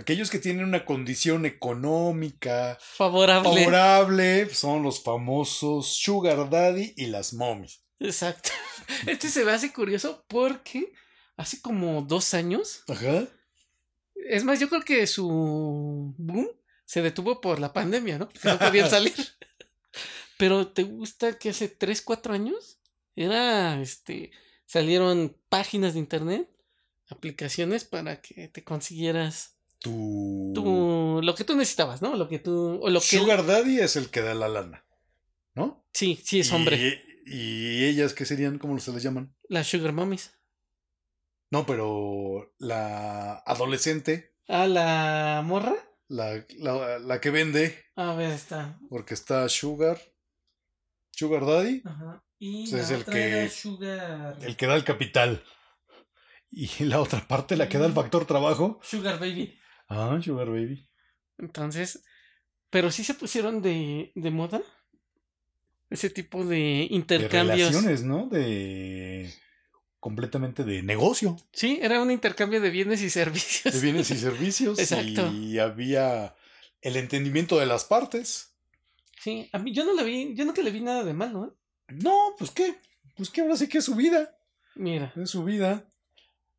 aquellos que tienen una condición económica favorable. favorable, son los famosos Sugar Daddy y las mommies. Exacto. Este se me hace curioso porque hace como dos años. Ajá. Es más, yo creo que su boom se detuvo por la pandemia, ¿no? Porque no podían salir. Pero ¿te gusta que hace tres, cuatro años? Era, este, salieron páginas de internet, aplicaciones para que te consiguieras Tu tu, lo que tú necesitabas, ¿no? Lo que tú, o lo que... Sugar Daddy es el que da la lana, ¿no? Sí, sí, es hombre. Y, ellas, ¿qué serían? ¿Cómo se les llaman? Las sugar mummies. No, pero la adolescente, Ah, la morra. la, la, la que vende, A ver, está. porque está Sugar, Sugar Daddy, Ajá. Y la es el otra que- Sugar. el que da el capital. Y la otra parte, la que da el factor trabajo. Sugar Baby. Ah, Sugar Baby. Entonces, pero sí se pusieron de, de moda ese tipo de De intercambios. relaciones, ¿no? De completamente de negocio, Sí, era un intercambio de bienes y servicios. de bienes y servicios. Exacto. Y había el entendimiento de las partes. Sí, a mí yo no le vi, yo nunca le vi nada de malo, ¿eh? No, pues qué, pues que ahora sí que es su vida, Mira, es su vida.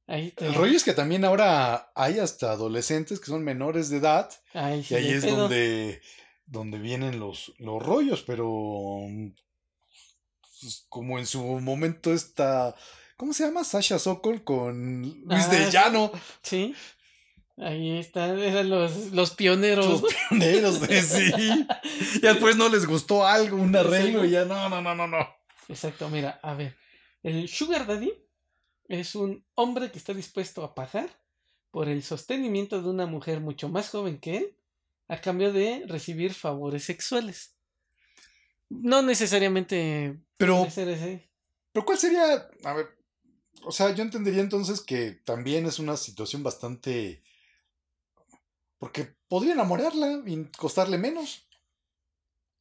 Ahí te El rollo es que también ahora hay hasta adolescentes que son menores de edad sí y ahí es pedo. donde, donde vienen los, los rollos, pero pues, como en su momento está, ¿cómo se llama? Sasha Sokol con Luis Ah, de sí. Llano, Sí. Ahí están, eran los, los pioneros. los pioneros de sí. Y después no les gustó algo, un arreglo y ya no, no, no, no, no. Exacto, mira, a ver. El Sugar Daddy es un hombre que está dispuesto a pagar por el sostenimiento de una mujer mucho más joven que él a cambio de recibir favores sexuales. No necesariamente. Pero, puede ser ese. pero ¿cuál sería? A ver, o sea, yo entendería entonces que también es una situación bastante... Porque podría enamorarla y costarle menos.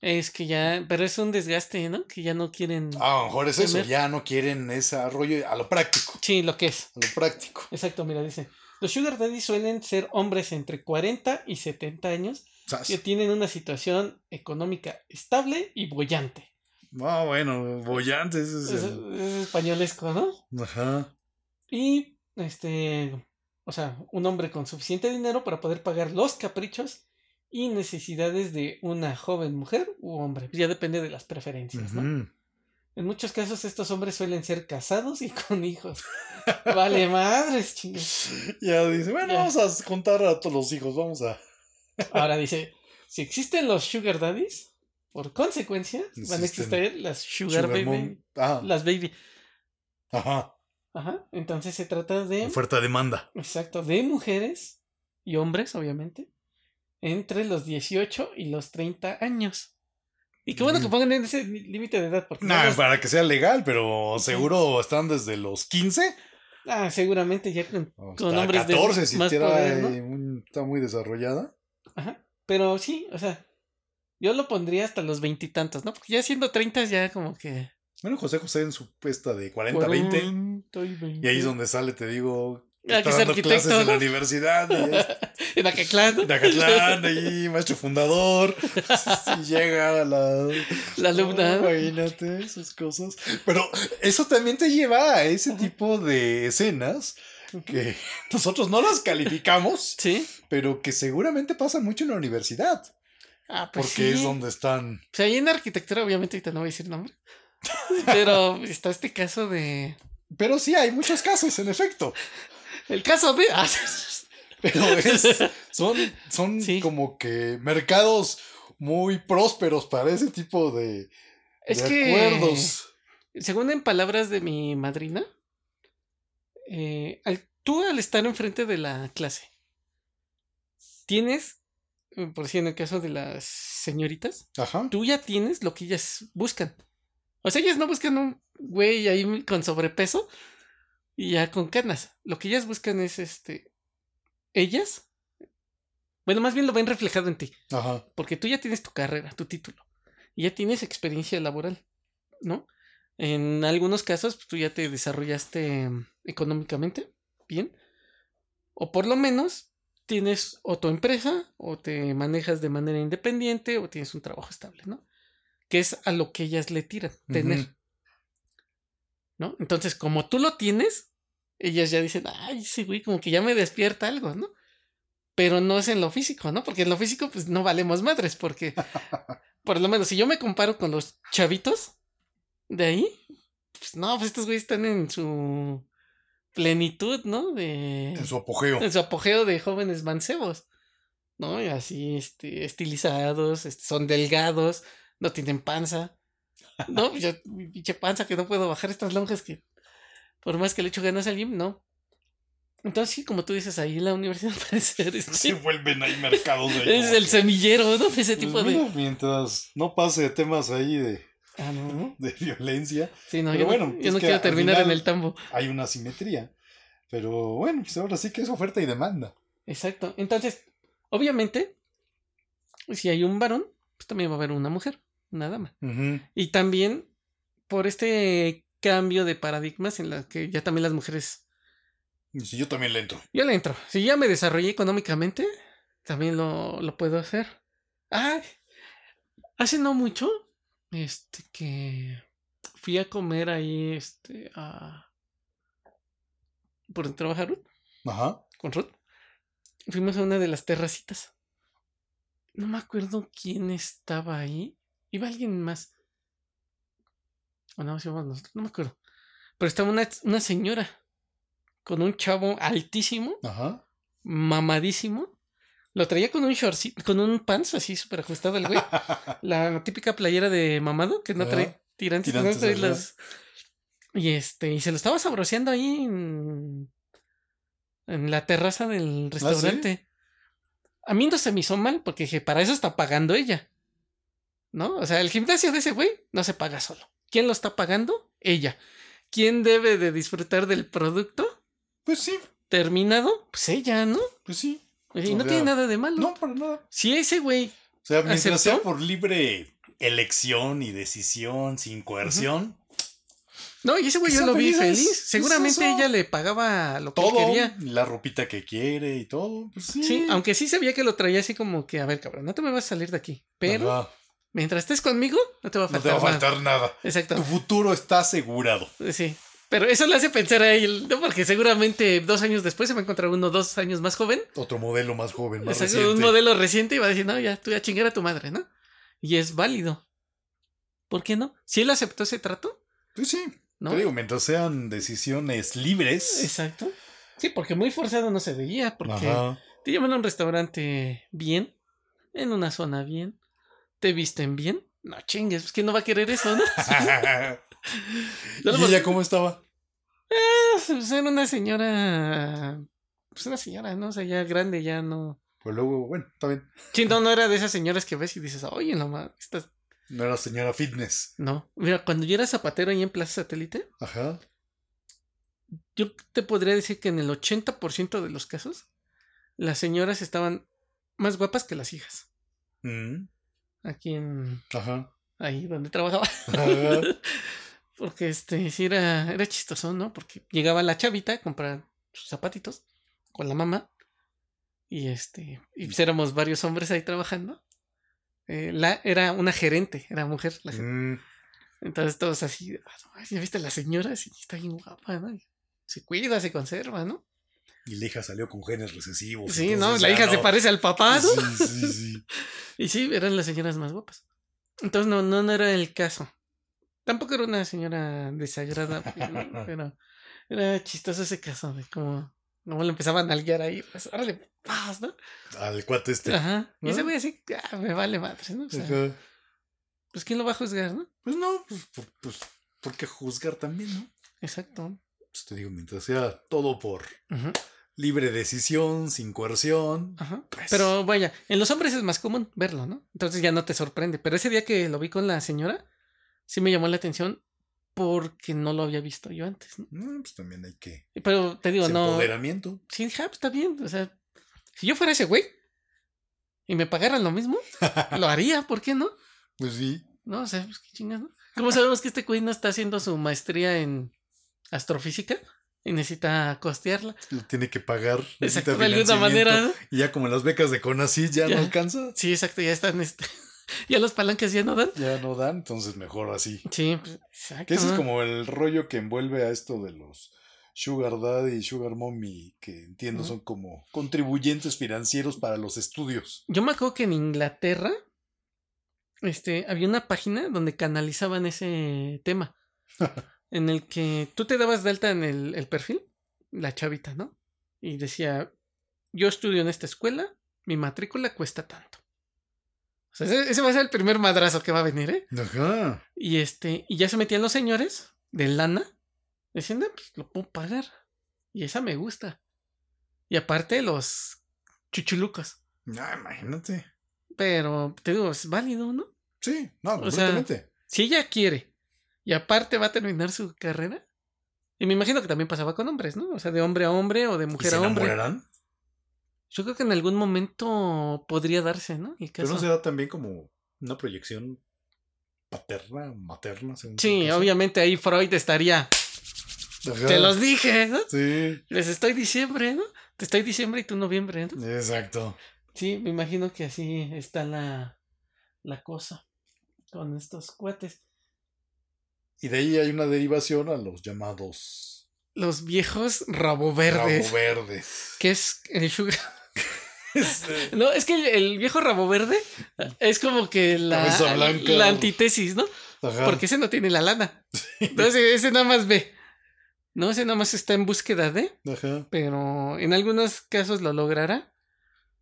Es que ya. Pero es un desgaste, ¿no? Que ya no quieren. A lo mejor es eso, ya no quieren ese rollo a lo práctico. Sí, lo que es. A lo práctico. Exacto, mira, dice. Los Sugar Daddy suelen ser hombres entre 40 y 70 años Sas. que tienen una situación económica estable y bollante. Ah, bueno, bollante, es Es, es españolesco, ¿no? Ajá. Y, este, o sea, un hombre con suficiente dinero para poder pagar los caprichos y necesidades de una joven mujer u hombre. Ya depende de las preferencias, ¿no? En muchos casos estos hombres suelen ser casados y con hijos. vale madres, chingos. Ya dice, bueno, Ya. vamos a contar a todos los hijos, vamos a... Ahora dice, si existen los sugar daddies, por consecuencia van a existir las sugar, baby. Ah, las baby. ajá. Ajá. Entonces se trata de, Oferta-demanda. exacto, de mujeres y hombres, obviamente, entre los 18 y los 30 años. Y qué bueno que Mm. pongan en ese límite de edad, porque Nah, luego- para que sea legal, pero Sí. seguro están desde los 15 ah, seguramente ya con, con hasta hombres 14 de si más poder, ¿no? un- está muy desarrollada. Ajá. Pero sí, o sea, yo lo pondría hasta los veintitantos, ¿no? Porque ya siendo 30 ya como que... Bueno, José José en su puesta de 40, 20. 40 y 20. Y ahí es donde sale, te digo, está que dando clases en la universidad. Y En Acatlán, de Acatlán, ahí, maestro fundador. Y llega la, La alumna. Oh, imagínate esas cosas. Pero eso también te lleva a ese tipo de escenas que nosotros no las calificamos, Sí. pero que seguramente pasan mucho en la universidad. Ah, pues Porque sí. es donde están. O sea, ahí en arquitectura, obviamente, ahorita no voy a decir nombre. Pero está este caso de. Pero sí, hay muchos casos, en efecto. El caso de. Pero es, son, son Sí. como que mercados muy prósperos para ese tipo de, es de que. acuerdos. Según en palabras de mi madrina, eh, al- tú al estar enfrente de la clase, tienes, por si en el caso de las señoritas, Ajá. tú ya tienes lo que ellas buscan. O sea, ellas no buscan un güey ahí con sobrepeso y ya con canas. Lo que ellas buscan es este. Ellas. Bueno, más bien lo ven reflejado en ti. Ajá. Porque tú ya tienes tu carrera, tu título. Y ya tienes experiencia laboral. ¿No? En algunos casos, pues, tú ya te desarrollaste mm, económicamente. Bien. O por lo menos tienes o tu empresa, o te manejas de manera independiente, o tienes un trabajo estable, ¿no? Que es a lo que ellas le tiran, tener. ¿No? Entonces, como tú lo tienes, ellas ya dicen, ay, sí, güey, como que ya me despierta algo, ¿no? Pero no es en lo físico, ¿no? Porque en lo físico, pues no valemos madres, porque, por lo menos, si yo me comparo con los chavitos de ahí, pues no, pues estos güeyes están en su plenitud, ¿no? De... En su apogeo. en su apogeo de jóvenes mancebos, ¿no? Y así, este, estilizados, este, son delgados, no tienen panza, ¿no? Yo, mi pinche panza que no puedo bajar estas lonjas que, por más que le echo ganas al gym, no. Entonces, sí, como tú dices, ahí en la universidad ser, este, Se vuelven ahí mercados de es el semillero, ese Pues tipo mira, de... mientras no pase temas ahí de, Ah, no, de violencia, Sí, no, Pero yo bueno, no, yo no quiero terminar final- en el tambo. hay una simetría. Pero bueno, pues ahora sí que es oferta y demanda. Exacto. Entonces, obviamente, si hay un varón, pues también va a haber una mujer, una dama. Ujú. Y también por este cambio de paradigmas en la que ya también las mujeres... Si yo también le entro. Yo le entro. Si ya me desarrollé económicamente, también lo, lo puedo hacer. Ah, hace no mucho, este, que fui a comer ahí, este, a... Por trabajar Ruth, Ajá. con Ruth. Fuimos a una de las terracitas. No me acuerdo quién estaba ahí. Iba alguien más. O no, íbamos nosotros, no me acuerdo. Pero estaba una, una señora con un chavo altísimo, Ajá. mamadísimo. Lo traía con un shortcito, con un pants así súper ajustado el güey. La típica playera de mamado que no trae tirantes, no trae las- Y este, y se lo estaba sabroseando ahí en, en la terraza del ¿Ah, sí? restaurante. A mí no se me hizo mal, porque dije, para eso está pagando ella. ¿No? O sea, el gimnasio de ese güey no se paga solo. ¿Quién lo está pagando? Ella. ¿Quién debe de disfrutar del producto Pues sí, terminado? Pues ella, ¿no? pues sí. Y no O tiene nada de malo. No, para nada. Si ese güey, O sea, mientras ¿Aceptó? sea por libre elección y decisión, sin coerción, no, y ese güey yo lo vi feliz. Seguramente ella le pagaba lo que él quería. la ropita que quiere y todo, pues sí. Sí, aunque sí sabía que lo traía así como que, a ver, cabrón, no te me vas a salir de aquí. Pero Ajá, mientras estés conmigo, no te va a no te faltar, va a nada. faltar nada. Exacto. Tu futuro está asegurado. Sí. Pero eso le hace pensar a él, ¿no? Porque seguramente dos años después se va a encontrar uno dos años más joven. Otro modelo más joven, más Exacto, reciente. un modelo reciente y va a decir, no, ya, tú ya chingar a tu madre, ¿no? Y es válido. ¿Por qué no? Si él aceptó ese trato, Pues sí. ¿no? Te digo, mientras sean decisiones libres. Exacto. Sí, porque muy forzado no se veía, porque Ajá. te llaman a un restaurante bien, en una zona bien, te visten bien. No chingues, pues, ¿quién no va a querer eso, no? ¿Y ella cómo estaba? Pues era una señora. Pues una señora, ¿no? O sea, ya grande, ya no. Pues luego, bueno, está bien. Sí, no, no era de esas señoras que ves y dices, oye, no mames, estás. No era señora fitness. No. Mira, cuando yo era zapatero ahí en Plaza Satélite, Ajá. yo te podría decir que en el 80% de los casos, las señoras estaban más guapas que las hijas. Mm, Aquí en. Ajá. Ahí donde trabajaba. Ajá. Porque este, sí era, era chistoso, ¿no? Porque llegaba la chavita a comprar sus zapatitos con la mamá. Y este, y pues éramos varios hombres ahí trabajando. Eh, la, era una gerente, era mujer. La. Mm, Entonces todos así, "Ay, ¿ya viste a la señora? Sí, está bien guapa, ¿no? Se cuida, se conserva, ¿no? Y la hija salió con genes recesivos. Sí, ¿no? La hija se parece al papá, ¿no? Sí, sí, sí. Y sí, eran las señoras más guapas. Entonces no, no, no era el caso. Tampoco era una señora desagradable, pero era chistoso ese caso de cómo, cómo le empezaban a nalguear ahí, pues, órale, paz, ¿no? Al cuate este. Ajá. Y ese güey así, ah, me vale madre, ¿no? O sea, Ajá. pues quién lo va a juzgar, ¿no? Pues no, pues, pues, pues, ¿por qué juzgar también, no? Exacto. Pues te digo, mientras sea todo por Ujú, libre decisión, sin coerción. Ajá. pues, Pero vaya, en los hombres es más común verlo, ¿no? Entonces ya no te sorprende. Pero ese día que lo vi con la señora, sí me llamó la atención porque no lo había visto yo antes, ¿no? no, pues también hay que. Pero te digo, no. Empoderamiento. Sí, ah, pues está bien. O sea, si yo fuera ese güey y me pagaran lo mismo, lo haría, ¿por qué no? Pues sí. No, o sea, pues qué chingas, ¿no? ¿Cómo sabemos que este güey no está haciendo su maestría en astrofísica y necesita costearla? Lo tiene que pagar. Exacto, de alguna manera. Y ya como las becas de CONACYT ya, Ya. no alcanza. Sí, exacto, ya están, este, ya los palancas ya no dan. Ya no dan, entonces mejor así. Sí, pues, exacto. Que ese es como el rollo que envuelve a esto de los Sugar Daddy y Sugar Mommy, que entiendo son como contribuyentes financieros para los estudios. Yo me acuerdo que en Inglaterra, este, había una página donde canalizaban ese tema. en el que tú te dabas de alta en el, el perfil, la chavita, ¿no? Y decía, yo estudio en esta escuela, mi matrícula cuesta tanto. O sea, ese, ese va a ser el primer madrazo que va a venir, ¿eh? Ajá. Y este, y ya se metían los señores de lana, diciendo, pues lo puedo pagar. Y esa me gusta. Y aparte los chuchulucos. Ah, imagínate. Pero te digo, es válido, ¿no? Sí, no, O sea, completamente. Si ella quiere y aparte va a terminar su carrera. Y me imagino que también pasaba con hombres, ¿no? O sea, de hombre a hombre o de ¿Y mujer se a hombre. enamorarán? Yo creo que en algún momento podría darse, ¿no? El Pero no será también como una proyección paterna, materna, según Sí, obviamente ahí Freud estaría. Ajá. Te los dije, ¿no? Sí, Les estoy diciembre, ¿no? Te estoy diciembre y tú noviembre, ¿no? exacto. Sí, me imagino que así está la, la cosa con estos cuates. Y de ahí hay una derivación a los llamados Los viejos rabo verdes. rabo verdes. Que es el sugar. Este, No, es que el, el viejo rabo verde es como que la, blanca. la antítesis, ¿no? Ajá. Porque ese no tiene la lana. Entonces ese nada más ve. No, ese nada más está en búsqueda de, Ajá. pero en algunos casos lo logrará.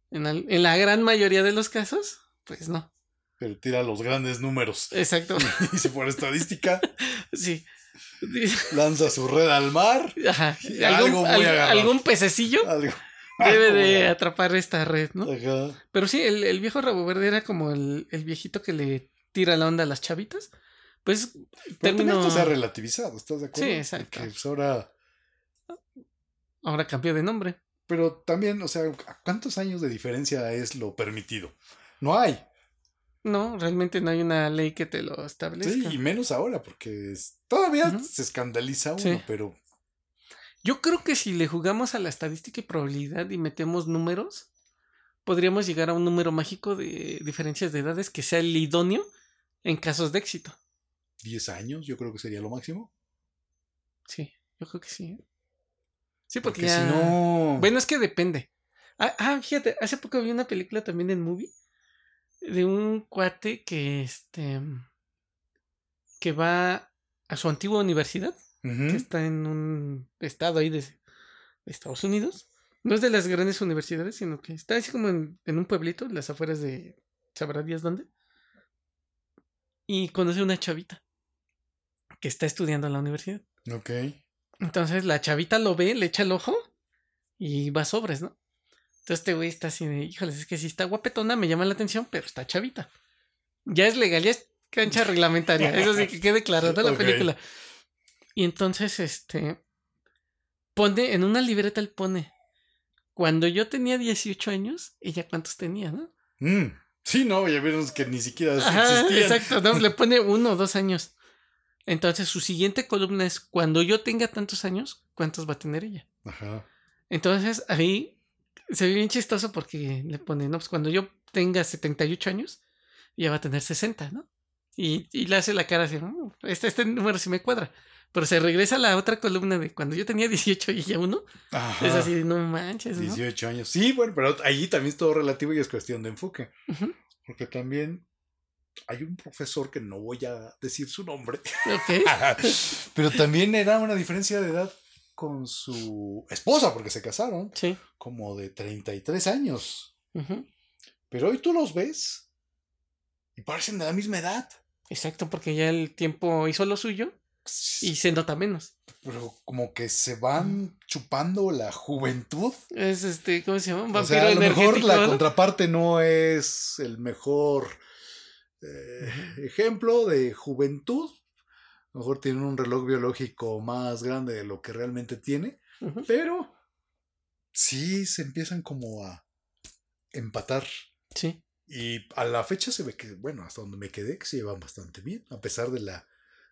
En, al- en la gran mayoría de los casos, pues no. Pero tira los grandes números. Exacto. Y si por estadística Sí. lanza su red al mar, Ajá. Algún, algo muy al- algún pececillo algo. debe algo de atrapar esta red, ¿no? Ajá. Pero sí, el, el viejo rabo verde era como el, el viejito que le tira la onda a las chavitas, pues terminó... esto se ha relativizado, ¿estás de acuerdo? Sí, exacto. Porque, pues, ahora. Ahora cambió de nombre. Pero también, o sea, ¿a ¿cuántos años de diferencia es lo permitido? No hay. No, realmente no hay una ley que te lo Sí, establezca. y menos ahora, porque es- todavía se escandaliza uno, Sí. pero Yo creo que si le jugamos a la estadística y probabilidad y metemos números, podríamos llegar a un número mágico de diferencias de edades que sea el idóneo en casos de éxito. 10 años yo creo que sería lo máximo. Sí, yo creo que sí. ¿eh? Sí, porque, Porque ya... si no. Bueno, es que depende. Ah, ah, fíjate, hace poco vi una película también en movie de un cuate que este que va a su antigua universidad, que está en un estado ahí de, de Estados Unidos. No es de las grandes universidades, sino que está así como en, en un pueblito, en las afueras de sabrá Díaz dónde. Y conoce a una chavita que está estudiando en la universidad. Ok. Entonces la chavita lo ve, le echa el ojo y va sobres, ¿no? Entonces este güey está así de, híjoles, es que si está guapetona, me llama la atención, pero está chavita. Ya es legal, ya es cancha reglamentaria. Eso sí que quede claro, ¿no? La Ok. película. Y entonces, este, pone, en una libreta él pone, cuando yo tenía 18 años, ella cuántos tenía, ¿no? Mm. Sí, no, ya vieron que ni siquiera Ajá, existían. exacto, no, le pone uno o dos años. Entonces su siguiente columna es, cuando yo tenga tantos años, ¿cuántos va a tener ella? Ajá. Entonces ahí se ve bien chistoso porque le pone, no, pues cuando yo tenga 78 años, ya va a tener 60, ¿no? Y, y le hace la cara así, "Mm, este, este número sí me cuadra. Pero se regresa a la otra columna de cuando yo tenía 18 y ella uno. Ajá. Es así, no manches, ¿no? 18 años. Sí, bueno, pero ahí también es todo relativo y es cuestión de enfoque. Porque también hay un profesor que no voy a decir su nombre, Ok. pero también era una diferencia de edad con su esposa, porque se casaron, Sí. como de 33 años. ujú, Pero hoy tú los ves y parecen de la misma edad. Exacto, porque ya el tiempo hizo lo suyo y se nota menos. Pero como que se van chupando la juventud. Es este, ¿cómo se llama? O sea, a lo mejor la contraparte no es el mejor eh, ejemplo de juventud. A lo mejor tienen un reloj biológico más grande de lo que realmente tiene. Pero sí se empiezan como a empatar. Sí. Y a la fecha se ve que, bueno, hasta donde me quedé, que se llevan bastante bien, a pesar de la,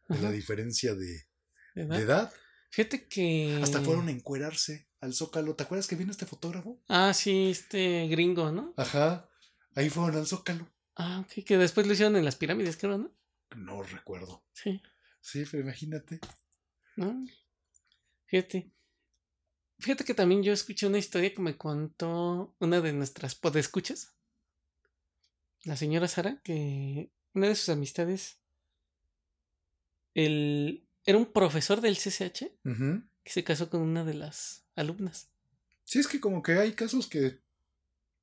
de la diferencia de edad. Fíjate que. Hasta fueron a encuerarse al Zócalo. ¿Te acuerdas que vino este fotógrafo? Ah, sí, este gringo, ¿no? Ajá. Ahí fueron al Zócalo. Ah, ok, que después lo hicieron en las pirámides, creo, ¿no? No recuerdo. Sí, Sí, pero imagínate. ¿no? Fíjate. Fíjate que también yo escuché una historia que me contó una de nuestras podescuchas. La señora Sara, que una de sus amistades. El, era un profesor del CCH que se casó con una de las alumnas. Sí, es que como que hay casos que.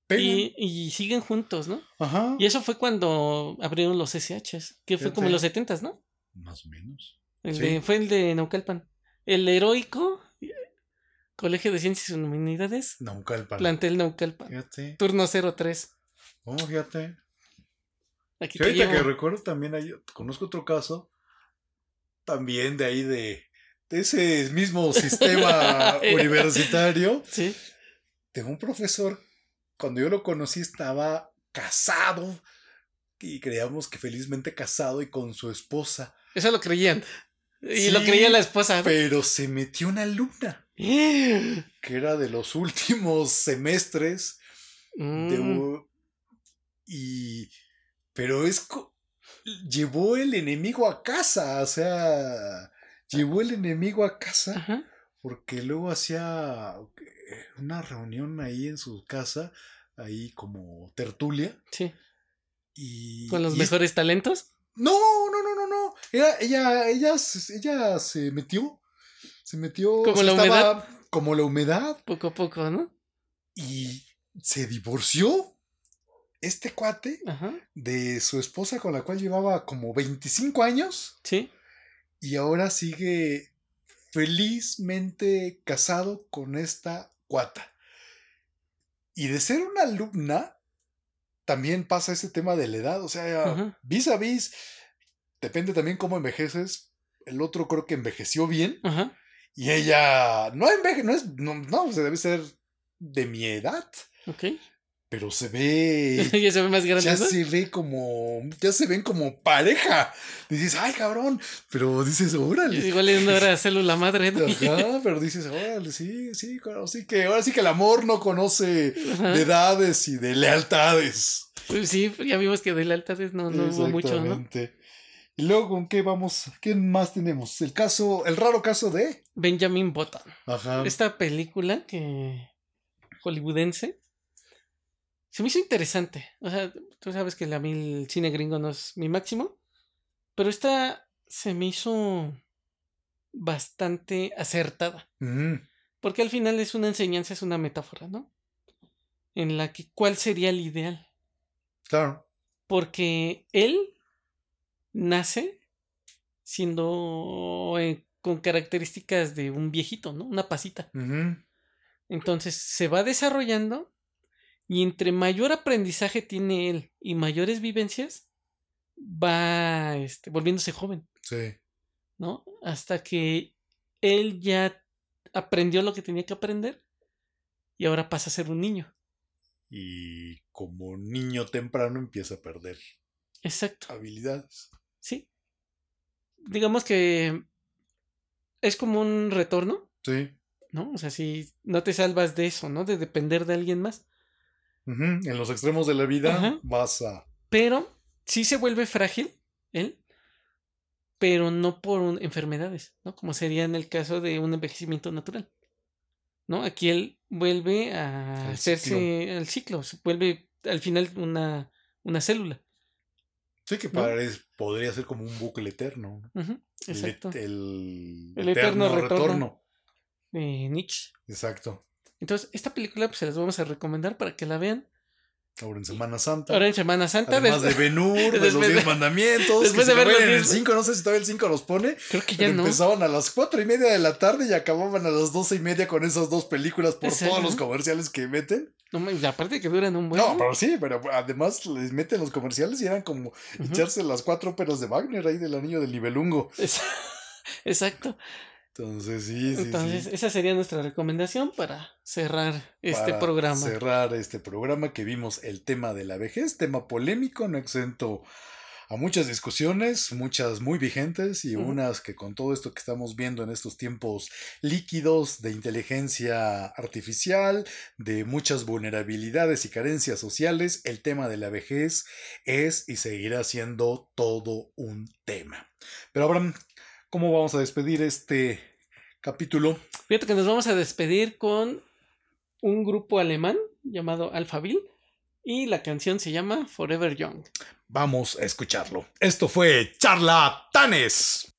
Y, y siguen juntos, ¿no? Ajá. Y eso fue cuando abrieron los SHs, que fue como en los 70, ¿no? Más o menos. El Sí. de- fue el de Naucalpan. El heroico Colegio de Ciencias y Humanidades, Naucalpan. plantel Naucalpan. Fíjate. Turno 03. Oh, fíjate. Aquí Sí, ahorita que recuerdo también hay, conozco otro caso. También de ahí de, de ese mismo sistema universitario. Sí. de un profesor, cuando yo lo conocí estaba casado y creíamos que felizmente casado y con su esposa, Eso lo creían. Y Sí, lo creía la esposa. pero se metió una alumna que era de los últimos semestres Mm, y pero es llevó el enemigo a casa, o sea, llevó el enemigo a casa Ajá. porque luego hacía eh, una reunión ahí en su casa, ahí como tertulia. Sí. Y, Con los y es- mejores talentos. No, no, no, no, no. Era, ella, ella, ella se metió. Se metió. Como la estaba Como la humedad. Poco a poco, ¿no? Y se divorció este cuate Ajá. de su esposa con la cual llevaba como 25 años. Sí. Y ahora sigue felizmente casado con esta cuata. Y de ser una alumna, también pasa ese tema de la edad. O sea, vis a vis, depende también cómo envejeces. El otro creo que envejeció bien. Y ella no enveje, no es, no, no, se debe ser de mi edad. Ok. Pero se ve. ya se ve más grande. ya se ve como. Ya se ven como pareja. Dices, ay, cabrón. Pero dices, órale. Igual en una hora célula madre. ¿no? Ajá, pero dices, órale, sí, sí, claro, sí que ahora sí que el amor no conoce Ajá. de edades y de lealtades. Pues sí, ya vimos que de lealtades no, no hubo mucho, ¿no? Y luego, ¿con qué vamos? ¿Qué más tenemos? El caso, el raro caso de. Benjamin Button. Ajá. Esta película que hollywoodense se me hizo interesante. O sea, tú sabes que a mí el cine gringo no es mi máximo, pero esta se me hizo bastante acertada, Ujú, porque al final es una enseñanza, es una metáfora, ¿no? En la que cuál sería el ideal, Claro. porque él nace siendo eh, con características de un viejito, ¿no? Una pasita. Entonces se va desarrollando y entre mayor aprendizaje tiene él y mayores vivencias, va este, volviéndose joven, Sí. ¿no? Hasta que él ya aprendió lo que tenía que aprender y ahora pasa a ser un niño. Y como niño temprano empieza a perder Exacto, habilidades. sí. Digamos que es como un retorno, Sí. ¿no? O sea, si no te salvas de eso, ¿no? De depender de alguien más. Ujú, En los extremos de la vida Ajá. vas a. Pero sí se vuelve frágil él, pero no por un- enfermedades, ¿no? Como sería en el caso de un envejecimiento natural. ¿No? Aquí él vuelve a hacerse al ciclo, se vuelve al final una, una célula. Sí, que ¿No? parece- podría ser como un bucle eterno. El exacto. et- El, El eterno retorno. Eh, Nietzsche. Exacto. Entonces, esta película pues, se las vamos a recomendar para que la vean. Ahora en Semana Santa. Ahora en Semana Santa. Además de des- Ben Hur, de los después de- Diez Mandamientos. después que de se ver en el diez- 5, no sé si todavía el 5 los pone. Creo que ya no. empezaban a las cuatro y media de la tarde y acababan a las doce y media con esas dos películas por todos los comerciales que meten. No, mames, aparte que duran un buen. No, pero sí, pero además les meten los comerciales y eran como Ujú. echarse las cuatro óperas de Wagner ahí del anillo del Nibelungo. Es- Exacto. Entonces, sí, sí, Entonces, sí. esa sería nuestra recomendación para cerrar este Para programa. Cerrar este programa que vimos el tema de la vejez, tema polémico, no exento a muchas discusiones, muchas muy vigentes y unas que con todo esto que estamos viendo en estos tiempos líquidos de inteligencia artificial, de muchas vulnerabilidades y carencias sociales, el tema de la vejez es y seguirá siendo todo un tema. Pero Abraham, ¿cómo vamos a despedir este capítulo? Fíjate que nos vamos a despedir con un grupo alemán llamado Alphaville y la canción se llama Forever Young. Vamos a escucharlo. Esto fue Charlatanes.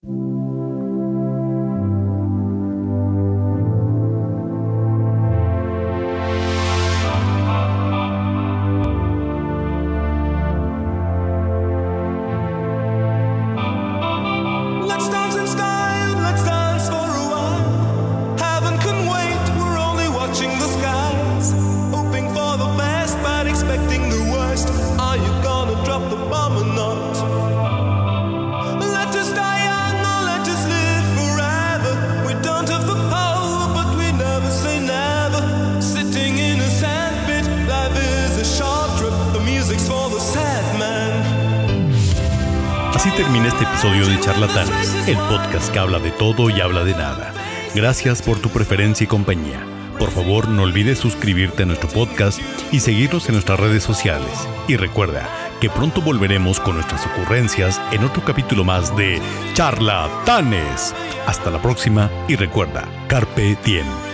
Que habla de todo y habla de nada. Gracias por tu preferencia y compañía. Por favor, no olvides suscribirte a nuestro podcast y seguirnos en nuestras redes sociales. Y recuerda que pronto volveremos con nuestras ocurrencias en otro capítulo más de Charlatanes. Hasta la próxima y recuerda, Carpe Diem.